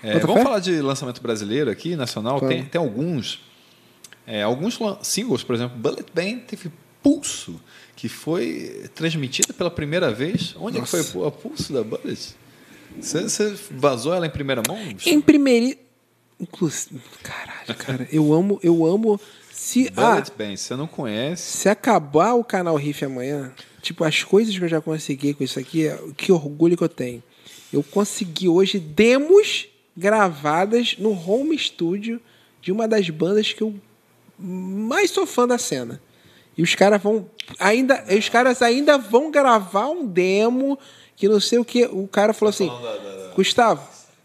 S2: É, vamos
S1: fé?
S2: falar de lançamento brasileiro aqui, nacional. Tem, tem alguns. é, alguns singles, por exemplo, Bullet Band teve Pulso, que foi transmitida pela primeira vez. Onde é que foi a Pulso da Bullet? Você, você vazou ela em primeira mão?
S1: Em primeiro. Inclusive. Caralho, cara. Eu amo. Eu amo. Se. Ah,
S2: Band, você não conhece.
S1: se acabar o canal Riff amanhã, tipo, as coisas que eu já consegui com isso aqui, é- que orgulho que eu tenho. Eu consegui hoje demos gravadas no home studio de uma das bandas que eu mais sou fã da cena. E os caras vão ainda, os caras ainda vão gravar um demo que não sei o que. O cara falou assim: "Gustavo,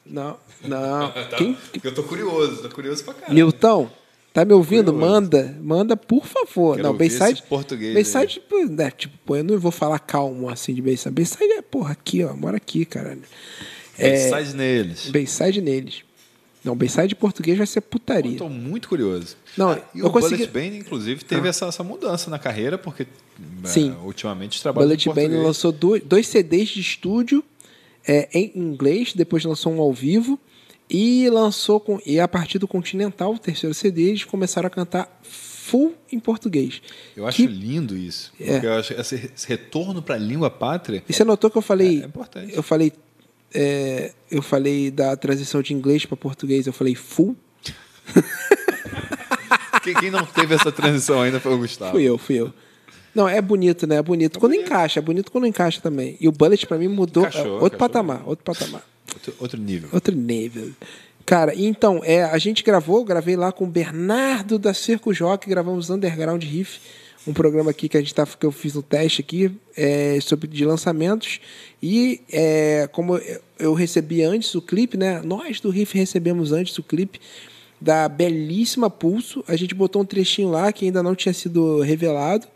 S1: não, não. Quem,
S2: Eu tô curioso, tô curioso pra caralho.
S1: Milton, tá me ouvindo?
S2: Curioso.
S1: Manda, manda, por favor.
S2: Quero
S1: não, Bayside.
S2: português
S1: Bayside, tipo, né, tipo, pô, eu não vou falar calmo assim de Bayside. Bayside é, porra, aqui, ó, mora aqui, caralho. É,
S2: Sai neles.
S1: Bayside neles. Não, Bayside em português vai ser putaria.
S2: Estou muito curioso.
S1: Não,
S2: Ah, e
S1: eu
S2: o
S1: consegui-
S2: Bullet Band, inclusive, teve essa, essa mudança na carreira, porque
S1: Sim.
S2: ultimamente trabalha em
S1: Bullet
S2: português.
S1: lançou dois, dois CDs de estúdio é, em inglês, depois lançou um ao vivo e lançou com e a partir do Continental, o terceiro CD, eles começaram a cantar full em português.
S2: Eu acho
S1: Que-
S2: lindo isso.
S1: É.
S2: Porque eu acho esse, retorno para a língua pátria
S1: E você notou que eu falei.
S2: É, é importante.
S1: Eu falei. é, eu falei da transição de inglês para português, eu falei full.
S2: Quem, quem não teve essa transição ainda foi o Gustavo.
S1: Fui eu, fui eu. Não, é bonito, né? É bonito. quando encaixa, é bonito quando encaixa também. E o Bullet pra mim mudou
S2: Encaixou,
S1: é, outro
S2: encaixou.
S1: patamar, outro patamar.
S2: Outro Outro, outro nível.
S1: Outro nível. Cara, então, é, a gente gravou, gravei lá com o Bernardo da Circo Jockey, gravamos Underground Riff, um programa aqui que a gente tá, que eu fiz um teste aqui é, sobre de lançamentos. E é, como eu recebi antes o clipe, né? Nós do Riff recebemos antes o clipe da belíssima Pulso. A gente botou um trechinho lá que ainda não tinha sido revelado.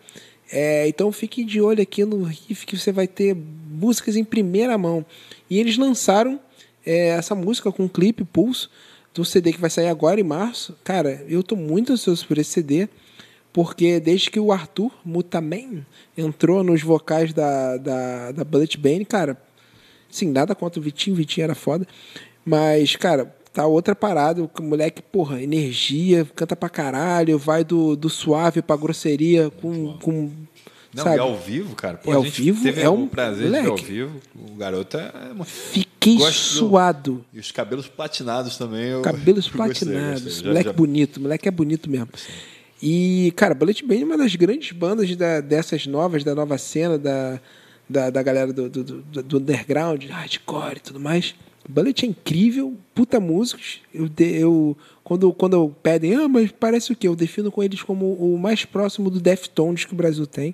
S1: É, então fique de olho aqui no Riff que você vai ter músicas em primeira mão. E eles lançaram é, essa música com um clipe Pulso do CD que vai sair agora em março. Cara, eu tô muito ansioso por esse CD, porque desde que o Arthur Mutaman entrou nos vocais da, da, da Bullet Bane, cara, sim, nada contra o Vitinho, Vitinho era foda, mas, cara, tá outra parada, o moleque, porra, energia, canta pra caralho, vai do, do suave pra grosseria com, com
S2: Não,
S1: sabe?
S2: e ao vivo, cara. Pô, a
S1: ao vivo
S2: teve
S1: é um
S2: prazer de ver ao
S1: moleque.
S2: vivo. O garoto é. é
S1: Fiquei
S2: Gosto do-
S1: suado.
S2: E os cabelos platinados também. Eu,
S1: Cabelos
S2: eu
S1: platinados.
S2: gostei.
S1: Moleque
S2: já-
S1: bonito, moleque é bonito mesmo. E, cara, Bullet Bane é uma das grandes bandas da- dessas novas, da nova cena, da, da, da galera do, do, do- do underground, hardcore e tudo mais. Bullet é incrível, puta músicos. Eu, eu, quando, quando pedem, ah, mas parece o quê? Eu defino com eles como o mais próximo do Deftones que o Brasil tem.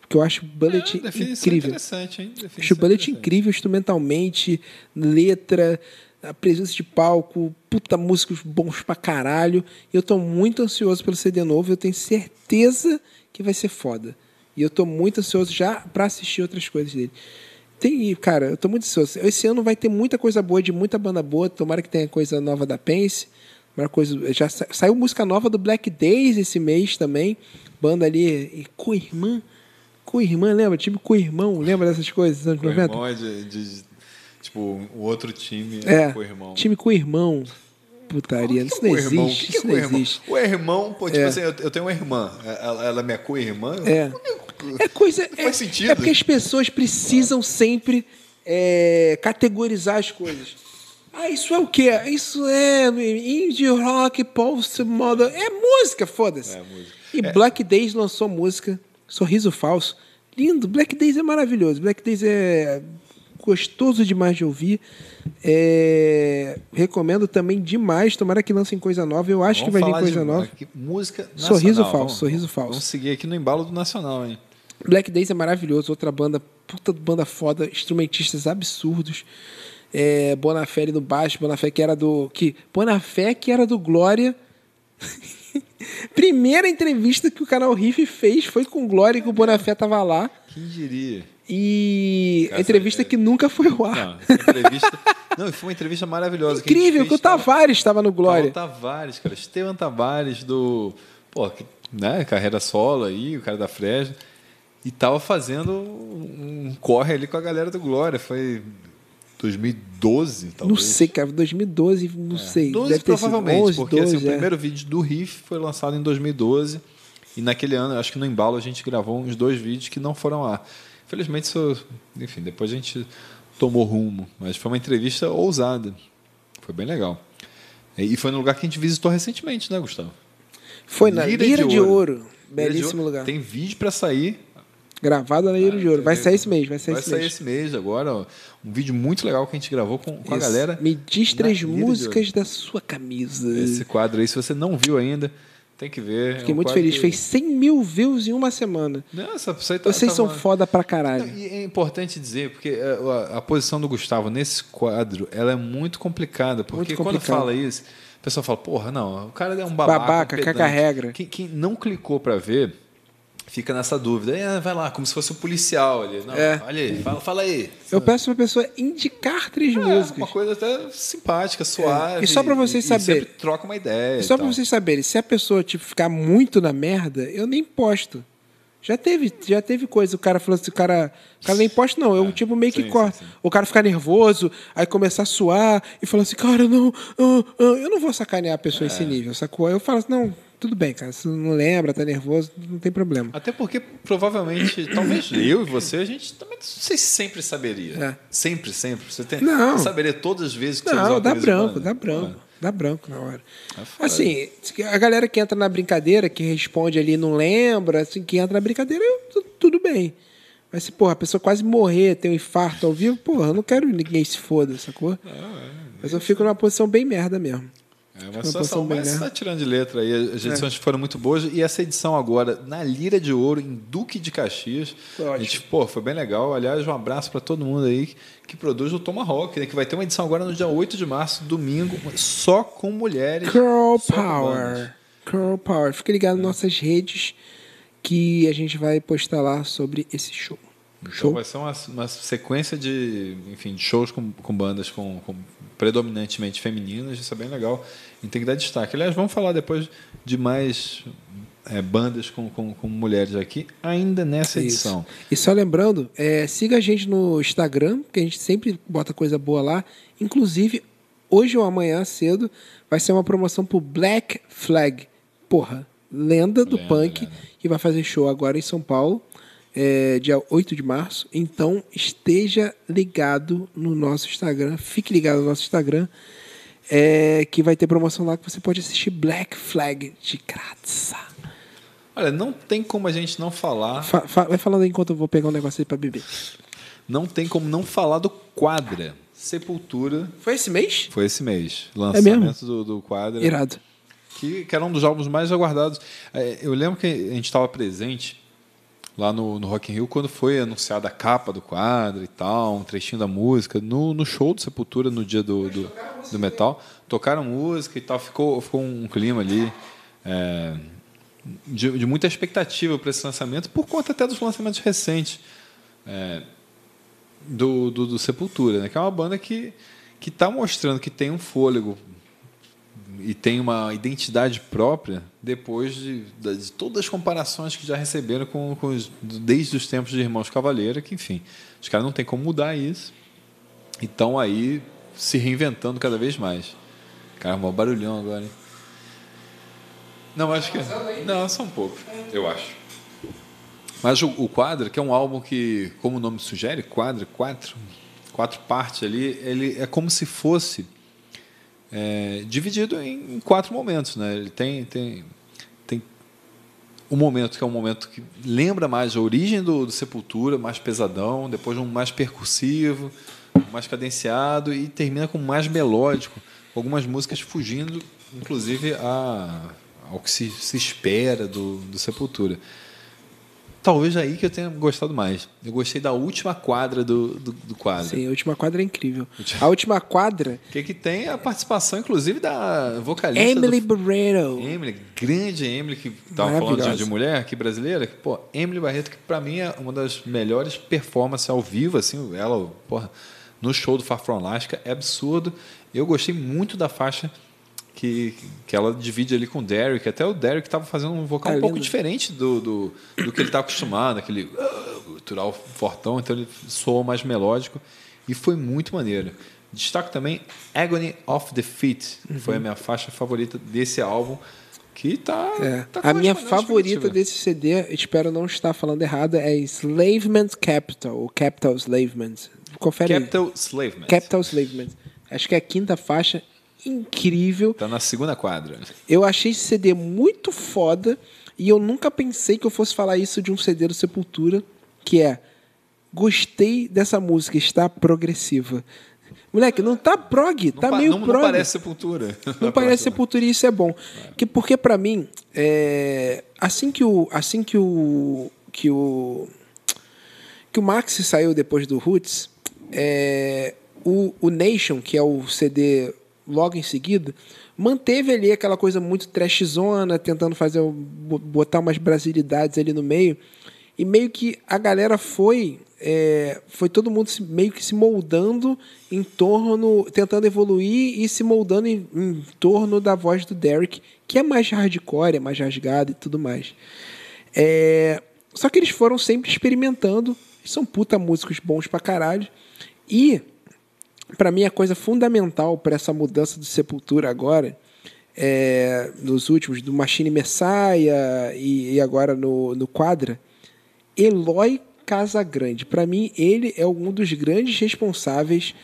S1: Porque eu acho Bullet
S2: É,
S1: incrível.
S2: interessante, hein? Definição
S1: Acho o Bullet incrível instrumentalmente, letra, a presença de palco, puta músicos bons pra caralho. E eu tô muito ansioso pelo CD novo, eu tenho certeza que vai ser foda. E eu tô muito ansioso já pra assistir outras coisas dele. Tem, cara, eu tô muito ansioso. Esse ano vai ter muita coisa boa, de muita banda boa. Tomara que tenha coisa nova da Pense. Tomara coisa, já sa- saiu música nova do Black Days esse mês também. Banda ali, e co-irmã. Co-irmã, lembra? Time co-irmão, lembra dessas coisas dos anos
S2: O
S1: 90?
S2: irmão é de, de- Tipo, o outro time
S1: É,
S2: o irmão.
S1: time com irmão. Putaria, isso não
S2: irmão?
S1: existe.
S2: O que, que é co-irmão?
S1: existe.
S2: O irmão, pô, tipo
S1: É.
S2: assim, eu, eu tenho uma irmã. Ela, ela é minha co-irmã.
S1: É. É coisa.
S2: Não faz
S1: é,
S2: sentido.
S1: É porque as pessoas precisam sempre é, categorizar as coisas. Ah, isso é o quê? Isso é indie rock, post modern. É música, foda-se.
S2: É música.
S1: E Black Days lançou música, Sorriso Falso. Lindo. Black Days é maravilhoso. Black Days é gostoso demais de ouvir. É, Recomendo também demais. Tomara que lancem coisa nova. Eu acho
S2: Vamos
S1: que vai vir coisa
S2: de-
S1: nova.
S2: aqui, música
S1: Sorriso
S2: nacional.
S1: falso,
S2: Vamos-
S1: sorriso falso.
S2: Vamos seguir aqui no embalo do nacional, hein?
S1: Black Days é maravilhoso, outra banda, puta banda foda, instrumentistas absurdos. É, Bonafé ali no baixo, Bonafé que era do. Que, Bonafé que era do Glória. Primeira entrevista que o canal Riff fez foi com Glória e que o Bonafé tava lá.
S2: Quem diria?
S1: E
S2: Cara,
S1: a entrevista
S2: é-
S1: que nunca foi ao ar.
S2: Não, entrevista. não, foi uma entrevista maravilhosa. que
S1: Incrível,
S2: fez,
S1: que o
S2: tava-
S1: Tavares estava no Glória.
S2: Tava o Tavares, cara. Estevam Tavares do. Pô, que- né? Carreira solo aí, o cara da Fresno. E tava fazendo um corre ali com a galera do Glória. Foi 2012, talvez.
S1: Não sei, cara, 2012, não sei.
S2: 12
S1: Deve
S2: provavelmente,
S1: 11,
S2: porque
S1: 12,
S2: assim, o
S1: é.
S2: primeiro vídeo do Riff foi lançado em 2012 e naquele ano, acho que no embalo a gente gravou uns dois vídeos que não foram lá. Infelizmente, isso, enfim, depois a gente tomou rumo, mas foi uma entrevista ousada. Foi bem legal. E foi no lugar que a gente visitou recentemente, né, Gustavo?
S1: Foi na Lira, de, Ouro.
S2: Lira de
S1: Belíssimo
S2: Ouro.
S1: lugar.
S2: Tem vídeo para sair.
S1: Gravado na Lira de Ouro. Vai sair esse mês, vai sair
S2: Vai
S1: esse
S2: sair
S1: mês.
S2: esse mês agora. ó. Um vídeo muito legal que a gente gravou com, com a galera.
S1: Me diz três músicas da sua camisa.
S2: Esse quadro aí, se você não viu ainda, tem que ver.
S1: Fiquei
S2: É um
S1: muito feliz.
S2: que-
S1: Fez 100 mil views em uma semana.
S2: Nossa, aí tá-
S1: Vocês
S2: tá
S1: são
S2: uma-
S1: foda pra caralho.
S2: E é importante dizer, porque é, a, a posição do Gustavo nesse quadro ela é muito complicada. Porque
S1: Muito
S2: quando fala isso, a pessoa fala, porra, não, o cara é um babaca.
S1: Babaca,
S2: um
S1: caca regra.
S2: Quem, quem não clicou para ver, fica nessa dúvida. É, vai lá, como se fosse o policial ali. Não,
S1: É.
S2: Olha aí, fala, fala aí.
S1: Eu peço pra pessoa indicar três
S2: É,
S1: músicas.
S2: uma coisa até simpática, suave.
S1: E só pra vocês saberem.
S2: sempre troca uma ideia.
S1: E só
S2: tal.
S1: vocês saberem, se a pessoa tipo, ficar muito na merda, eu nem posto. Já teve, já teve coisa, o cara falou assim, o cara, o cara nem posta não, eu tipo meio que
S2: É, sim,
S1: corto.
S2: sim, sim.
S1: O cara ficar nervoso, aí começar a suar e falar assim, cara, não, ah, ah, eu não vou sacanear a pessoa
S2: É.
S1: nesse nível, sacou? Eu falo assim, não, tudo bem, cara, se não lembra, tá nervoso, não tem problema.
S2: Até porque, provavelmente, talvez eu e você, a gente também não sei se sempre saberia.
S1: É.
S2: Sempre, sempre. Você tem,
S1: Não.
S2: saberia todas as vezes que você
S1: Não,
S2: usar o
S1: dá branco, dá branco. Dá branco na hora.
S2: É.
S1: Assim, a galera que entra na brincadeira, que responde ali não lembra, assim, que entra na brincadeira, eu- tu- tudo bem. Mas se, porra, a pessoa quase morrer, ter um infarto ao vivo, porra, eu não quero que ninguém se foda, sacou? Mas eu fico numa posição bem merda mesmo.
S2: É uma
S1: Uma
S2: situação,
S1: posição bem,
S2: mas
S1: né?
S2: está tirando de letra aí. As edições foram muito boas. E essa edição agora, na Lira de Ouro, em Duque de Caxias.
S1: Foi
S2: a gente, pô, foi bem legal. Aliás, um abraço para todo mundo aí que, produz o Tomahawk, né? Que vai ter uma edição agora no dia 8 de março, domingo, só com mulheres.
S1: Girl
S2: só.
S1: Power. Girl Power. Fique ligado nas nossas redes que a gente vai postar lá sobre esse show.
S2: Então
S1: Show?
S2: vai ser uma, uma sequência de, enfim, de shows com, com bandas com, com predominantemente femininas, isso é bem legal. E tem que dar destaque. Aliás, vamos falar depois de mais é, bandas com, com, com mulheres aqui, ainda nessa
S1: Isso.
S2: edição.
S1: E só lembrando, é, siga a gente no Instagram, que a gente sempre bota coisa boa lá. Inclusive, hoje ou amanhã cedo, vai ser uma promoção pro Black Flag. Porra, lenda do
S2: Lenda,
S1: punk,
S2: lenda.
S1: que vai fazer show agora em São Paulo, é, dia 8 de março. Então, esteja ligado no nosso Instagram, fique ligado no nosso Instagram, é, que vai ter promoção lá que você pode assistir Black Flag de graça.
S2: Olha, não tem como a gente não falar,
S1: Fa- fa- vai falando aí enquanto eu vou pegar um negócio aí pra beber.
S2: não tem como não falar do Quadra. Sepultura
S1: Foi esse mês?
S2: foi esse mês.
S1: É?
S2: Lançamento do, do Quadra.
S1: Irado.
S2: que, que era um dos álbuns mais aguardados. É, Eu lembro que a gente estava presente lá no, no Rock in Rio quando foi anunciada a capa do quadro e tal, um trechinho da música, no, no show do Sepultura, no dia do, do, do metal. Tocaram música e tal, ficou, ficou um clima ali é, de, de muita expectativa para esse lançamento, por conta até dos lançamentos recentes é, do, do, do Sepultura, né? que é uma banda que que está mostrando que tem um fôlego e tem uma identidade própria depois de, de todas as comparações que já receberam com, com os, desde os tempos de Irmãos Cavaleira, que enfim, os caras não tem como mudar isso. E estão aí se reinventando cada vez mais. Cara, mó barulhão agora, hein? Não, acho que. Não, só um pouco, eu acho. Mas o, o Quadra, que é um álbum que, como o nome sugere, Quadra, quatro, quatro partes ali, ele é como se fosse é, dividido em, em quatro momentos, né? Ele tem tem tem um momento que é um momento que lembra mais a origem do, do Sepultura, mais pesadão, depois um mais percussivo, mais cadenciado e termina com mais melódico, com algumas músicas fugindo, inclusive a, ao que se, se espera do, do Sepultura. Talvez aí que eu tenha gostado mais. Eu gostei da última quadra do, do, do quadro.
S1: Sim, a última quadra é incrível. A última quadra,
S2: Que, que tem a participação, inclusive, da vocalista.
S1: Emily
S2: do...
S1: Barreto.
S2: Emily, grande Emily, que estava falando de, de mulher aqui brasileira. Que, pô, Emily Barreto, que para mim é uma das melhores performances ao vivo, assim, ela, porra, no show do Far From Alaska, é absurdo. Eu gostei muito da faixa que, que ela divide ali com o Derek. Até o Derek estava fazendo um vocal
S1: É
S2: um pouco
S1: lindo.
S2: diferente do, do, do que ele está acostumado, aquele uh, gutural fortão, então ele soa mais melódico e foi muito maneiro. Destaco também Agony of Defeat, que foi a minha faixa favorita desse álbum, que tá,
S1: É.
S2: tá
S1: a minha favorita desse CD, espero não estar falando errado, é Slavement Capital, ou Capital Slavement. Confere aí.
S2: Capital Slavement.
S1: Capital Slavement. Acho que é a quinta faixa, incrível.
S2: Tá na segunda quadra.
S1: Eu achei esse CD muito foda e eu nunca pensei que eu fosse falar isso de um CD do Sepultura, que é gostei dessa música, está progressiva. Moleque, não tá prog, tá
S2: pa-
S1: meio
S2: não, não
S1: prog.
S2: parece sepultura.
S1: Não parece Sepultura e isso é bom. Que, porque pra mim, é, assim que o assim que o que o que o Max saiu depois do Roots, é, o, o Nation, que é o CD logo em seguida, manteve ali aquela coisa muito trashzona, tentando fazer bo- botar umas brasilidades ali no meio. E meio que a galera foi. é, foi todo mundo se- meio que se moldando em torno. tentando evoluir e se moldando em, em torno da voz do Derek, que é mais hardcore, é mais rasgado e tudo mais. É, só que eles foram sempre experimentando. São puta músicos bons pra caralho. E, pra mim, a coisa fundamental pra essa mudança do Sepultura agora, é, nos últimos, do Machine Messiah e, e agora no, no Quadra, Eloy Casagrande. Pra mim, ele é um dos grandes responsáveis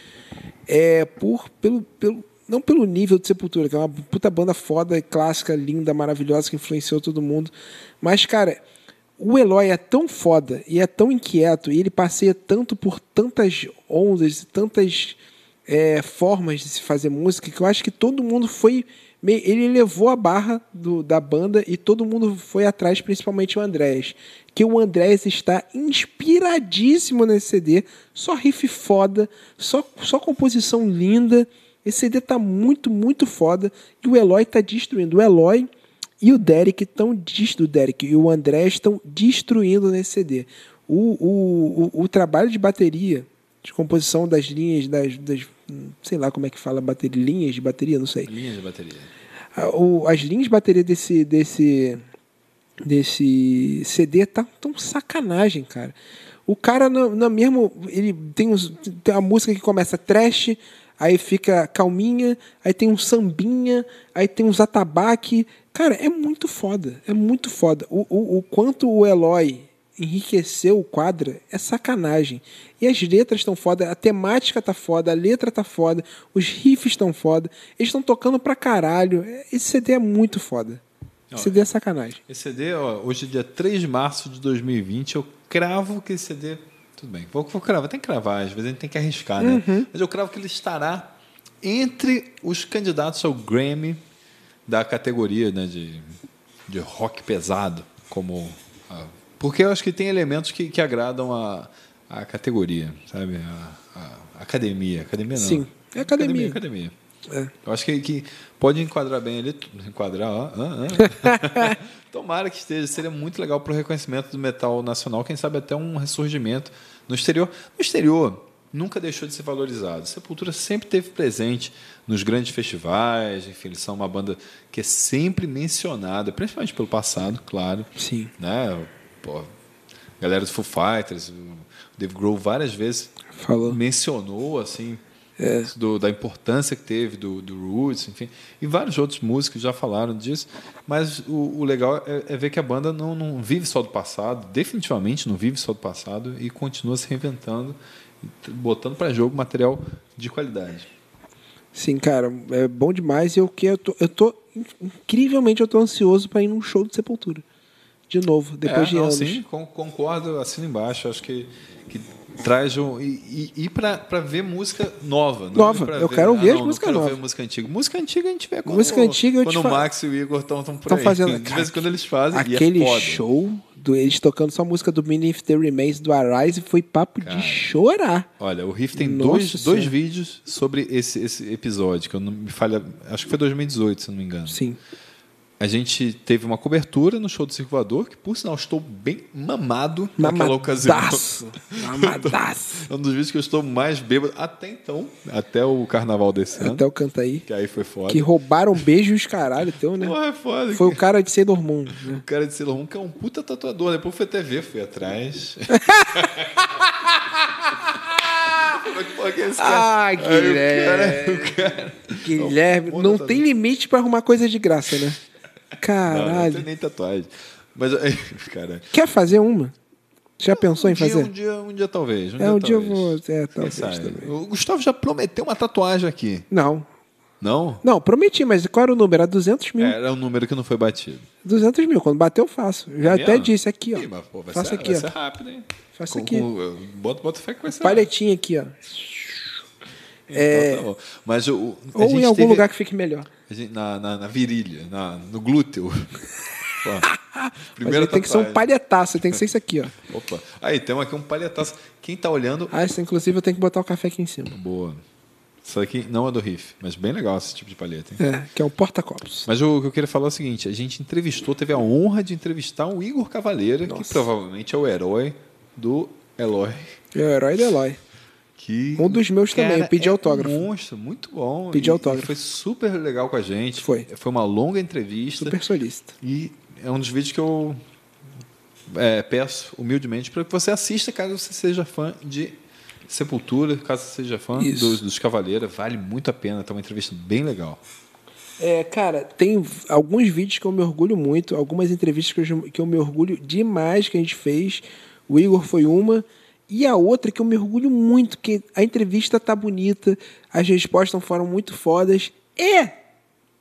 S1: é, por, pelo, pelo, não pelo nível de Sepultura, que é uma puta banda foda, clássica, linda, maravilhosa, que influenciou todo mundo. Mas, cara, o Eloy é tão foda e é tão inquieto e ele passeia tanto por tantas ondas tantas é, formas de se fazer música que eu acho que todo mundo foi. meio- Ele levou a barra do- da banda e todo mundo foi atrás, principalmente o Andrés. Que o Andrés está inspiradíssimo nesse CD. Só riff foda, só, só composição linda. Esse CD tá muito, muito foda. E o Eloy tá destruindo. O Eloy e o Derek estão o Derek e o André estão destruindo nesse CD. O, o, o, o trabalho de bateria, de composição das linhas, das, das sei lá como é que fala bateria, linhas de bateria, não sei.
S2: Linha de bateria.
S1: A- o- as linhas de bateria desse desse desse CD tá tão sacanagem, cara. O cara no, no mesmo ele tem uns, tem uma música que começa trash, aí fica calminha, aí tem um sambinha, aí tem uns atabaque. Cara, é muito foda, é muito foda. O, o, o quanto o Eloy enriqueceu o quadro é sacanagem. E as letras estão foda, a temática tá foda, a letra tá foda, os riffs estão foda, eles estão tocando pra caralho. Esse CD é muito foda. Esse CD é sacanagem.
S2: Esse CD, ó, hoje é dia 3 de março de 2020, eu cravo que esse CD. Tudo bem, vou, vou cravar, tem que cravar, às vezes a gente tem que arriscar, né? Mas eu cravo que ele estará entre os candidatos ao Grammy da categoria né, de, de rock pesado, como. ah, porque eu acho que tem elementos que, que agradam a, a categoria, sabe? A, a- academia. Academia não.
S1: Sim, é academia.
S2: academia.
S1: É.
S2: Eu acho que, que pode enquadrar bem ali. Enquadrar, ó. ah, ah. Tomara que esteja. Seria muito legal para o reconhecimento do metal nacional. Quem sabe até um ressurgimento no exterior. No exterior, nunca deixou de ser valorizado. Sepultura sempre teve presente nos grandes festivais. Enfim, eles são uma banda que é sempre mencionada, principalmente pelo passado, claro.
S1: Sim.
S2: Né? Pô, galera do Foo Fighters, o Dave Grohl várias vezes
S1: Falou.
S2: mencionou assim
S1: É.
S2: do- da importância que teve do, do Roots, enfim, e vários outros músicos já falaram disso. Mas o, o legal é, é ver que a banda não, não vive só do passado, definitivamente não vive só do passado e continua se reinventando, botando para jogo material de qualidade.
S1: Sim, cara, é bom demais e eu que eu tô, eu tô incrivelmente eu tô ansioso para ir num show de Sepultura. De novo, depois
S2: É,
S1: de
S2: não,
S1: anos.
S2: Sim, con- concordo, assino embaixo. Acho que, que traz um. E, e, e para ver música nova.
S1: Nova, eu
S2: ver-
S1: quero
S2: ah,
S1: as
S2: não,
S1: músicas
S2: não quero
S1: novas.
S2: ver música antiga. Música antiga a gente vê quando,
S1: Música antiga eu
S2: quando o
S1: falo-
S2: Max e o Igor estão por
S1: Tão
S2: aí.
S1: fazendo-
S2: De vez em quando eles fazem.
S1: Aquele
S2: e é
S1: show do eles tocando só a música do Beneath the Remains do Arise foi papo
S2: Cara.
S1: de chorar.
S2: Olha, o Riff tem
S1: Nossa
S2: dois,
S1: Senhora.
S2: dois vídeos sobre esse, esse episódio, que eu não me falha. Acho que foi 2018, se não me engano.
S1: Sim.
S2: A gente teve uma cobertura no show do Circulador, que por sinal estou bem mamado naquela ocasião.
S1: Mamadaço. Mamadaço.
S2: É um dos vídeos que eu estou mais bêbado até então, até o carnaval desse ano.
S1: Até o canta aí.
S2: Que aí foi foda.
S1: Que roubaram beijos caralho teu, né?
S2: Porra, é foda.
S1: Foi o cara de Sailor Moon. né?
S2: O cara de Sailor Moon, que é um puta tatuador. Depois foi TV, fui atrás. É que é?
S1: Ah,
S2: Aí
S1: Guilherme.
S2: O cara, o cara...
S1: Guilherme, não
S2: tatuador.
S1: tem limite pra arrumar coisa de graça, né?
S2: Não, não
S1: Caralho.
S2: tem nem tatuagem. Mas, cara...
S1: Quer fazer uma? Já pensou
S2: um
S1: em
S2: dia,
S1: fazer?
S2: Um dia, um dia talvez. Um
S1: é,
S2: dia,
S1: um dia eu
S2: talvez.
S1: vou. É, talvez também.
S2: O Gustavo já prometeu uma tatuagem aqui.
S1: Não.
S2: Não?
S1: Não, prometi, mas qual era o número? Era 200 mil.
S2: Era um número que não foi batido.
S1: 200 mil. Quando bater, eu faço. Já
S2: É
S1: até
S2: mesmo?
S1: disse aqui, ó.
S2: Ih, mas, pô, vai
S1: Faça
S2: ser,
S1: aqui,
S2: vai
S1: ó.
S2: ser rápido, hein? Com-
S1: aqui.
S2: com- bota, bota fé que vai ser
S1: Palhetinha aqui, ó.
S2: É... Então, tá bom. Mas o,
S1: Ou em algum
S2: teve-
S1: lugar que fique melhor.
S2: gente- na, na, na virilha, na, no glúteo.
S1: Aí tem que ser um palhetaço, tem que ser isso aqui, ó.
S2: Opa. Aí, temos aqui um palhetaço. Quem tá olhando,
S1: Ah, esse, inclusive eu tenho que botar o café aqui em cima.
S2: boa. Isso aqui não é do riff, mas bem legal esse tipo de palheta. hein?
S1: É, que é um porta-copos.
S2: Mas o que eu queria falar é o seguinte: a gente entrevistou, teve a honra de entrevistar o Igor Cavaleira, que provavelmente é o herói do Eloy.
S1: É o herói do Eloy.
S2: Que,
S1: Um dos meus também, eu pedi
S2: é
S1: autógrafo.
S2: Um monstro, muito bom.
S1: Pedi
S2: E-
S1: autógrafo.
S2: e foi super legal com a gente.
S1: Foi.
S2: Foi uma longa entrevista.
S1: Super solista.
S2: E é um dos vídeos que eu é, peço humildemente para que você assista caso você seja fã de Sepultura, caso você seja fã dos, dos Cavaleiros. Vale muito a pena, tá uma entrevista bem legal.
S1: É, cara, tem alguns vídeos que eu me orgulho muito, algumas entrevistas que eu, que eu me orgulho demais que a gente fez. O Igor foi uma. E a outra que eu me orgulho muito, que a entrevista tá bonita, as respostas foram muito fodas. E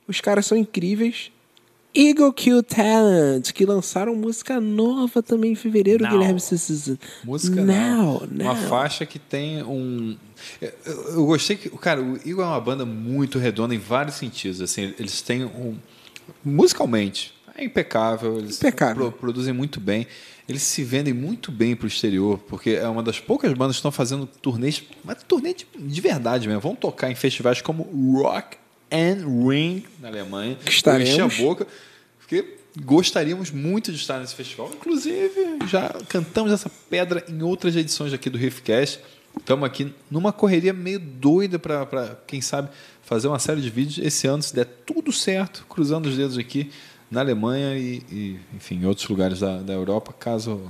S1: os caras são incríveis. Eagle Kill Talent, que lançaram música nova também em fevereiro,
S2: Now.
S1: Guilherme Cecílio.
S2: Música
S1: Now,
S2: não. Uma
S1: now.
S2: faixa que tem um. Eu, eu gostei que. Cara, o Eagle é uma banda muito redonda em vários sentidos. Assim, eles têm um. Musicalmente, é impecável. Eles
S1: Impecável.
S2: pro- produzem muito bem. Eles se vendem muito bem para o exterior, porque é uma das poucas bandas que estão fazendo turnês, mas turnê de, de verdade mesmo. Vão tocar em festivais como Rock and Ring na Alemanha.
S1: Que estaremos.
S2: Eu enchi a boca, porque gostaríamos muito de estar nesse festival. Inclusive, já cantamos essa pedra em outras edições aqui do Riffcast. Estamos aqui numa correria meio doida para, quem sabe, fazer uma série de vídeos esse ano, se der tudo certo, cruzando os dedos aqui na Alemanha e, e, enfim, em outros lugares da, da Europa, caso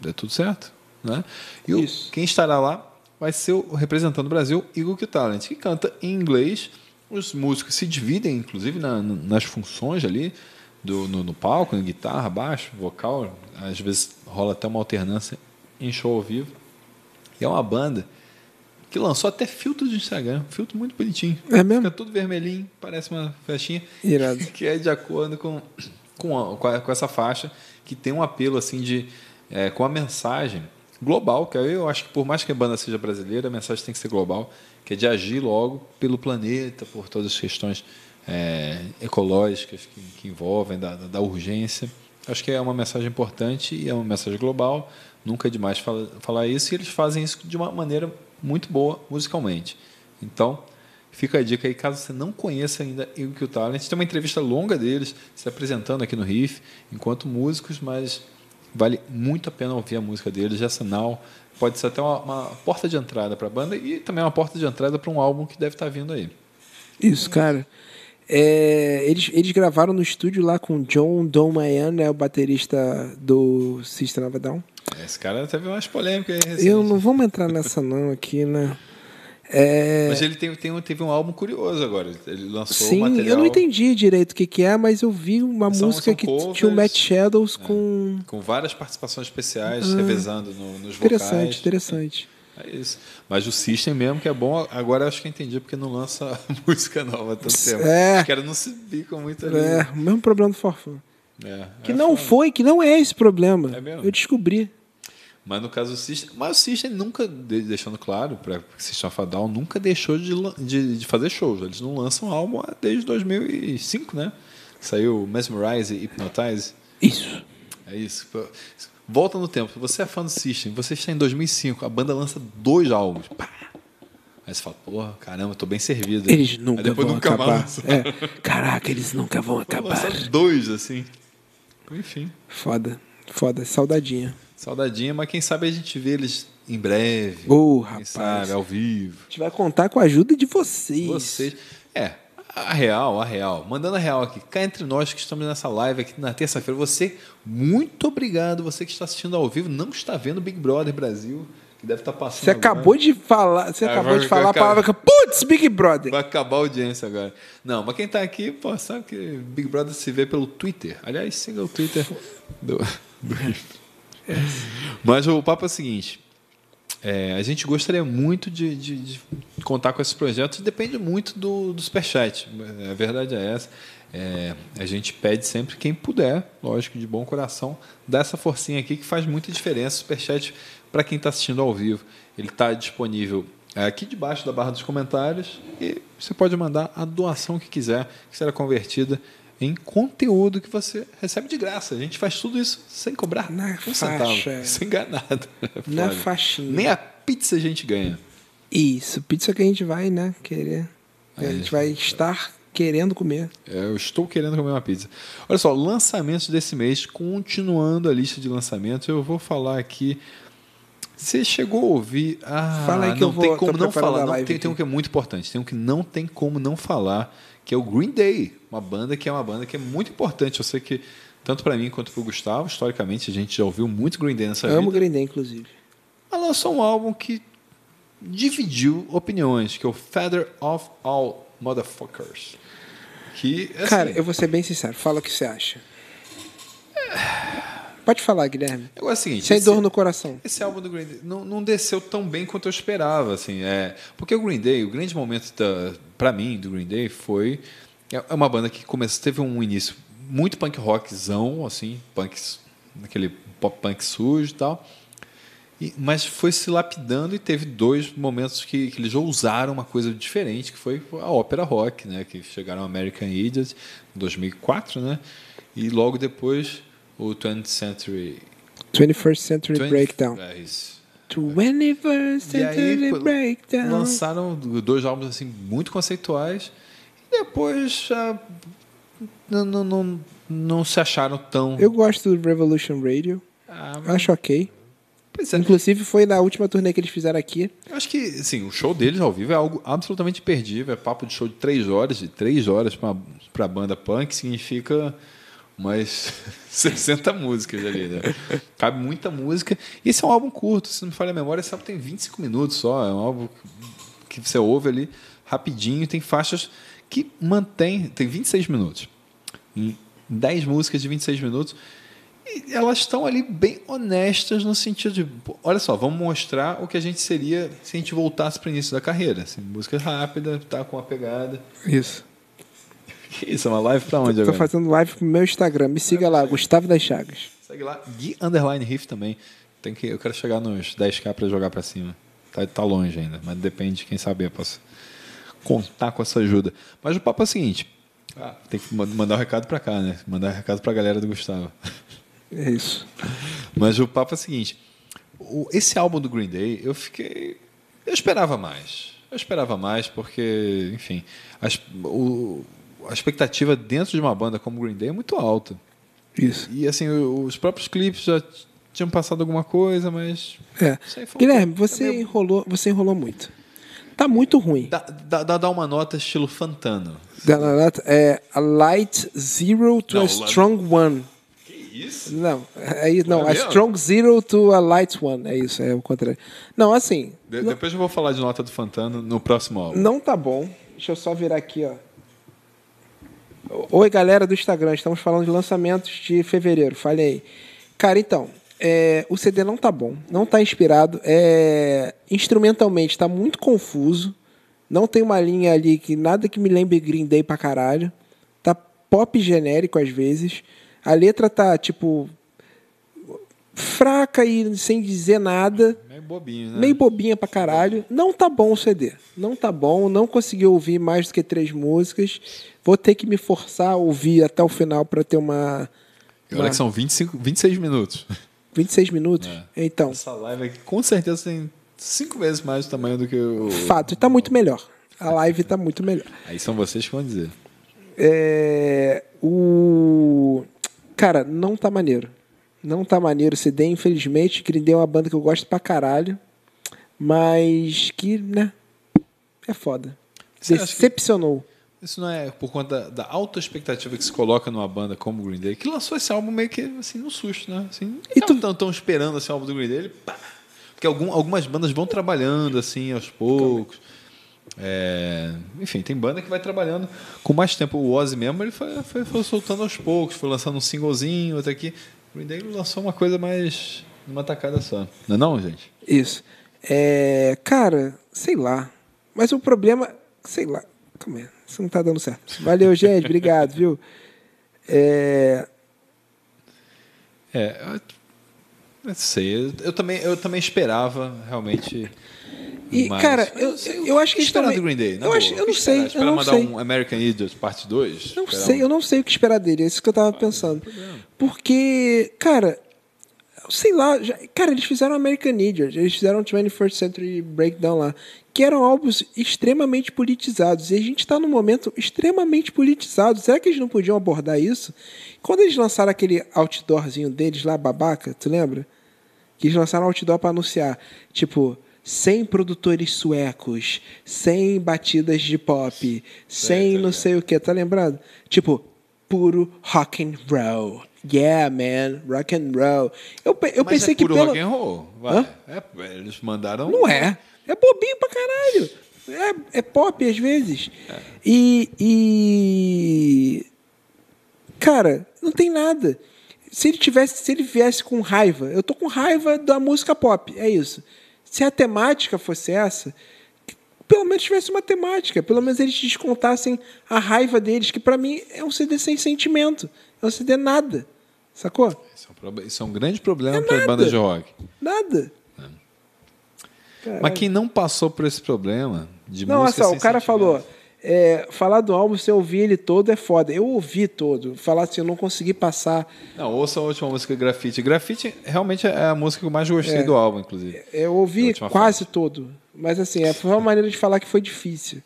S2: dê tudo certo. Né? E o- quem estará lá vai ser o representando o Brasil, Q Talent, que canta em inglês. Os músicos se dividem, inclusive, na- nas funções ali, do, no, no palco, na guitarra, baixo, vocal. Às vezes rola até uma alternância em show ao vivo. E é uma banda que lançou até filtro de Instagram, filtro muito bonitinho.
S1: É mesmo?
S2: Fica tudo vermelhinho, parece uma festinha.
S1: Irado.
S2: que é de acordo com, com, a- com, a- com essa faixa, que tem um apelo assim de é, com a mensagem global, que eu acho que por mais que a banda seja brasileira, a mensagem tem que ser global, que é de agir logo pelo planeta, por todas as questões é, ecológicas que, que envolvem, da, da- da urgência. Acho que é uma mensagem importante e é uma mensagem global. Nunca é demais fala- falar isso, e eles fazem isso de uma maneira muito boa musicalmente. Então, Fica a dica aí, caso você não conheça ainda o que o Talent. Tem uma entrevista longa deles se apresentando aqui no Riff, enquanto músicos, mas vale muito a pena ouvir a música deles. Essa Now pode ser até uma, uma porta de entrada para a banda e também uma porta de entrada para um álbum que deve estar vindo aí.
S1: Isso, cara. É, eles, eles gravaram no estúdio lá com John Domayan, né, o baterista do System of Down.
S2: Esse cara teve umas polêmicas aí recentes.
S1: Eu não vamos entrar nessa não aqui, né? É,
S2: Mas ele tem, tem- teve um álbum curioso agora. Ele lançou
S1: sim,
S2: material
S1: eu não entendi direito o que, que é, mas eu vi uma
S2: São-
S1: música
S2: são
S1: que
S2: covers,
S1: tinha o Matt
S2: é.
S1: Shadows com.
S2: com várias participações especiais, revezando no- nos
S1: Interessante,
S2: vocais.
S1: interessante.
S2: É isso. Mas o System mesmo, que é bom, agora acho que eu entendi porque não lança música nova há tanto tempo.
S1: É.
S2: Os caras não se bicam muito ali.
S1: É, o mesmo problema do Forfã.
S2: É,
S1: Que
S2: é
S1: não
S2: foda.
S1: foi, que não é esse problema.
S2: É mesmo?
S1: Eu descobri.
S2: Mas no caso do System. Mas o System nunca, de- deixando claro, para System of a Down, nunca deixou de, de, de fazer shows. Eles não lançam álbum desde 2005, né? Saiu Mesmerize e Hypnotize.
S1: Isso.
S2: É isso. Volta no tempo. Você é fã do System, você está em 2005, a banda lança dois álbuns. Pá! Aí você fala, porra, caramba, tô bem servido.
S1: Eles
S2: Aí
S1: nunca
S2: depois
S1: vão
S2: nunca mais
S1: acabar.
S2: lança.
S1: É. Caraca, eles nunca vão acabar.
S2: Dois, assim. Enfim,
S1: Foda, foda, saudadinha.
S2: saudadinha, mas quem sabe a gente vê eles em breve.
S1: Ô,
S2: quem
S1: rapaz.
S2: sabe, ao vivo.
S1: A gente vai contar com a ajuda de vocês.
S2: Vocês. É, a real, a real. Mandando a real aqui. Cá entre nós que estamos nessa live aqui na terça-feira. Você, muito obrigado. Você que está assistindo ao vivo, não está vendo Big Brother Brasil, que deve estar passando.
S1: Você
S2: agora.
S1: acabou de falar, você
S2: Ah,
S1: acabou
S2: vai-
S1: de falar a palavra que putz, Big Brother.
S2: Vai acabar a audiência agora. Não, mas quem está aqui, pô, sabe que Big Brother se vê pelo Twitter. Aliás, siga o Twitter do, do Mas o papo é o seguinte. É, a gente gostaria muito de, de- de contar com esses projetos. Depende muito do, do Superchat. A verdade é essa. É, a gente pede sempre quem puder, lógico, de bom coração, dar essa forcinha aqui que faz muita diferença. Superchat, para quem está assistindo ao vivo, ele está disponível é, aqui debaixo da barra dos comentários e você pode mandar a doação que quiser, que será convertida em conteúdo que você recebe de graça. A gente faz tudo isso sem cobrar
S1: Na
S2: um centavo,
S1: faixa.
S2: sem ganhar nada.
S1: Na
S2: Foda.
S1: faixinha.
S2: Nem a pizza a gente ganha.
S1: Isso, pizza que a gente vai, né, querer. A
S2: É,
S1: gente vai estar querendo comer.
S2: É, Eu estou querendo comer uma pizza. Olha só, lançamentos desse mês, continuando a lista de lançamentos, eu vou falar aqui. Você chegou a ouvir? Ah,
S1: Fala aí que
S2: não
S1: eu vou-
S2: tem
S1: tô
S2: como não falar.
S1: a
S2: Não, tem, tem um que é muito importante, tem um que não tem como não falar, que é o Green Day, uma banda que é uma banda que é muito importante. Eu sei que tanto para mim quanto para o Gustavo, historicamente a gente já ouviu muito Green Day nessa
S1: Amo
S2: vida.
S1: Green Day, inclusive.
S2: Ela lançou um álbum que dividiu opiniões, que é o Feather of All Motherfuckers. Que, assim,
S1: Cara, eu vou ser bem sincero. Fala o que você acha. Pode falar, Guilherme.
S2: Agora é o seguinte,
S1: Sem
S2: esse-
S1: dor no coração.
S2: Esse álbum do Green Day não, não desceu tão bem quanto eu esperava, assim, é, porque o Green Day, o grande momento para mim do Green Day foi é uma banda que começou, teve um início muito punk rockzão, assim, punk, aquele pop punk sujo e tal. E, mas foi se lapidando e teve dois momentos que, que eles já usaram uma coisa diferente, que foi a ópera rock, né? Que chegaram American Idiot em 2004, né? E logo depois o 20th Century...
S1: 21st Century
S2: 20
S1: Breakdown.
S2: É isso.
S1: 21st
S2: E aí,
S1: Century
S2: pô,
S1: Breakdown.
S2: lançaram dois álbuns assim muito conceituais e depois já não, não, não, não se acharam tão
S1: Eu gosto do Revolution Radio.
S2: Ah,
S1: Acho ok.
S2: é.
S1: Inclusive foi na última turnê que eles fizeram aqui.
S2: Eu acho que assim, o show deles ao vivo é algo absolutamente imperdível. É papo de show de três horas, de três horas para a banda punk significa umas 60 músicas ali, né? Cabe muita música. E esse é um álbum curto, se não me falha a memória, esse álbum tem 25 minutos só. É um álbum que você ouve ali rapidinho. Tem faixas que mantém. Tem 26 minutos. Em 10 músicas de 26 minutos. E elas estão ali bem honestas no sentido de, olha só, vamos mostrar o que a gente seria se a gente voltasse para o início da carreira. Assim, música rápida, tá com uma pegada.
S1: Isso.
S2: Que isso, é uma live para onde
S1: Tô
S2: agora?
S1: fazendo live pro meu Instagram. Me siga lá, Gustavo das Chagas.
S2: Segue lá, Gui Underline Riff também. Tem que, eu quero chegar nos 10k para jogar para cima. Tá, tá longe ainda, mas depende, quem sabe eu posso contar com essa ajuda. Mas o papo é o seguinte, ah, tem que ma- mandar o recado para cá, né? Mandar o recado para a galera do Gustavo.
S1: É isso.
S2: Mas o papo é o seguinte: o- esse álbum do Green Day, eu fiquei. Eu esperava mais. Eu esperava mais porque, enfim, as- o- a expectativa dentro de uma banda como Green Day é muito alta.
S1: Isso.
S2: E assim, os próprios clipes já tinham passado alguma coisa, mas.
S1: É. Guilherme, você
S2: é meio-
S1: enrolou, você enrolou muito. Tá muito ruim.
S2: Dá, dá, dá- uma nota estilo Fantano.
S1: Dá na nota, É a light zero to
S2: Não,
S1: a
S2: lá-
S1: strong one.
S2: Que isso?
S1: Não, é isso, não,
S2: É
S1: a
S2: mesmo?
S1: strong zero to a light one. É isso, é o contrário. Não, assim,
S2: De- depois eu vou falar de nota do Fantano no próximo álbum.
S1: não tá bom. Deixa eu só virar aqui, ó. Oi, galera do Instagram, estamos falando de lançamentos de fevereiro. Falei. Cara, então, é, o CD não tá bom, não tá inspirado. É, instrumentalmente tá muito confuso. Não tem uma linha ali que nada que me lembre Green Day pra caralho. Tá pop genérico às vezes. A letra tá, tipo, fraca e sem dizer nada.
S2: Meio bobinho, né?
S1: Meio bobinha pra caralho. Não tá bom o CD. Não tá bom. Não consegui ouvir mais do que três músicas. Vou ter que me forçar a ouvir até o final pra ter uma.
S2: E Olha que são 25, 26 minutos.
S1: 26 minutos.
S2: É.
S1: Então,
S2: Essa live aqui com certeza tem cinco vezes mais o tamanho do que o.
S1: fato, tá muito melhor. A live tá muito melhor.
S2: Aí são vocês que vão dizer.
S1: É, o. Cara, não tá maneiro. Não tá maneiro o CD, infelizmente. Green Day é uma banda que eu gosto pra caralho. Mas que, né? É foda. Decepcionou.
S2: Isso não é por conta da, da alta expectativa que se coloca numa banda como o Green Day, que lançou esse álbum meio que assim, no susto, né? Assim,
S1: E tu-
S2: tão, tão esperando esse álbum do Green Day, ele, pá! Porque algum, algumas bandas vão trabalhando assim aos poucos. É, enfim, tem banda que vai trabalhando com mais tempo. O Ozzy mesmo ele foi, foi, foi soltando aos poucos, foi lançando um singlezinho, outro aqui. O Green Day lançou uma coisa mais numa tacada só. Não é não, gente?
S1: Isso. É, cara, sei lá. Mas o problema, sei lá. Calma aí, isso não tá dando certo. Valeu, gente. Obrigado, viu? É,
S2: É, eu não sei. Eu, eu também, eu também esperava realmente.
S1: E,
S2: mais.
S1: cara,
S2: Mas
S1: eu- eu acho que
S2: esperar
S1: também-
S2: do Green Day.
S1: eu acho- eu não sei, eu não
S2: mandar
S1: sei.
S2: um American Idiot parte 2?
S1: não sei, eu não sei o que esperar dele. É isso que eu tava pensando. Porque, cara, sei lá, já- cara, eles fizeram American Idiot, eles fizeram 21st Century Breakdown lá, que eram álbuns extremamente politizados. E a gente tá num momento extremamente politizado. Será que eles não podiam abordar isso? Quando eles lançaram aquele outdoorzinho deles lá, babaca, tu lembra? Que eles lançaram outdoor para anunciar, tipo, sem produtores suecos, sem batidas de pop, sem não sei o que, tá lembrado? Tipo, puro rock and roll. Yeah, man, rock and roll. Eu, eu
S2: Mas
S1: pensei
S2: é
S1: que
S2: puro
S1: pelo...
S2: rock and roll. É, eles mandaram.
S1: Não é. É bobinho pra caralho. É, é pop às vezes. E, e. Cara, não tem nada. Se ele tivesse, se ele viesse com raiva, eu tô com raiva da música pop, é isso. Se a temática fosse essa, pelo menos tivesse uma temática, pelo menos eles descontassem a raiva deles, que pra mim é um CD sem sentimento. É um CD nada. Sacou?
S2: Isso é um, isso é um grande problema
S1: É
S2: para bandas de rock.
S1: Nada. Caralho.
S2: Mas quem não passou por esse problema de
S1: Não, olha
S2: música
S1: só,
S2: sem
S1: o cara falou. É, falar do álbum sem ouvir ele todo é foda. Eu ouvi todo. Falar assim, eu não consegui passar.
S2: Não, ouça a última música Grafite. Grafite realmente é a música que eu mais gostei
S1: É.
S2: do álbum, inclusive.
S1: Eu
S2: Na
S1: ouvi quase todo. Mas assim, é foi uma maneira de falar que foi difícil.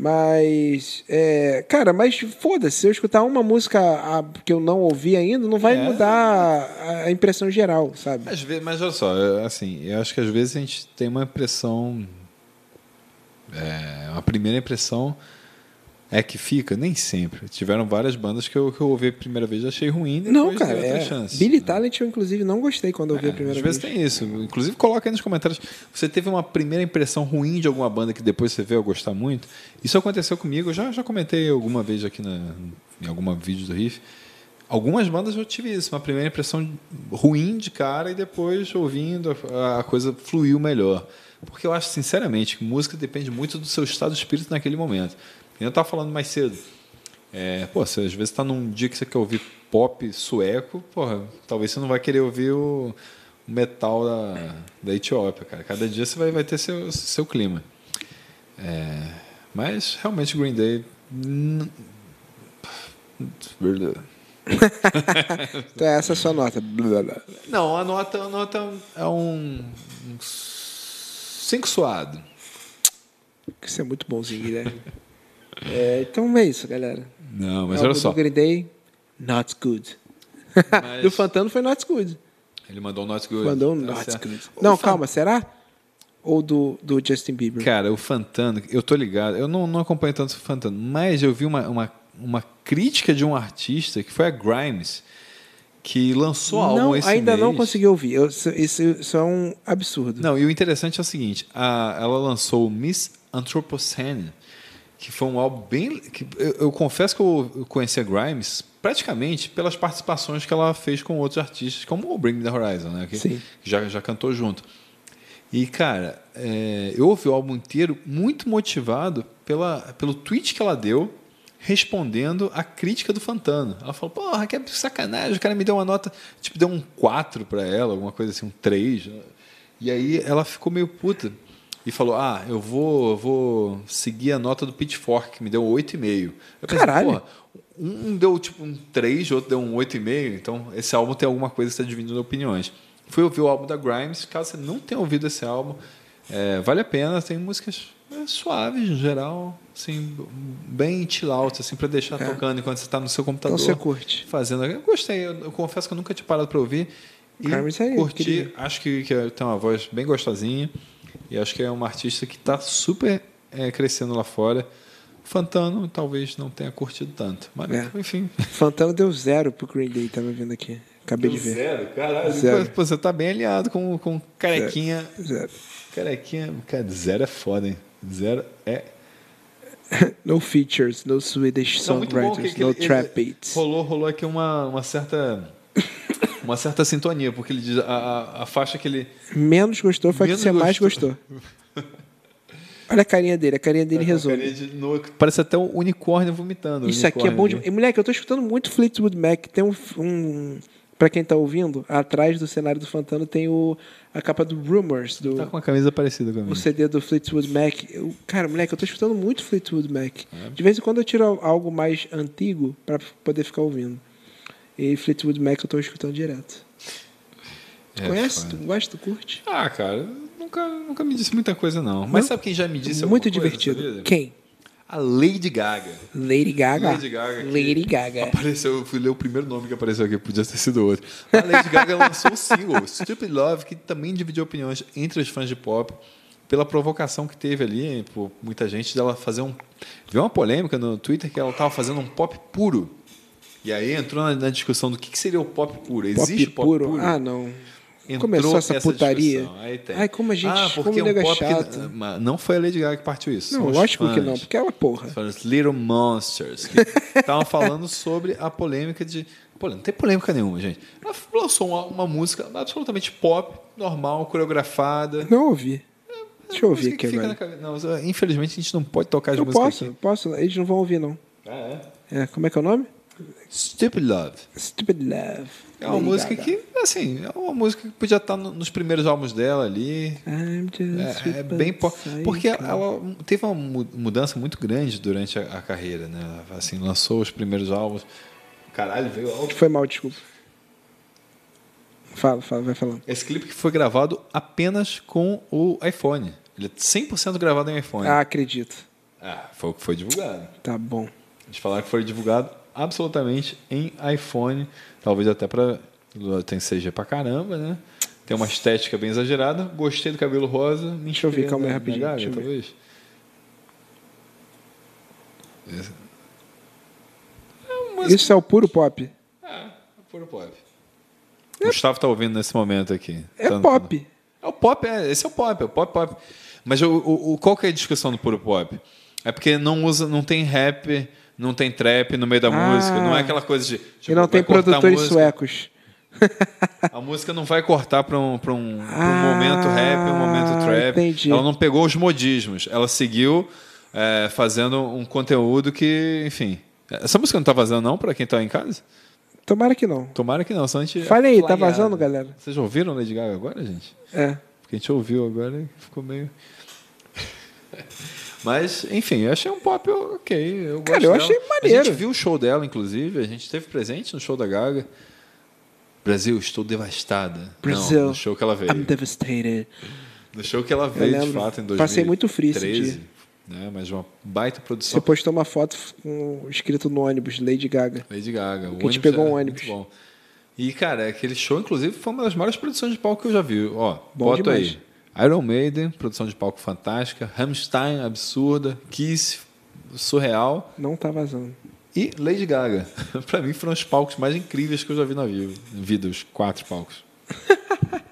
S1: Mas, é, cara, mas foda-se, se eu escutar uma música a- que eu não ouvi ainda, não vai
S2: É.
S1: mudar a, a impressão geral, sabe?
S2: Às vezes, mas olha só, é, assim, eu acho que às vezes a gente tem uma impressão. É, uma primeira impressão é que fica, nem sempre. Tiveram várias bandas que eu, que eu ouvi a primeira vez e achei ruim.
S1: Não, cara, é.
S2: chance.
S1: Billy Talent eu inclusive não gostei quando eu ouvi a
S2: É,
S1: primeira
S2: às
S1: vez.
S2: vezes tem isso. Inclusive, coloca aí nos comentários. Você teve uma primeira impressão ruim de alguma banda que depois você veio a gostar muito? Isso aconteceu comigo. Eu já, já comentei alguma vez aqui na, em alguma vídeo do Riff. Algumas bandas eu tive isso, uma primeira impressão ruim de cara e depois ouvindo a, a coisa fluiu melhor. Porque eu acho, sinceramente, que música depende muito do seu estado de espírito naquele momento. Eu estava falando mais cedo. É, pô, você às vezes está num dia que você quer ouvir pop sueco, porra, talvez você não vai querer ouvir o, metal da, da Etiópia, cara. Cada dia você vai, vai ter seu, seu clima. É, mas realmente Green Day. Verdade.
S1: Então essa é a sua nota.
S2: Não, a nota, a nota é um. um cinco suado.
S1: Isso é muito bonzinho, Guilherme. É, então é isso, galera.
S2: Não, mas
S1: Álbum
S2: olha só.
S1: Do Green Day, not good.
S2: Mas-
S1: Do Fantano foi not good.
S2: Ele mandou um not good.
S1: Mandou um
S2: Tá
S1: not
S2: certo.
S1: good. Não,
S2: Fan-
S1: calma, será? Ou do, do Justin Bieber?
S2: Cara, o Fantano, eu tô ligado, eu não, não acompanho tanto o Fantano, mas eu vi uma, uma, uma crítica de um artista que foi a Grimes, que lançou álbum
S1: não,
S2: esse
S1: ainda não
S2: mês.
S1: consegui ouvir. Eu- isso, isso, isso é um absurdo.
S2: Não, e o interessante é o seguinte: a- ela lançou Miss Anthropocene, que foi um álbum bem. Que eu, eu confesso que eu, eu conheci a Grimes praticamente pelas participações que ela fez com outros artistas, como o Bring Me the Horizon, né? Que,
S1: Sim.
S2: já, já cantou junto. E, cara, é, eu ouvi o álbum inteiro muito motivado pela, pelo tweet que ela deu respondendo a crítica do Fantano. Ela falou, porra, que sacanagem, o cara me deu uma nota, tipo, deu um 4 para ela, alguma coisa assim, um 3. E aí ela ficou meio puta e falou, ah, eu vou, vou seguir a nota do Pitchfork, que me deu 8,5. Eu pensei,
S1: Caralho.
S2: porra, um deu tipo um 3, outro deu um 8,5, então esse álbum tem alguma coisa que está dividindo opiniões. Fui ouvir o álbum da Grimes, caso você não tenha ouvido esse álbum, é, vale a pena, tem músicas é, suaves em geral, assim, bem chill out, assim, para deixar
S1: É.
S2: tocando enquanto você está no seu computador.
S1: Então você curte.
S2: Fazendo. Eu gostei, eu, eu confesso que eu nunca tinha parado para ouvir. E
S1: Grimes é
S2: curti, acho que, que tem uma voz bem gostosinha. E acho que é uma artista que está super é, crescendo lá fora. Fantano talvez não tenha curtido tanto. Mas,
S1: É.
S2: enfim.
S1: Fantano deu zero pro Green Day, tava vendo aqui. Acabei de ver.
S2: Zero, caralho.
S1: Zero.
S2: Pô, você tá bem alinhado com, com carequinha.
S1: Zero.
S2: Carequinha. Cara, zero é foda, hein? Zero é.
S1: No features, no Swedish
S2: Não,
S1: songwriters,
S2: que
S1: no
S2: ele-
S1: trap beats.
S2: Rolou, rolou aqui uma, uma certa. Uma certa sintonia, porque ele diz a, a, a faixa que ele.
S1: Menos gostou foi a que você mais
S2: gostou.
S1: Olha a carinha dele, a carinha dele resolve.
S2: Carinha de no- Parece até um unicórnio vomitando.
S1: Isso aqui é bom
S2: unicórnio
S1: demais. Moleque, eu tô escutando muito Fleetwood Mac. Tem um. um pra quem tá ouvindo, atrás do cenário do Fantano tem o, a capa do Rumors, do
S2: Tá com uma camisa parecida com a minha.
S1: o CD do Fleetwood Mac. Eu, cara, moleque, eu tô escutando muito Fleetwood Mac.
S2: É.
S1: De vez em quando eu tiro algo mais antigo pra poder ficar ouvindo. E Fleetwood Mac eu tô escutando direto. Tu
S2: É,
S1: conhece? Tu gosta? Tu curte?
S2: Ah, cara, nunca, nunca me disse muita coisa, não. Mas
S1: Não?
S2: sabe quem já me disse
S1: muito
S2: alguma coisa,
S1: divertido.
S2: sabia?
S1: Quem?
S2: A Lady Gaga.
S1: Lady Gaga.
S2: Lady Gaga.
S1: Lady Gaga.
S2: Apareceu, eu fui ler o primeiro nome que apareceu aqui, podia ter sido outro. A Lady Gaga lançou o single, Stupid Love, que também dividiu opiniões entre os fãs de pop, pela provocação que teve ali, por muita gente, dela fazer um. Viu uma polêmica no Twitter que ela estava fazendo um pop puro. E aí entrou na, discussão do que, seria o pop puro.
S1: Pop
S2: Existe pop
S1: puro?
S2: puro?
S1: Ah, não.
S2: Entrou
S1: Começou essa putaria.
S2: discussão. Aí tem.
S1: Ai, como a gente-
S2: Ah, porque
S1: como
S2: é um pop
S1: chato.
S2: que. Não foi a Lady Gaga que partiu isso.
S1: Não, lógico que
S2: fãs.
S1: não, porque ela, porra.
S2: Foram os Little Monsters, que estavam falando sobre a polêmica de. Pô, não tem polêmica nenhuma, gente. Ela lançou uma, uma música absolutamente pop, normal, coreografada.
S1: Não ouvi. Deixa eu ouvir
S2: Música que
S1: aqui agora.
S2: Não, mas, infelizmente a gente não pode tocar as
S1: Eu
S2: músicas
S1: posso,
S2: aqui.
S1: posso. Eles não vão ouvir, não.
S2: Ah, é?
S1: É, como é que é o nome?
S2: Stupid Love.
S1: Stupid Love.
S2: É uma
S1: Lady
S2: música
S1: Gaga.
S2: que, assim, é uma música que podia estar no- nos primeiros álbuns dela ali. É, é bem porque ela teve uma mu- mudança muito grande durante a, a carreira, né? Ela, Assim, lançou os primeiros álbuns. Caralho, veio alto.
S1: Foi mal, desculpa. Fala, fala, vai falando.
S2: Esse clipe que foi gravado apenas com o iPhone. Ele é 100% gravado em iPhone.
S1: Ah, acredito.
S2: Ah, foi o que foi divulgado.
S1: Tá bom.
S2: Eles falaram que foi divulgado absolutamente em iPhone. Talvez até para tem CG pra caramba, né? Tem uma estética bem exagerada. Gostei do cabelo rosa. Me
S1: Deixa eu ver, calma aí, rapidinho,
S2: Gaga,
S1: deixa
S2: talvez. É música-
S1: Isso é o puro pop.
S2: É, puro pop. O Gustavo tá ouvindo nesse momento aqui.
S1: É pop.
S2: É o pop, é, esse é o pop, é o pop pop. Mas o, o, o- qual que é a discussão do puro pop? É porque não usa, não tem rap, não tem trap no meio da
S1: Ah.
S2: música, não é aquela coisa de. tipo,
S1: e não tem produtores suecos.
S2: A música não vai cortar para um, pra um, pra um
S1: Ah,
S2: momento rap, um momento trap.
S1: entendi.
S2: Ela não pegou os modismos. Ela seguiu é, fazendo um conteúdo que, enfim. Essa música não tá vazando, não, para quem tá em casa?
S1: Tomara que não.
S2: Tomara que não, senão a gente.
S1: Fale aí, tá vazando, galera?
S2: Vocês ouviram Lady Gaga agora, gente?
S1: É.
S2: Porque a gente ouviu agora e ficou meio. Mas, enfim, eu achei um pop ok. Eu
S1: Cara, eu
S2: dela.
S1: achei
S2: A
S1: maneiro.
S2: gente viu o show dela, inclusive. A gente esteve presente no show da Gaga. Brasil, estou devastada.
S1: Brasil,
S2: Não, no show que ela veio.
S1: I'm devastated.
S2: No show que ela veio, de fato, em 2013.
S1: Passei muito frio esse dia.
S2: Né? Mas uma baita
S1: Você
S2: produção.
S1: postou uma foto com escrito no ônibus, Lady Gaga.
S2: Lady Gaga. O
S1: Que a gente pegou um ônibus.
S2: muito bom. E, cara, aquele show, inclusive, foi uma das maiores produções de palco que eu já vi. Ó,
S1: Bom
S2: bota
S1: demais.
S2: aí. Iron Maiden, produção de palco fantástica. Rammstein, absurda. Kiss, surreal.
S1: Não tá vazando.
S2: E Lady Gaga. pra mim foram os palcos mais incríveis que eu já vi na vida. os quatro palcos.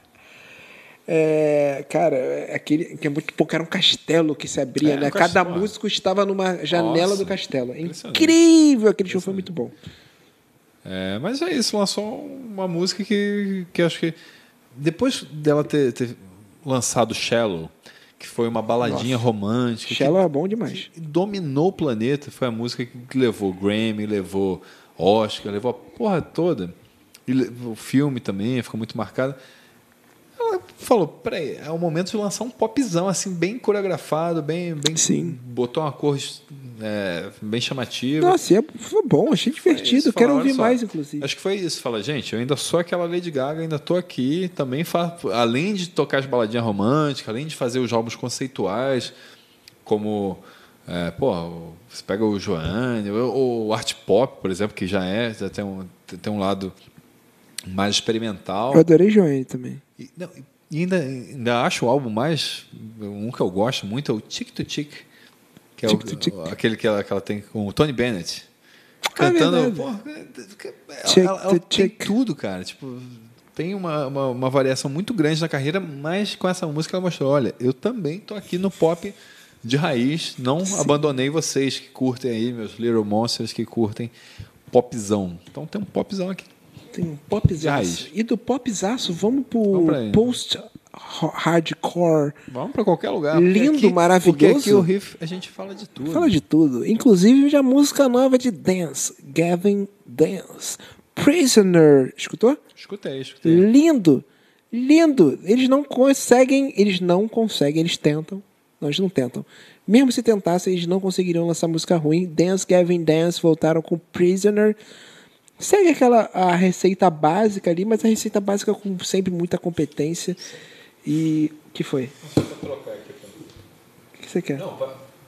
S1: É, cara, é aquele que é muito pouco, era um castelo que se abria,
S2: É,
S1: né?
S2: um
S1: Cada
S2: castelo.
S1: músico estava numa janela
S2: Nossa,
S1: do castelo. É incrível! Aquele show foi muito bom.
S2: É, mas é isso, lançou uma música que, que acho que. Depois dela ter, ter lançado Shallow, que foi uma baladinha romântica. que-
S1: Shallow é bom demais.
S2: que dominou o planeta. Foi a música que levou Grammy, levou Oscar, levou a porra toda. E o filme também ficou muito marcado. Ela falou: peraí, é o momento de lançar um popzão, assim, bem coreografado, bem. bem
S1: Sim.
S2: Botou uma cor é, bem chamativa.
S1: Nossa, é- foi bom, achei divertido. Quero ouvir
S2: só,
S1: mais, inclusive.
S2: Acho que foi isso. Fala, gente, eu ainda sou aquela Lady Gaga, ainda tô aqui, também faço, além de tocar as baladinhas românticas, além de fazer os álbuns conceituais, como, é, pô, você pega o Joanne, ou o art pop, por exemplo, que já é, já tem um, tem um lado mais experimental.
S1: Eu adorei Joanne também.
S2: E, não, e ainda, ainda acho o álbum mais. Um que eu gosto muito é o Tic to Tic, que é
S1: Tic
S2: aquele que ela, que ela tem com o Tony Bennett.
S1: Ah,
S2: Cantando. porra, ela, ela- tem tudo, cara. Tipo, tem uma, uma, uma variação muito grande na carreira, mas com essa música ela mostrou: olha, eu também tô aqui no pop de raiz, não abandonei vocês que curtem aí, meus Little Monsters que curtem popzão. Então tem um popzão aqui.
S1: Tem um popzaço. E do popzaço, vamos pro
S2: Vamos pra aí.
S1: post-hardcore.
S2: Vamos pra qualquer lugar.
S1: Lindo,
S2: aqui,
S1: maravilhoso.
S2: Porque aqui o riff a gente fala de tudo.
S1: Fala de tudo. Inclusive a música nova de Dance. Gavin Dance. Prisoner. Escutou?
S2: Escutei, escutei.
S1: Lindo. Lindo. Eles não conseguem. Eles não conseguem. Eles tentam. Não, eles não tentam. Mesmo se tentassem, eles não conseguiriam lançar música ruim. Dance, Gavin Dance voltaram com Prisoner. Segue aquela a receita básica ali, mas a receita básica com sempre muita competência. E. O que foi? O que você quer?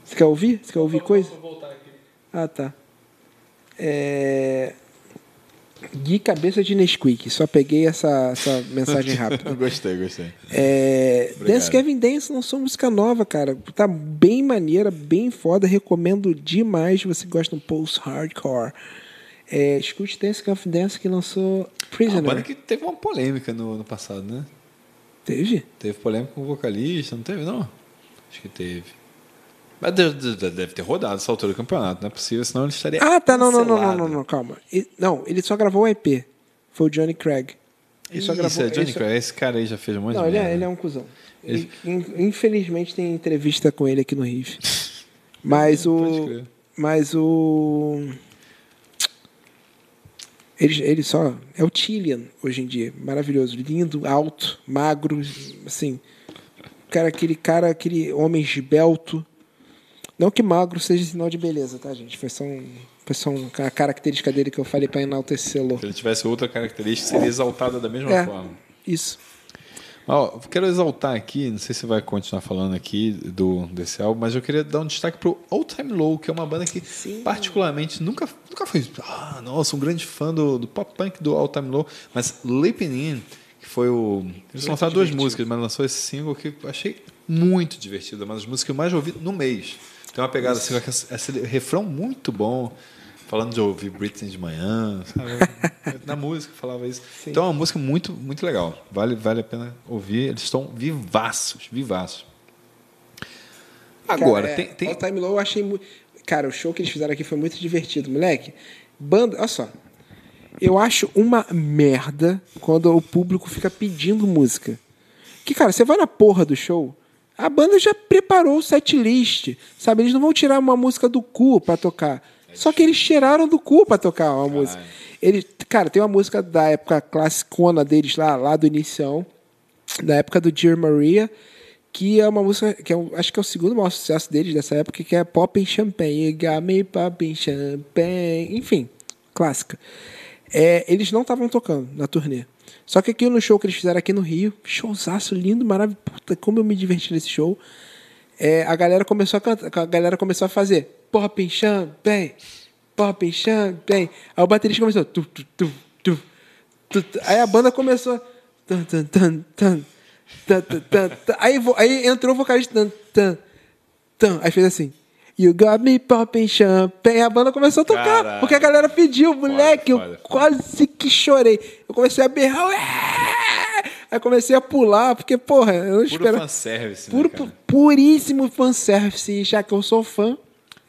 S1: Você quer ouvir? Você quer ouvir coisa? Ah, tá. É... Gui Cabeça de Nesquik. Só peguei essa, essa mensagem rápida.
S2: gostei, gostei.
S1: É...
S2: Obrigado.
S1: Dance Kevin Dance lançou música nova, cara. Tá bem maneira, bem foda. Recomendo demais se você gosta de um post-hardcore. É, escute Dance Kevin Dance que lançou Prisoner.
S2: banda que teve uma polêmica no, no passado, né?
S1: Teve?
S2: Teve polêmica com o vocalista, não teve, não? Acho que teve. Mas deve, deve- ter rodado essa altura do campeonato, não é possível, senão ele estaria.
S1: Ah, tá. Não, não, não, não, não, não, calma. Não, ele só gravou o EP. Foi o Johnny Craig. Ele só
S2: Isso,
S1: gravou.
S2: é Johnny
S1: só-
S2: Craig. Esse cara aí já fez um monte
S1: Não,
S2: de
S1: ele é, ele é um cuzão.
S2: Ele-
S1: In- Infelizmente tem entrevista com ele aqui no Riff. Mas o. Mas o. Ele, ele só. É o Tillian hoje em dia. Maravilhoso. Lindo, alto, magro, assim. Cara, aquele cara, aquele homem esbelto. Não que magro seja sinal de beleza, tá, gente? Foi só, um, foi só uma característica dele que eu falei para enaltecê-lo.
S2: Se ele tivesse outra característica, seria exaltada da mesma
S1: É,
S2: forma.
S1: isso.
S2: Quero exaltar aqui, não sei se vai continuar falando aqui do, desse álbum, mas eu queria dar um destaque pro All Time Low, que é uma banda que
S1: Sim.
S2: particularmente nunca, nunca foi, ah, nossa, um grande fã do, do pop punk do All Time Low, mas Leaping In, que foi o... Eles lançaram duas
S1: divertido.
S2: músicas, mas lançou esse single que eu achei muito divertido, uma das músicas que eu mais ouvi no mês. Tem uma pegada assim, com esse, esse refrão muito bom, falando de ouvir Britney de manhã, sabe? Na música falava isso. Então é uma música muito, muito legal. Vale, vale a pena ouvir. Eles estão vivaços, vivaços. Agora,
S1: Cara, é,
S2: tem, tem
S1: All Time Low eu achei muito. Cara, o show que eles fizeram aqui foi muito divertido, moleque. Banda, olha só. Eu acho uma merda quando o público fica pedindo música. Que, cara, você vai na porra do show, a banda já preparou o set list, sabe? Eles não vão tirar uma música do cu pra tocar. Só que eles tiraram do cu pra tocar uma música. Ele, cara, tem uma música da época classicona deles lá, lá do inicião, da época do Dear Maria, que é uma música que é um- acho que é o segundo maior sucesso deles dessa época, que é Pop in Champagne, Got Me Pop in Champagne, enfim, clássica. É, eles não estavam tocando na turnê. Só que aqui no show que eles fizeram aqui no Rio, showzaço lindo, maravilhoso, puta, como eu me diverti nesse show. É, a galera começou a cantar, a galera começou a fazer Pop in Champagne, Pop in Champagne. Aí o baterista começou tu, tu, tu, tu, tu. Aí a banda começou tan, tan, tan, tan, tan, tan, tan, tan. Aí, aí entrou o vocalista tan, tan, tan. Aí fez assim You got me popping champagne. A banda começou a tocar, porque a galera pediu, moleque.
S2: foda,
S1: eu
S2: foda.
S1: quase que chorei. Eu comecei a berrar. "Ué!" Aí comecei a pular, porque, porra, eu não
S2: puro
S1: esperava.
S2: fanservice,
S1: Puro,
S2: né, cara?
S1: puríssimo fanservice. E já que eu sou fã,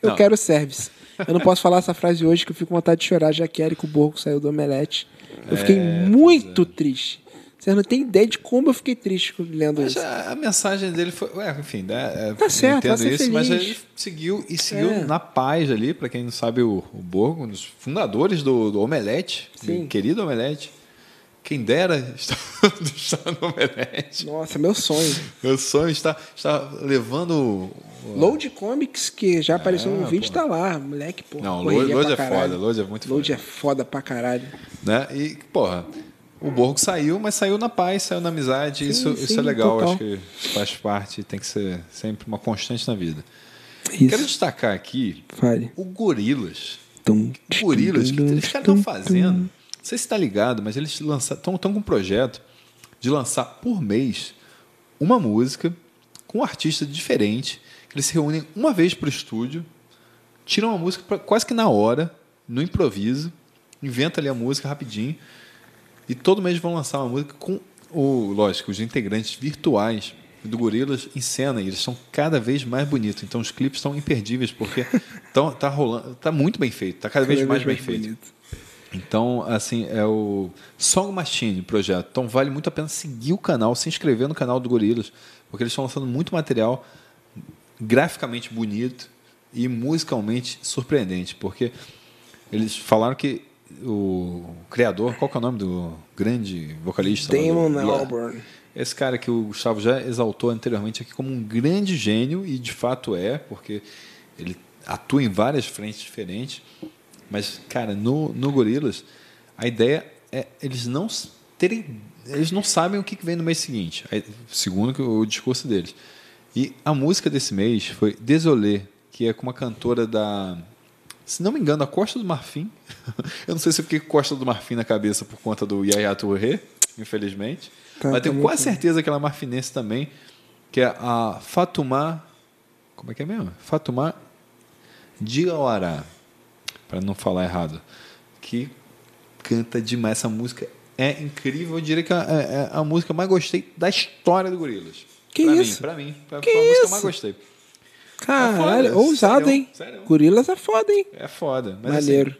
S1: eu
S2: Não.
S1: quero service. Eu não posso falar essa frase hoje que eu fico com vontade de chorar, já que Érico Borgo saiu do Omelete. Eu fiquei
S2: É,
S1: muito triste. Você não tem ideia de como eu fiquei triste lendo
S2: Mas
S1: isso.
S2: a, a mensagem dele foi. Ué, enfim, né, é,
S1: Tá
S2: eu
S1: certo,
S2: entendo isso, mas
S1: feliz.
S2: ele seguiu e seguiu
S1: É.
S2: na paz ali, para quem não sabe, o, o Borgo, um dos fundadores do, do Omelete,
S1: Sim.
S2: do querido Omelete. Quem dera estar, estar no Omelete.
S1: Nossa, meu sonho.
S2: Meu sonho está, está levando.
S1: Load Comics, que já apareceu no
S2: É,
S1: vídeo,
S2: pô.
S1: tá lá. Moleque, pô.
S2: Não, Load é
S1: caralho.
S2: foda, Load é muito
S1: Load
S2: foda.
S1: é foda pra caralho.
S2: né? E, porra, o Borgo saiu, mas saiu na paz, saiu na amizade.
S1: Sim,
S2: isso,
S1: sim,
S2: isso é legal,
S1: total.
S2: acho que faz parte, tem que ser sempre uma constante na vida.
S1: Isso.
S2: Quero destacar aqui
S1: Fale.
S2: o Gorilas.
S1: Tum,
S2: O Gorilas, o que eles estão fazendo? Não sei se está ligado, mas eles estão com um projeto de lançar por mês uma música com um artista diferente. que Eles se reúnem uma vez para o estúdio, tiram uma música pra- quase que na hora, no improviso, inventa ali a música rapidinho. E todo mês vão lançar uma música com, o, lógico, os integrantes virtuais do Gorilas em cena. E eles são cada vez mais bonitos. Então os clipes estão imperdíveis, porque tão, tá rolando. Tá muito bem feito, tá cada vez mais bem feito. Então, assim, é o Song Machine projeto. Então vale muito a pena seguir o canal, se inscrever no canal do Gorilas, porque eles estão lançando muito material graficamente bonito e musicalmente surpreendente, porque eles falaram que o criador, qual que é o nome do grande vocalista? do-
S1: Damon? Albarn.
S2: Esse cara que o Gustavo já exaltou anteriormente aqui como um grande gênio, e de fato é, porque ele atua em várias frentes diferentes. Mas, cara, no, no Gorilas, a ideia é eles não terem. Eles não sabem o que vem no mês seguinte, segundo o discurso deles. E a música desse mês foi Désolé, que é com uma cantora da. Se não me engano, a Costa do Marfim. Eu não sei se eu fiquei com Costa do Marfim na cabeça por conta do Yaya Touré, infelizmente.
S1: Tá,
S2: Mas tenho quase certeza que ela é marfinense também, que é a Fatuma. Como é que é mesmo? Fatuma Diawara, para não falar errado. Que canta demais. Essa música é incrível. Eu diria que é é a música mais gostei da história do Gorilas.
S1: Que
S2: pra
S1: isso?
S2: Mim, pra mim. Foi
S1: Que
S2: a música que
S1: isso?
S2: mais gostei.
S1: Caralho,
S2: É foda,
S1: ousado,
S2: sério,
S1: hein?
S2: sério.
S1: Gorilas é foda, hein?
S2: É foda. Mas,
S1: Maneiro.
S2: assim,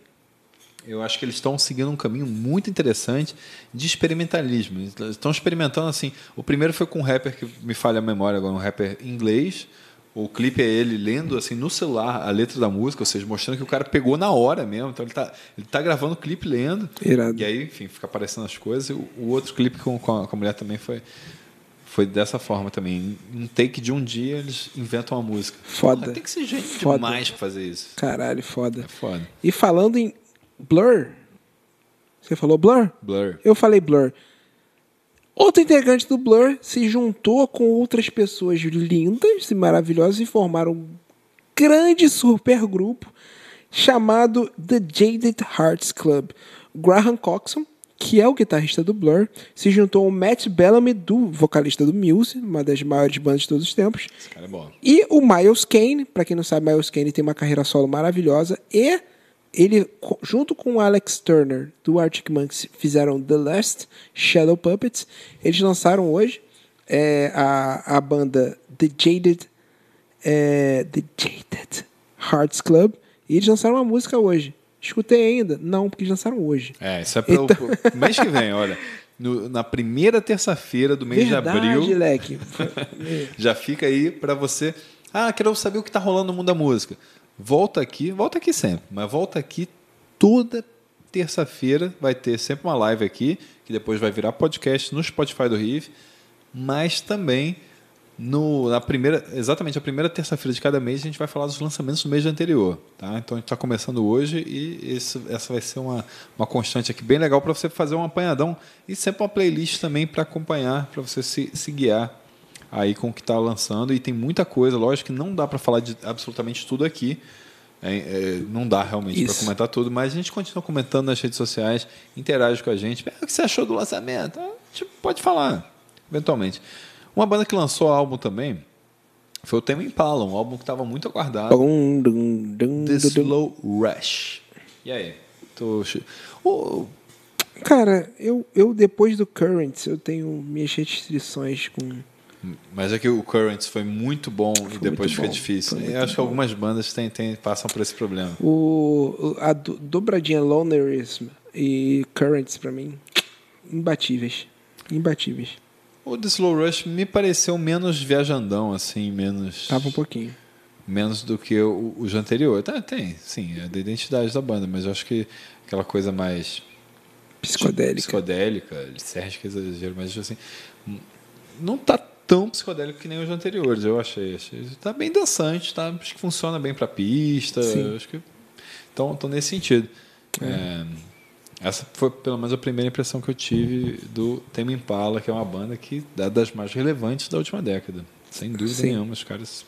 S2: eu acho que eles estão seguindo um caminho muito interessante de experimentalismo. Eles estão experimentando assim. O primeiro foi com um rapper que me falha a memória agora, um rapper inglês, O clipe é ele lendo assim no celular a letra da música, ou seja, mostrando que o cara pegou na hora mesmo. Então ele tá, ele tá gravando o clipe lendo.
S1: Irado.
S2: E aí, enfim, fica aparecendo as coisas. E o, o outro clipe com, com, a, com a mulher também foi, foi dessa forma também. Um take de um dia eles inventam uma música.
S1: Foda.
S2: Porra, tem que ser gente
S1: Foda.
S2: demais pra fazer isso.
S1: Caralho, foda.
S2: É foda.
S1: E falando em Blur. Você falou Blur?
S2: Blur.
S1: Eu falei Blur. Outro integrante do Blur se juntou com outras pessoas lindas e maravilhosas e formaram um grande supergrupo chamado The Jaded Hearts Club. Graham Coxon, que é o guitarrista do Blur, se juntou ao Matt Bellamy, do vocalista do Muse, uma das maiores bandas de todos os tempos,
S2: Esse cara é bom.
S1: e o Miles Kane, para quem não sabe, Miles Kane tem uma carreira solo maravilhosa. E ele, junto com o Alex Turner do Arctic Monkeys, fizeram The Last Shadow Puppets. Eles lançaram hoje é, a, a banda The Jaded, é, The Jaded Hearts Club. E eles lançaram uma música hoje. Escutei ainda? Não, porque eles lançaram hoje.
S2: É, isso é para
S1: Então-
S2: o mês que vem, olha. No- na primeira terça-feira do mês
S1: Verdade,
S2: de abril,
S1: leque.
S2: já fica aí para você. Ah, quero saber o que está rolando no mundo da música. Volta aqui, volta aqui sempre, mas volta aqui toda terça-feira. Vai ter sempre uma live aqui, que depois vai virar podcast no Spotify do Riff, mas também no, na primeira, exatamente a primeira terça-feira de cada mês, a gente vai falar dos lançamentos do mês anterior. Tá? Então a gente está começando hoje e essa vai ser uma, uma constante aqui bem legal para você fazer um apanhadão e sempre uma playlist também para acompanhar, para você se, se guiar aí com o que está lançando. E tem muita coisa, lógico que não dá para falar de absolutamente tudo aqui. É, é, não dá realmente para comentar tudo, mas a gente continua comentando nas redes sociais, interage com a gente. "Ah, O que você achou do lançamento? A gente pode falar, eventualmente. Uma banda que lançou álbum também foi o Tema Impala, um álbum que estava muito aguardado.
S1: Dum, dum, dum,
S2: The. Slow Rush. E aí? Tô... che- O-
S1: Cara, eu, eu depois do Currents, eu tenho minhas restrições com.
S2: Mas é que o Currents foi muito bom e depois fica
S1: bom,
S2: difícil.
S1: foi
S2: Eu acho que
S1: bom.
S2: algumas bandas têm, têm- passam por esse problema.
S1: O, a do- dobradinha Lonerism e Currents, pra mim, imbatíveis. Imbatíveis.
S2: O The Slow Rush me pareceu menos viajandão, assim, menos.
S1: Tava um pouquinho.
S2: menos do que o, o já anterior. Tá, tem, sim, é da identidade da banda, mas eu acho que aquela coisa mais
S1: Psicodélica.
S2: psicodélica, Sérgio que é exagero, mas assim, não tá tão psicodélico que nem os anteriores, eu achei. achei tá bem dançante, tá, acho que funciona bem pra pista, acho que então, então nesse sentido. É, essa foi pelo menos a primeira impressão que eu tive do Tame Impala, que é uma banda que é das mais relevantes da última década. Sem dúvida
S1: Sim.
S2: nenhuma, os caras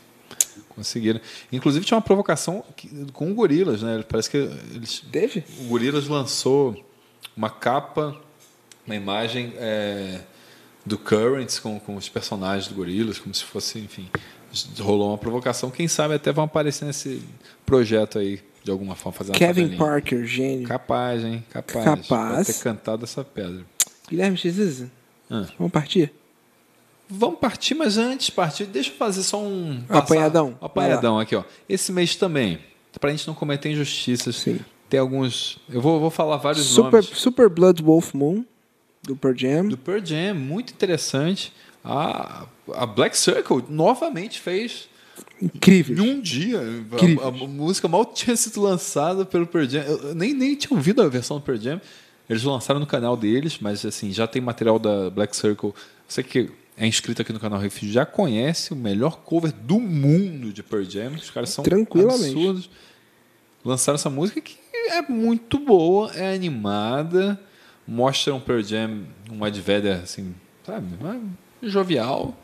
S2: conseguiram. Inclusive tinha uma provocação com o Gorilas, né? Parece que eles
S1: Teve?
S2: o Gorilas lançou uma capa, uma imagem é, do Currents com, com os personagens do Gorilas, como se fosse, enfim, rolou uma provocação. Quem sabe até vão aparecer nesse projeto aí, de alguma forma, fazer uma
S1: Kevin. Parker, gênio.
S2: Capaz, hein? Capaz.
S1: Capaz.
S2: Pode ter cantado essa pedra.
S1: Guilherme X.
S2: Ah.
S1: Vamos partir?
S2: Vamos partir, mas antes de partir, deixa eu fazer só um.
S1: Apanhadão.
S2: Um apanhadão aqui, ó. Esse mês também, pra gente não cometer injustiças.
S1: Sim.
S2: Tem alguns. Eu vou, vou falar vários
S1: Super,
S2: nomes.
S1: Super Blood Wolf Moon, do Pearl Jam.
S2: Do Pearl Jam, muito interessante. A, a Black Circle novamente fez
S1: Incrível.
S2: em um dia. A, a música mal tinha sido lançada pelo Pearl Jam. Eu nem, nem tinha ouvido a versão do Pearl Jam. Eles lançaram no canal deles, mas assim, já tem material da Black Circle. Você que é inscrito aqui no canal Riff já conhece o melhor cover do mundo de Pearl Jam. Os caras são absurdos. Lançaram essa música que é muito boa, é animada, mostra um Pearl Jam, um Ed Vedder, assim, sabe, uma- jovial.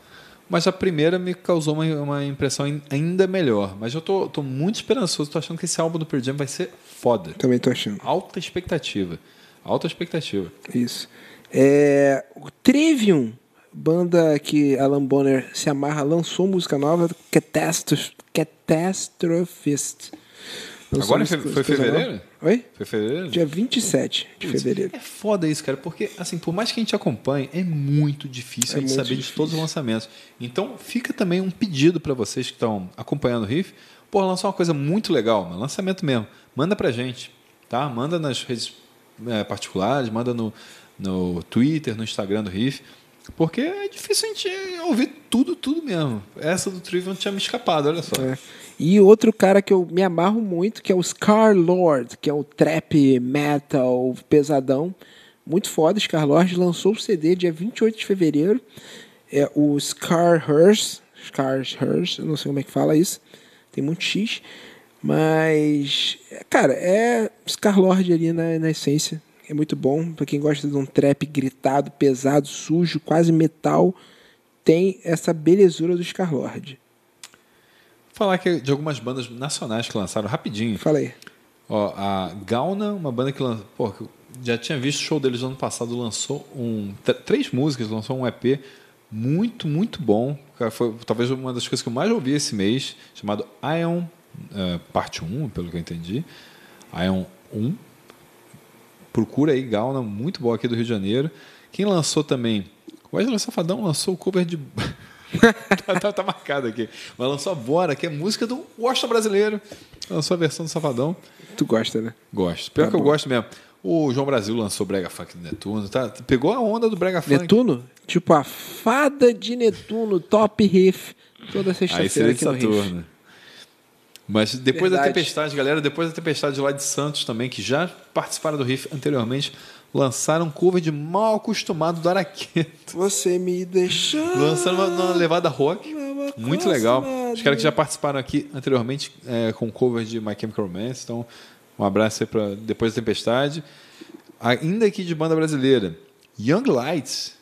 S2: Mas a primeira me causou uma, uma impressão ain- ainda melhor. Mas eu tô, tô muito esperançoso, tô achando que esse álbum do Pearl Jam vai ser foda.
S1: Também tô achando.
S2: Alta expectativa. Alta expectativa.
S1: Isso. É, o Trivium, banda que Alan Bonner se amarra, lançou música nova, Catastroph Catastrophist. Lançou
S2: Agora foi- foi fevereiro?
S1: Oi?
S2: Foi fevereiro?
S1: Dia 27 de fevereiro.
S2: É foda isso, cara, porque assim, por mais que a gente acompanhe, é muito difícil
S1: É
S2: a gente saber de
S1: difícil.
S2: todos os lançamentos. Então, fica também um pedido para vocês que estão acompanhando o Riff, pô, lançar uma coisa muito legal, um lançamento mesmo. Manda pra gente, tá? Manda nas redes é, particulares, manda no, no Twitter, no Instagram do Riff. Porque é difícil a gente ouvir tudo, tudo mesmo. Essa do Trivium tinha me escapado, olha só.
S1: É. E outro cara que eu me amarro muito, que é o Scar Lord, que é o trap metal pesadão. Muito foda. Scar Lord lançou o CD dia 28 de fevereiro. É o Scar Hearse. Scar não sei como é que fala isso. Tem muito X. Mas, cara, é Scar Lord ali na, na essência. É muito bom. Pra quem gosta de um trap gritado, pesado, sujo, quase metal, tem essa belezura do Scar Lord.
S2: Falar que de algumas bandas nacionais que lançaram rapidinho.
S1: Fala aí.
S2: Ó, a Gauna, uma banda que lançou. Pô, já tinha visto o show deles no ano passado, lançou um. tr- Três músicas, lançou um EP muito, muito bom. Cara, Foi talvez uma das coisas que eu mais ouvi esse mês, chamado Ion, eh, parte 1, pelo que eu entendi. Ion 1. Procura aí, Gauna, muito boa aqui do Rio de Janeiro. Quem lançou também. O Wesley Safadão lançou o cover de. tá, tá- tá marcado aqui. Mas lançou a Bora, que é música do Washington brasileiro. Lançou a versão do Safadão.
S1: Tu gosta, né?
S2: Gosto. Pior
S1: Tá
S2: que eu
S1: bom.
S2: gosto mesmo. O João Brasil lançou Brega Funk do Netuno. Tá? Pegou a onda do Brega Funk.
S1: Netuno? Tipo a fada de Netuno, top riff. Toda sexta-feira aqui no Riff.
S2: Saturno. Mas depois da
S1: Verdade.
S2: Tempestade, galera, depois da Tempestade lá de Santos também, que já participaram do riff anteriormente, lançaram um cover de Mal Acostumado do Araqueto.
S1: Você me deixou.
S2: Lançaram uma, uma levada rock. Muito legal. Os caras que já participaram aqui anteriormente é, com cover de My Chemical Romance. Então, um abraço aí para depois da Tempestade. Ainda aqui de banda brasileira, Young Lights.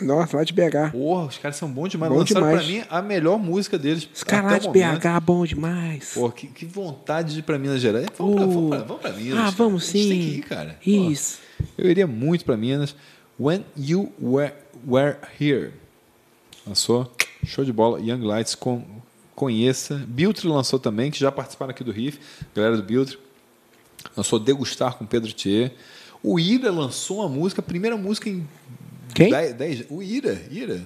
S1: Nossa, lá de BH.
S2: Porra, os caras são bons demais.
S1: Bom
S2: Lançaram
S1: demais.
S2: pra mim a melhor música deles.
S1: Os caras lá de
S2: momento.
S1: BH, bom demais.
S2: Pô, que, que vontade de ir pra Minas Gerais. Vamos, pra,
S1: Uh.
S2: vamos, pra, vamos pra Minas.
S1: Ah,
S2: cara.
S1: vamos
S2: A gente tem
S1: sim.
S2: que ir, cara.
S1: Isso.
S2: eu iria muito pra Minas. When You Were, were Here. Lançou. Show de bola. Young Lights, com, conheça. Biltre lançou também, que já participaram aqui do Riff. Galera do Biltre. Lançou Degustar com Pedro Thier. O Ira lançou uma música, a primeira música em
S1: Quem?
S2: Dez- dez- o Ira, Ira.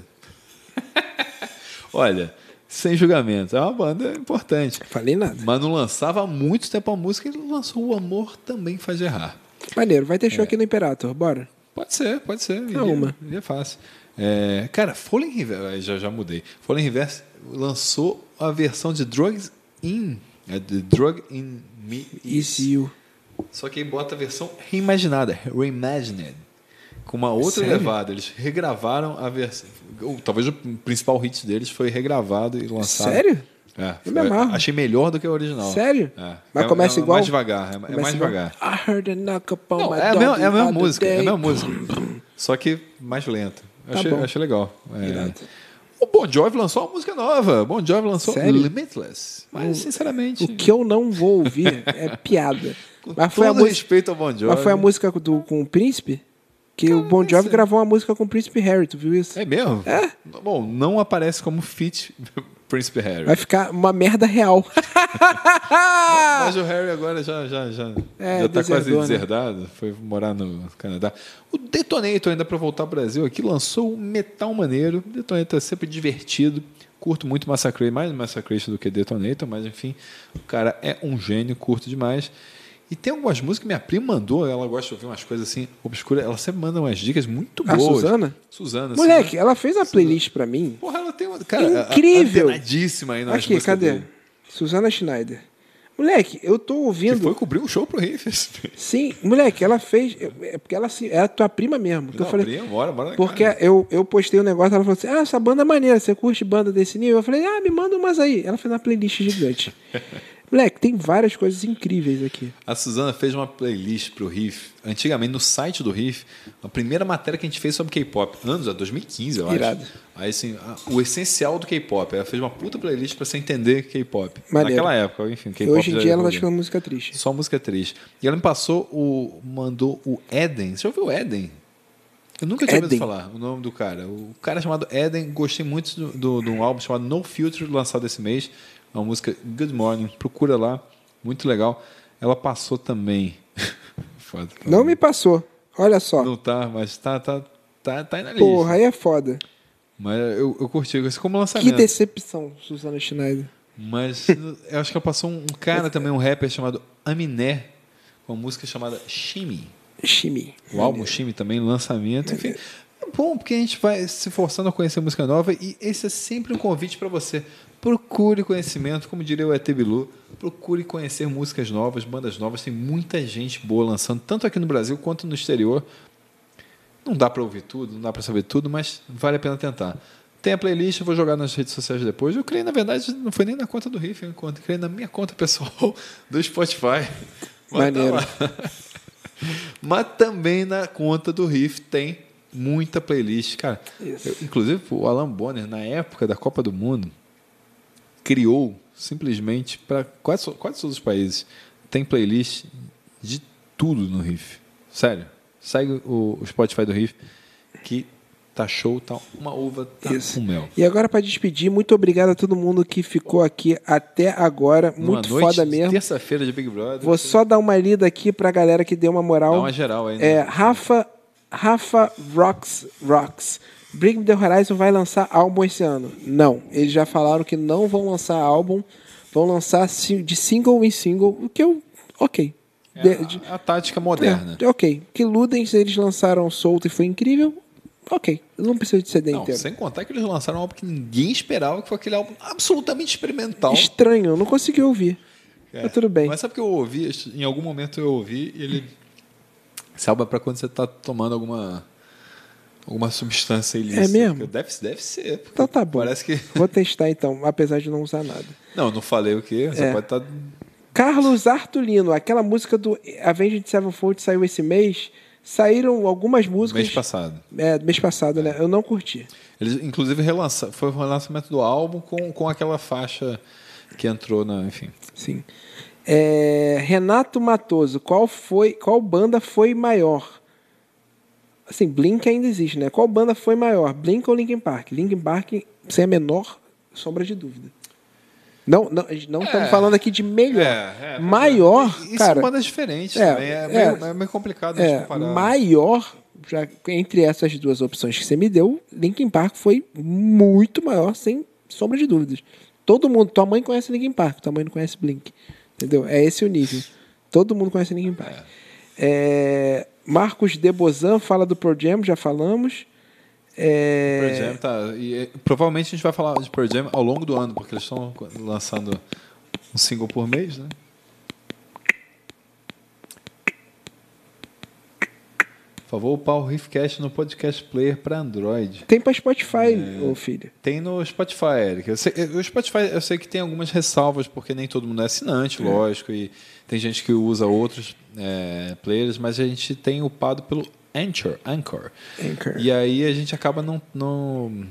S2: Olha, sem julgamento, é uma banda importante.
S1: Falei nada.
S2: Mas não lançava há muito tempo a música e lançou O Amor Também Faz Errar.
S1: Maneiro, vai ter
S2: É.
S1: show aqui no Imperator, bora.
S2: Pode ser, pode ser. Iria,
S1: uma.
S2: iria fácil. É, cara, Fallen Reverse, já, já mudei. Fallen Reverse lançou a versão de Drugs In, é, de Drug In Me.
S1: Is you.
S2: Só que aí bota a versão reimaginada, reimagined, com uma outra
S1: Sério?
S2: levada. Eles regravaram a versão. Talvez o principal hit deles foi regravado e lançado.
S1: Sério?
S2: É,
S1: Eu me amarro.
S2: achei melhor do que o original.
S1: Sério?
S2: É.
S1: Mas
S2: É-
S1: começa
S2: é
S1: igual?
S2: Mais devagar, é, é
S1: Começa
S2: mais
S1: igual?
S2: devagar.
S1: I heard a knock upon
S2: Não,
S1: my
S2: é a mesma, é a mesma música, é a mesma música. Só que mais lenta.
S1: Tá
S2: achei,
S1: bom.
S2: achei legal. É. O Bon Jovi lançou uma música nova. Bon Jovi lançou
S1: Sério?
S2: Limitless. Mas, sinceramente,
S1: O que eu não vou ouvir é piada. Mas foi, a música,
S2: respeito ao Bon Jovi.
S1: mas foi a música do, com o Príncipe? Que o Bon Jovi gravou uma música com o Príncipe Harry, tu viu isso?
S2: É mesmo?
S1: É.
S2: Bom, não aparece como feat Príncipe Harry.
S1: Vai ficar uma merda real.
S2: Mas o Harry agora já, já, já,
S1: É,
S2: já tá quase
S1: né?
S2: deserdado. Foi morar no Canadá. O Detonator, ainda para voltar ao Brasil aqui, lançou um metal maneiro. Detonator é sempre divertido. Curto muito Massacre, mais Massacration do que Detonator, mas enfim, o cara é um gênio, curto demais. E tem algumas músicas que minha prima mandou, ela gosta de ouvir umas coisas assim obscuras. Ela sempre manda umas dicas muito
S1: A
S2: boas.
S1: Suzana?
S2: Suzana.
S1: Moleque,
S2: Suzana.
S1: ela fez a playlist pra mim.
S2: Porra, ela tem uma. Cara,
S1: Incrível!
S2: antenadíssima aí nas
S1: Aqui, cadê?
S2: dele.
S1: Suzana Schneider. Moleque, eu tô
S2: Que
S1: ouvindo.
S2: foi cobrir um show pro Riffs.
S1: Sim, moleque, ela fez. É porque ela se- é a tua prima mesmo. Que eu
S2: Não,
S1: falei,
S2: prima, bora, bora
S1: Porque
S2: cara.
S1: eu, eu postei um negócio, ela falou assim: Ah, essa banda é maneira, você curte banda desse nível? Eu falei, ah, me manda umas aí. Ela fez uma playlist gigante. Moleque, tem várias coisas incríveis aqui.
S2: A Suzana fez uma playlist pro Riff, antigamente no site do Riff, a primeira matéria que a gente fez sobre K-pop, anos, é 2015, eu
S1: Irado.
S2: acho. Aí assim, o essencial do K-pop, ela fez uma puta playlist pra você entender K-pop. Naquela época, enfim, K-pop
S1: hoje em dia ela tá escutando música triste.
S2: Só música triste. E ela me passou o mandou o Eden. Você já ouviu o Eden? Eu nunca tinha ouvido
S1: Eden.
S2: falar o nome do cara. O cara é chamado Eden, gostei muito do, do, de um álbum chamado No Filter, lançado esse mês. É uma música Good Morning, procura lá, muito legal. Ela passou também. Foda.
S1: Não me passou. Olha só.
S2: Não tá, mas tá, tá, tá, tá aí na lista.
S1: Porra, aí é foda.
S2: Mas eu, eu curti isso como
S1: Que
S2: lançamento.
S1: decepção, Suzana Schneider.
S2: Mas eu acho que ela passou um cara também, um rapper chamado Aminé, com uma música chamada Shimmy.
S1: Shimi.
S2: O álbum Shimmy também, lançamento. Enfim, bom, porque a gente vai se forçando a conhecer música nova e esse é sempre um convite para você. Procure conhecimento, como diria o ET Bilu, procure conhecer músicas novas, bandas novas. Tem muita gente boa lançando, tanto aqui no Brasil quanto no exterior. Não dá para ouvir tudo, não dá para saber tudo, mas vale a pena tentar. Tem a playlist, eu vou jogar nas redes sociais depois. Eu criei, na verdade, não foi nem na conta do Riff, eu criei na minha conta pessoal do Spotify. Mas, tá
S1: Maneiro.
S2: mas também na conta do Riff tem muita playlist. Cara, eu- inclusive o Alan Bonner, na época da Copa do Mundo, criou simplesmente para quase, quase todos os países. Tem playlist de tudo no Riff. Sério. Segue o, o Spotify do Riff, que tá show, tá uma uva, tá
S1: Isso.
S2: mel.
S1: E agora, para despedir, muito obrigado a todo mundo que ficou aqui até agora.
S2: Numa
S1: Muito
S2: noite
S1: foda mesmo.
S2: Terça-feira de Big Brother.
S1: Vou só dar uma lida aqui pra galera que deu uma moral.
S2: Dá uma geral aí. né?
S1: É, Rafa, Rafa Rocks, Rocks. Bring the Horizon vai lançar álbum esse ano? Não. Eles já falaram que não vão lançar álbum, vão lançar de single em single, o que eu. Ok.
S2: É
S1: De-
S2: a-
S1: de-
S2: a, tática moderna.
S1: é, ok. Que Ludens eles lançaram solto e foi incrível. Ok. Não preciso de CD
S2: Não,
S1: inteiro.
S2: sem contar que eles lançaram um álbum que ninguém esperava, que foi aquele álbum absolutamente experimental.
S1: Estranho, eu não consegui ouvir.
S2: É,
S1: Mas tudo bem.
S2: Mas sabe que eu ouvi, em algum momento eu ouvi, e ele. Esse álbum é pra quando você tá tomando alguma. Alguma substância ilícita.
S1: É mesmo?
S2: Deve, deve ser.
S1: Então tá bom.
S2: Parece que.
S1: Vou testar então, apesar de não usar nada.
S2: Não, não falei o quê. Você
S1: É.
S2: pode tá estar.
S1: Carlos Artulino, aquela música do Avenged Sevenfold saiu esse mês. Saíram algumas músicas.
S2: mês passado.
S1: É, mês passado, né? Eu não curti.
S2: Eles, inclusive, relança, foi o relançamento do álbum com, com aquela faixa que entrou na. Enfim.
S1: Sim. É, Renato Matoso, qual foi, qual banda foi maior? Assim, Blink ainda existe, né? Qual banda foi maior? Blink ou Linkin Park? Linkin Park sem a menor sombra de dúvida. Não, não, não estamos falando aqui de melhor.
S2: É, é,
S1: maior,
S2: E
S1: cara.
S2: são bandas diferentes
S1: é,
S2: também. É,
S1: é,
S2: meio, é meio complicado
S1: É,
S2: comparar.
S1: maior, já, entre essas duas opções que você me deu, Linkin Park foi muito maior, sem sombra de dúvidas. Todo mundo, tua mãe conhece Linkin Park, tua mãe não conhece Blink. Entendeu? É esse o nível. Todo mundo conhece Linkin Park. É, Marcos Debozan fala do Pro Jam, já falamos. É,
S2: Pearl Jam tá. E, provavelmente a gente vai falar de Pearl Jam ao longo do ano, porque eles estão lançando um single por mês, né? Por favor, upar o Riffcast no podcast player para Android.
S1: Tem pra Spotify,
S2: É.
S1: ô filho.
S2: Tem no Spotify, Eric. Eu sei, o Spotify eu sei que tem algumas ressalvas, porque nem todo mundo é assinante, lógico, e tem gente que usa outros é, players, mas a gente tem upado pelo Anchor. Anchor.
S1: Anchor.
S2: E aí a gente acaba não. não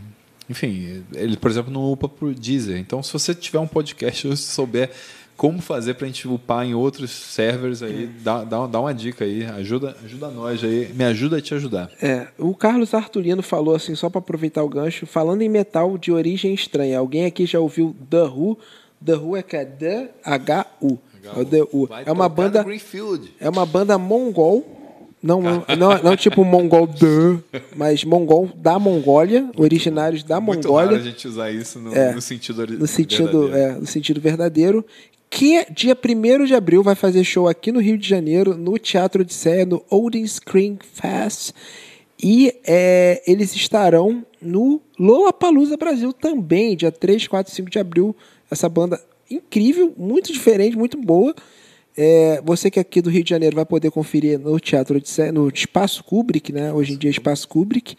S2: enfim, ele, por exemplo, não upa por Deezer. Então, se você tiver um podcast ou se souber como fazer para a gente upar em outros servers aí, dá, dá, dá uma dica aí. Ajuda, ajuda nós aí. Me ajuda a te ajudar.
S1: É, o Carlos Arturino falou assim, só para aproveitar o gancho, falando em metal de origem estranha. Alguém aqui já ouviu The Who? The Who é que é D-H-U. É É uma banda é uma banda mongol. Não, não, não, tipo mongol de, mas mongol da Mongólia, originários da
S2: Muito
S1: Mongólia.
S2: raro a gente usar isso no,
S1: É,
S2: no sentido
S1: no sentido,
S2: verdadeiro.
S1: é, no sentido verdadeiro. Que dia 1 de abril vai fazer show aqui no Rio de Janeiro, no Teatro de Sé, no Odin Screen Fest. E é, eles estarão no Lollapalooza Brasil também, dia 3, 4 e 5 de abril. Essa banda incrível, muito diferente, muito boa. É, você que é aqui do Rio de Janeiro vai poder conferir no Teatro de no Espaço Kubrick, né? Hoje em dia é Espaço Kubrick.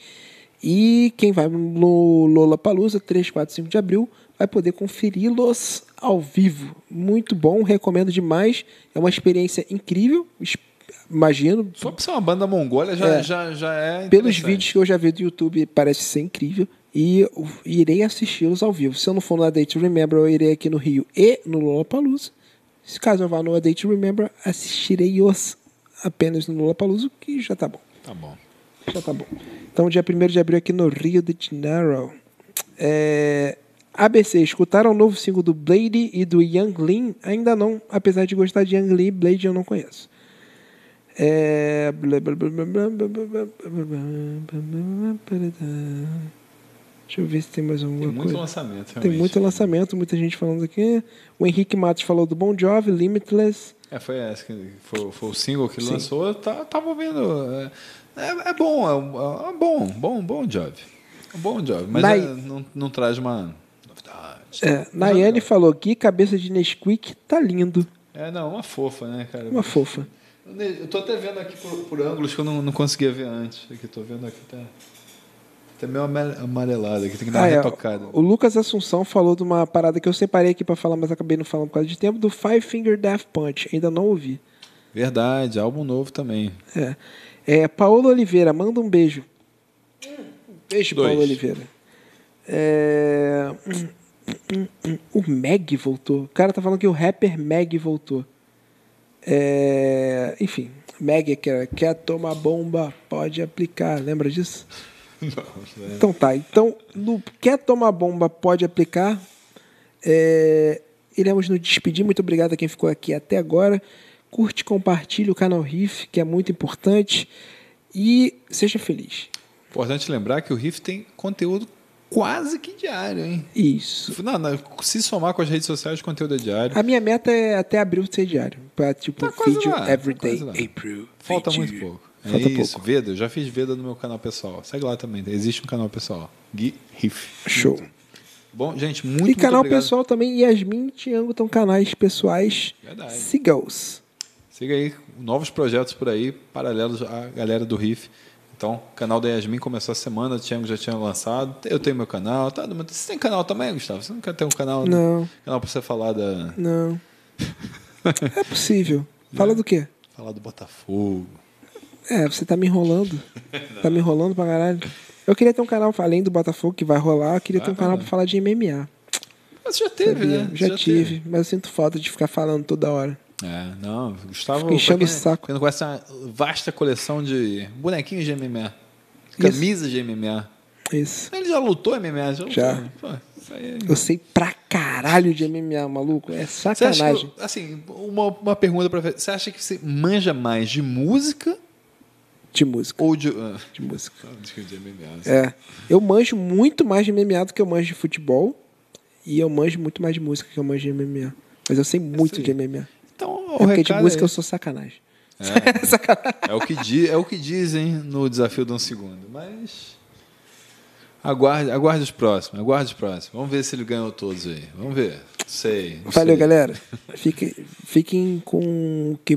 S1: E quem vai no Lollapalooza, 3, 4, 5 de abril, vai poder conferi-los ao vivo. Muito bom, recomendo demais. É uma experiência incrível, imagino.
S2: Só por ser uma banda mongólia já
S1: É.
S2: já, já é
S1: Pelos vídeos que eu já vi do YouTube, parece ser incrível. E irei assisti-los ao vivo. Se eu não for no A Day to Remember, eu irei aqui no Rio e no Lollapalooza. Se caso eu vá no A Day to Remember, assistirei-os apenas no Lollapalooza, que já tá bom.
S2: Tá bom.
S1: Já tá bom. Então, dia 1 de abril aqui no Rio de Janeiro. É, ABC, escutaram o novo single do Blade e do Young Lean? Ainda não, apesar de gostar de Young Lean e Blade eu não conheço. É... Deixa eu ver se tem mais alguma
S2: Tem muito
S1: coisa.
S2: lançamento,
S1: Tem
S2: realmente.
S1: muito lançamento, muita gente falando aqui. O Henrique Matos falou do Bon Jovi, Limitless.
S2: É, foi essa que foi, foi o single que
S1: Sim.
S2: lançou. Ta- tava ouvindo. É, é- é bom, é, é um bom, bom, bom job. É bom job, mas
S1: Nai-
S2: é, não, não traz uma novidade.
S1: É, Nayane falou aqui, cabeça de Nesquik tá lindo.
S2: É, não, uma fofa, né, cara?
S1: Uma fofa.
S2: Eu tô até vendo aqui por, por ângulos que eu não, não conseguia ver antes. Aqui, tô vendo aqui, tá. Tá meio amare- amarelado aqui, tem que dar uma
S1: Ah, é,
S2: retocada.
S1: o Lucas Assunção falou de uma parada que eu separei aqui pra falar, mas acabei não falando por causa de tempo, do Five Finger Death Punch. Ainda não ouvi.
S2: Verdade, álbum novo também.
S1: É. é Paulo Oliveira, manda um beijo. Beijo,
S2: Dois.
S1: Paulo Oliveira. É, O Meg voltou. O cara tá falando que o rapper Meg voltou. É, Enfim, Meg que era, quer tomar bomba, pode aplicar. Lembra disso? Então tá. Então, no Quer Tomar Bomba Pode Aplicar. É, iremos nos despedir. Muito obrigado a quem ficou aqui até agora. Curte, compartilhe o canal Riff, que é muito importante. E seja feliz.
S2: Importante lembrar que o Riff tem conteúdo quase que diário, hein?
S1: Isso.
S2: Não, não, se somar com as redes sociais, o conteúdo é diário.
S1: A minha meta é até abril ser diário. Pra, tipo,
S2: Tá
S1: vídeo
S2: lá, tá
S1: everyday
S2: lá.
S1: April.
S2: Falta muito pouco. É
S1: Falta
S2: isso,
S1: pouco.
S2: Veda. Eu já fiz Veda no meu canal pessoal. Segue lá também. Existe um canal pessoal. Gui Riff.
S1: Show.
S2: Bom, gente, muito,
S1: e canal pessoal também, Yasmin e Tiango estão canais pessoais.
S2: Verdade.
S1: Siga-os.
S2: Siga aí novos projetos por aí, paralelos à galera do Riff. Então, o canal da Yasmin começou a semana, o Thiago já tinha lançado. Eu tenho meu canal. Tá, mas você tem canal também, Gustavo? Você não quer ter um canal?
S1: Não.
S2: Canal pra você falar da.
S1: Não. é possível. Fala do quê?
S2: Falar do Botafogo.
S1: É, você tá me enrolando. Tá me enrolando pra caralho. Eu queria ter um canal, além do Botafogo, que vai rolar, eu queria ter um canal pra falar de MMA.
S2: Mas você já teve,
S1: sabia?
S2: né?
S1: Já,
S2: Você
S1: tive,
S2: teve.
S1: mas eu sinto falta de ficar falando toda hora.
S2: É, não, Gustavo.
S1: Fica enchendo
S2: pra
S1: o
S2: quem-
S1: saco.
S2: Quem não conhece é uma vasta coleção de bonequinhos de MMA. Camisas de MMA.
S1: Isso.
S2: Ele já lutou MMA? Já. lutou?
S1: Já.
S2: Pô, aí é-
S1: Eu sei pra caralho de MMA, maluco. É
S2: Você
S1: sacanagem.
S2: que, assim, uma, uma pergunta pra fazer. Você acha que você manja mais de música
S1: De música.
S2: ou de. ah,
S1: De música.
S2: música de MMA. assim.
S1: É. Eu manjo muito mais de MMA do que eu manjo de futebol. E eu manjo muito mais de música que eu manjo de MMA. Mas eu sei muito
S2: Sim.
S1: de MMA.
S2: Então, o
S1: É porque de música
S2: é,
S1: eu sou sacanagem.
S2: É.
S1: sacanagem.
S2: é, o que di, é o que dizem no desafio de um segundo. Mas. Aguarde, aguarde os próximos, aguarde os próximos. Vamos ver se ele ganhou todos aí. Vamos ver. Sei.
S1: Valeu,
S2: sei.
S1: galera. Fiquem, fiquem com o que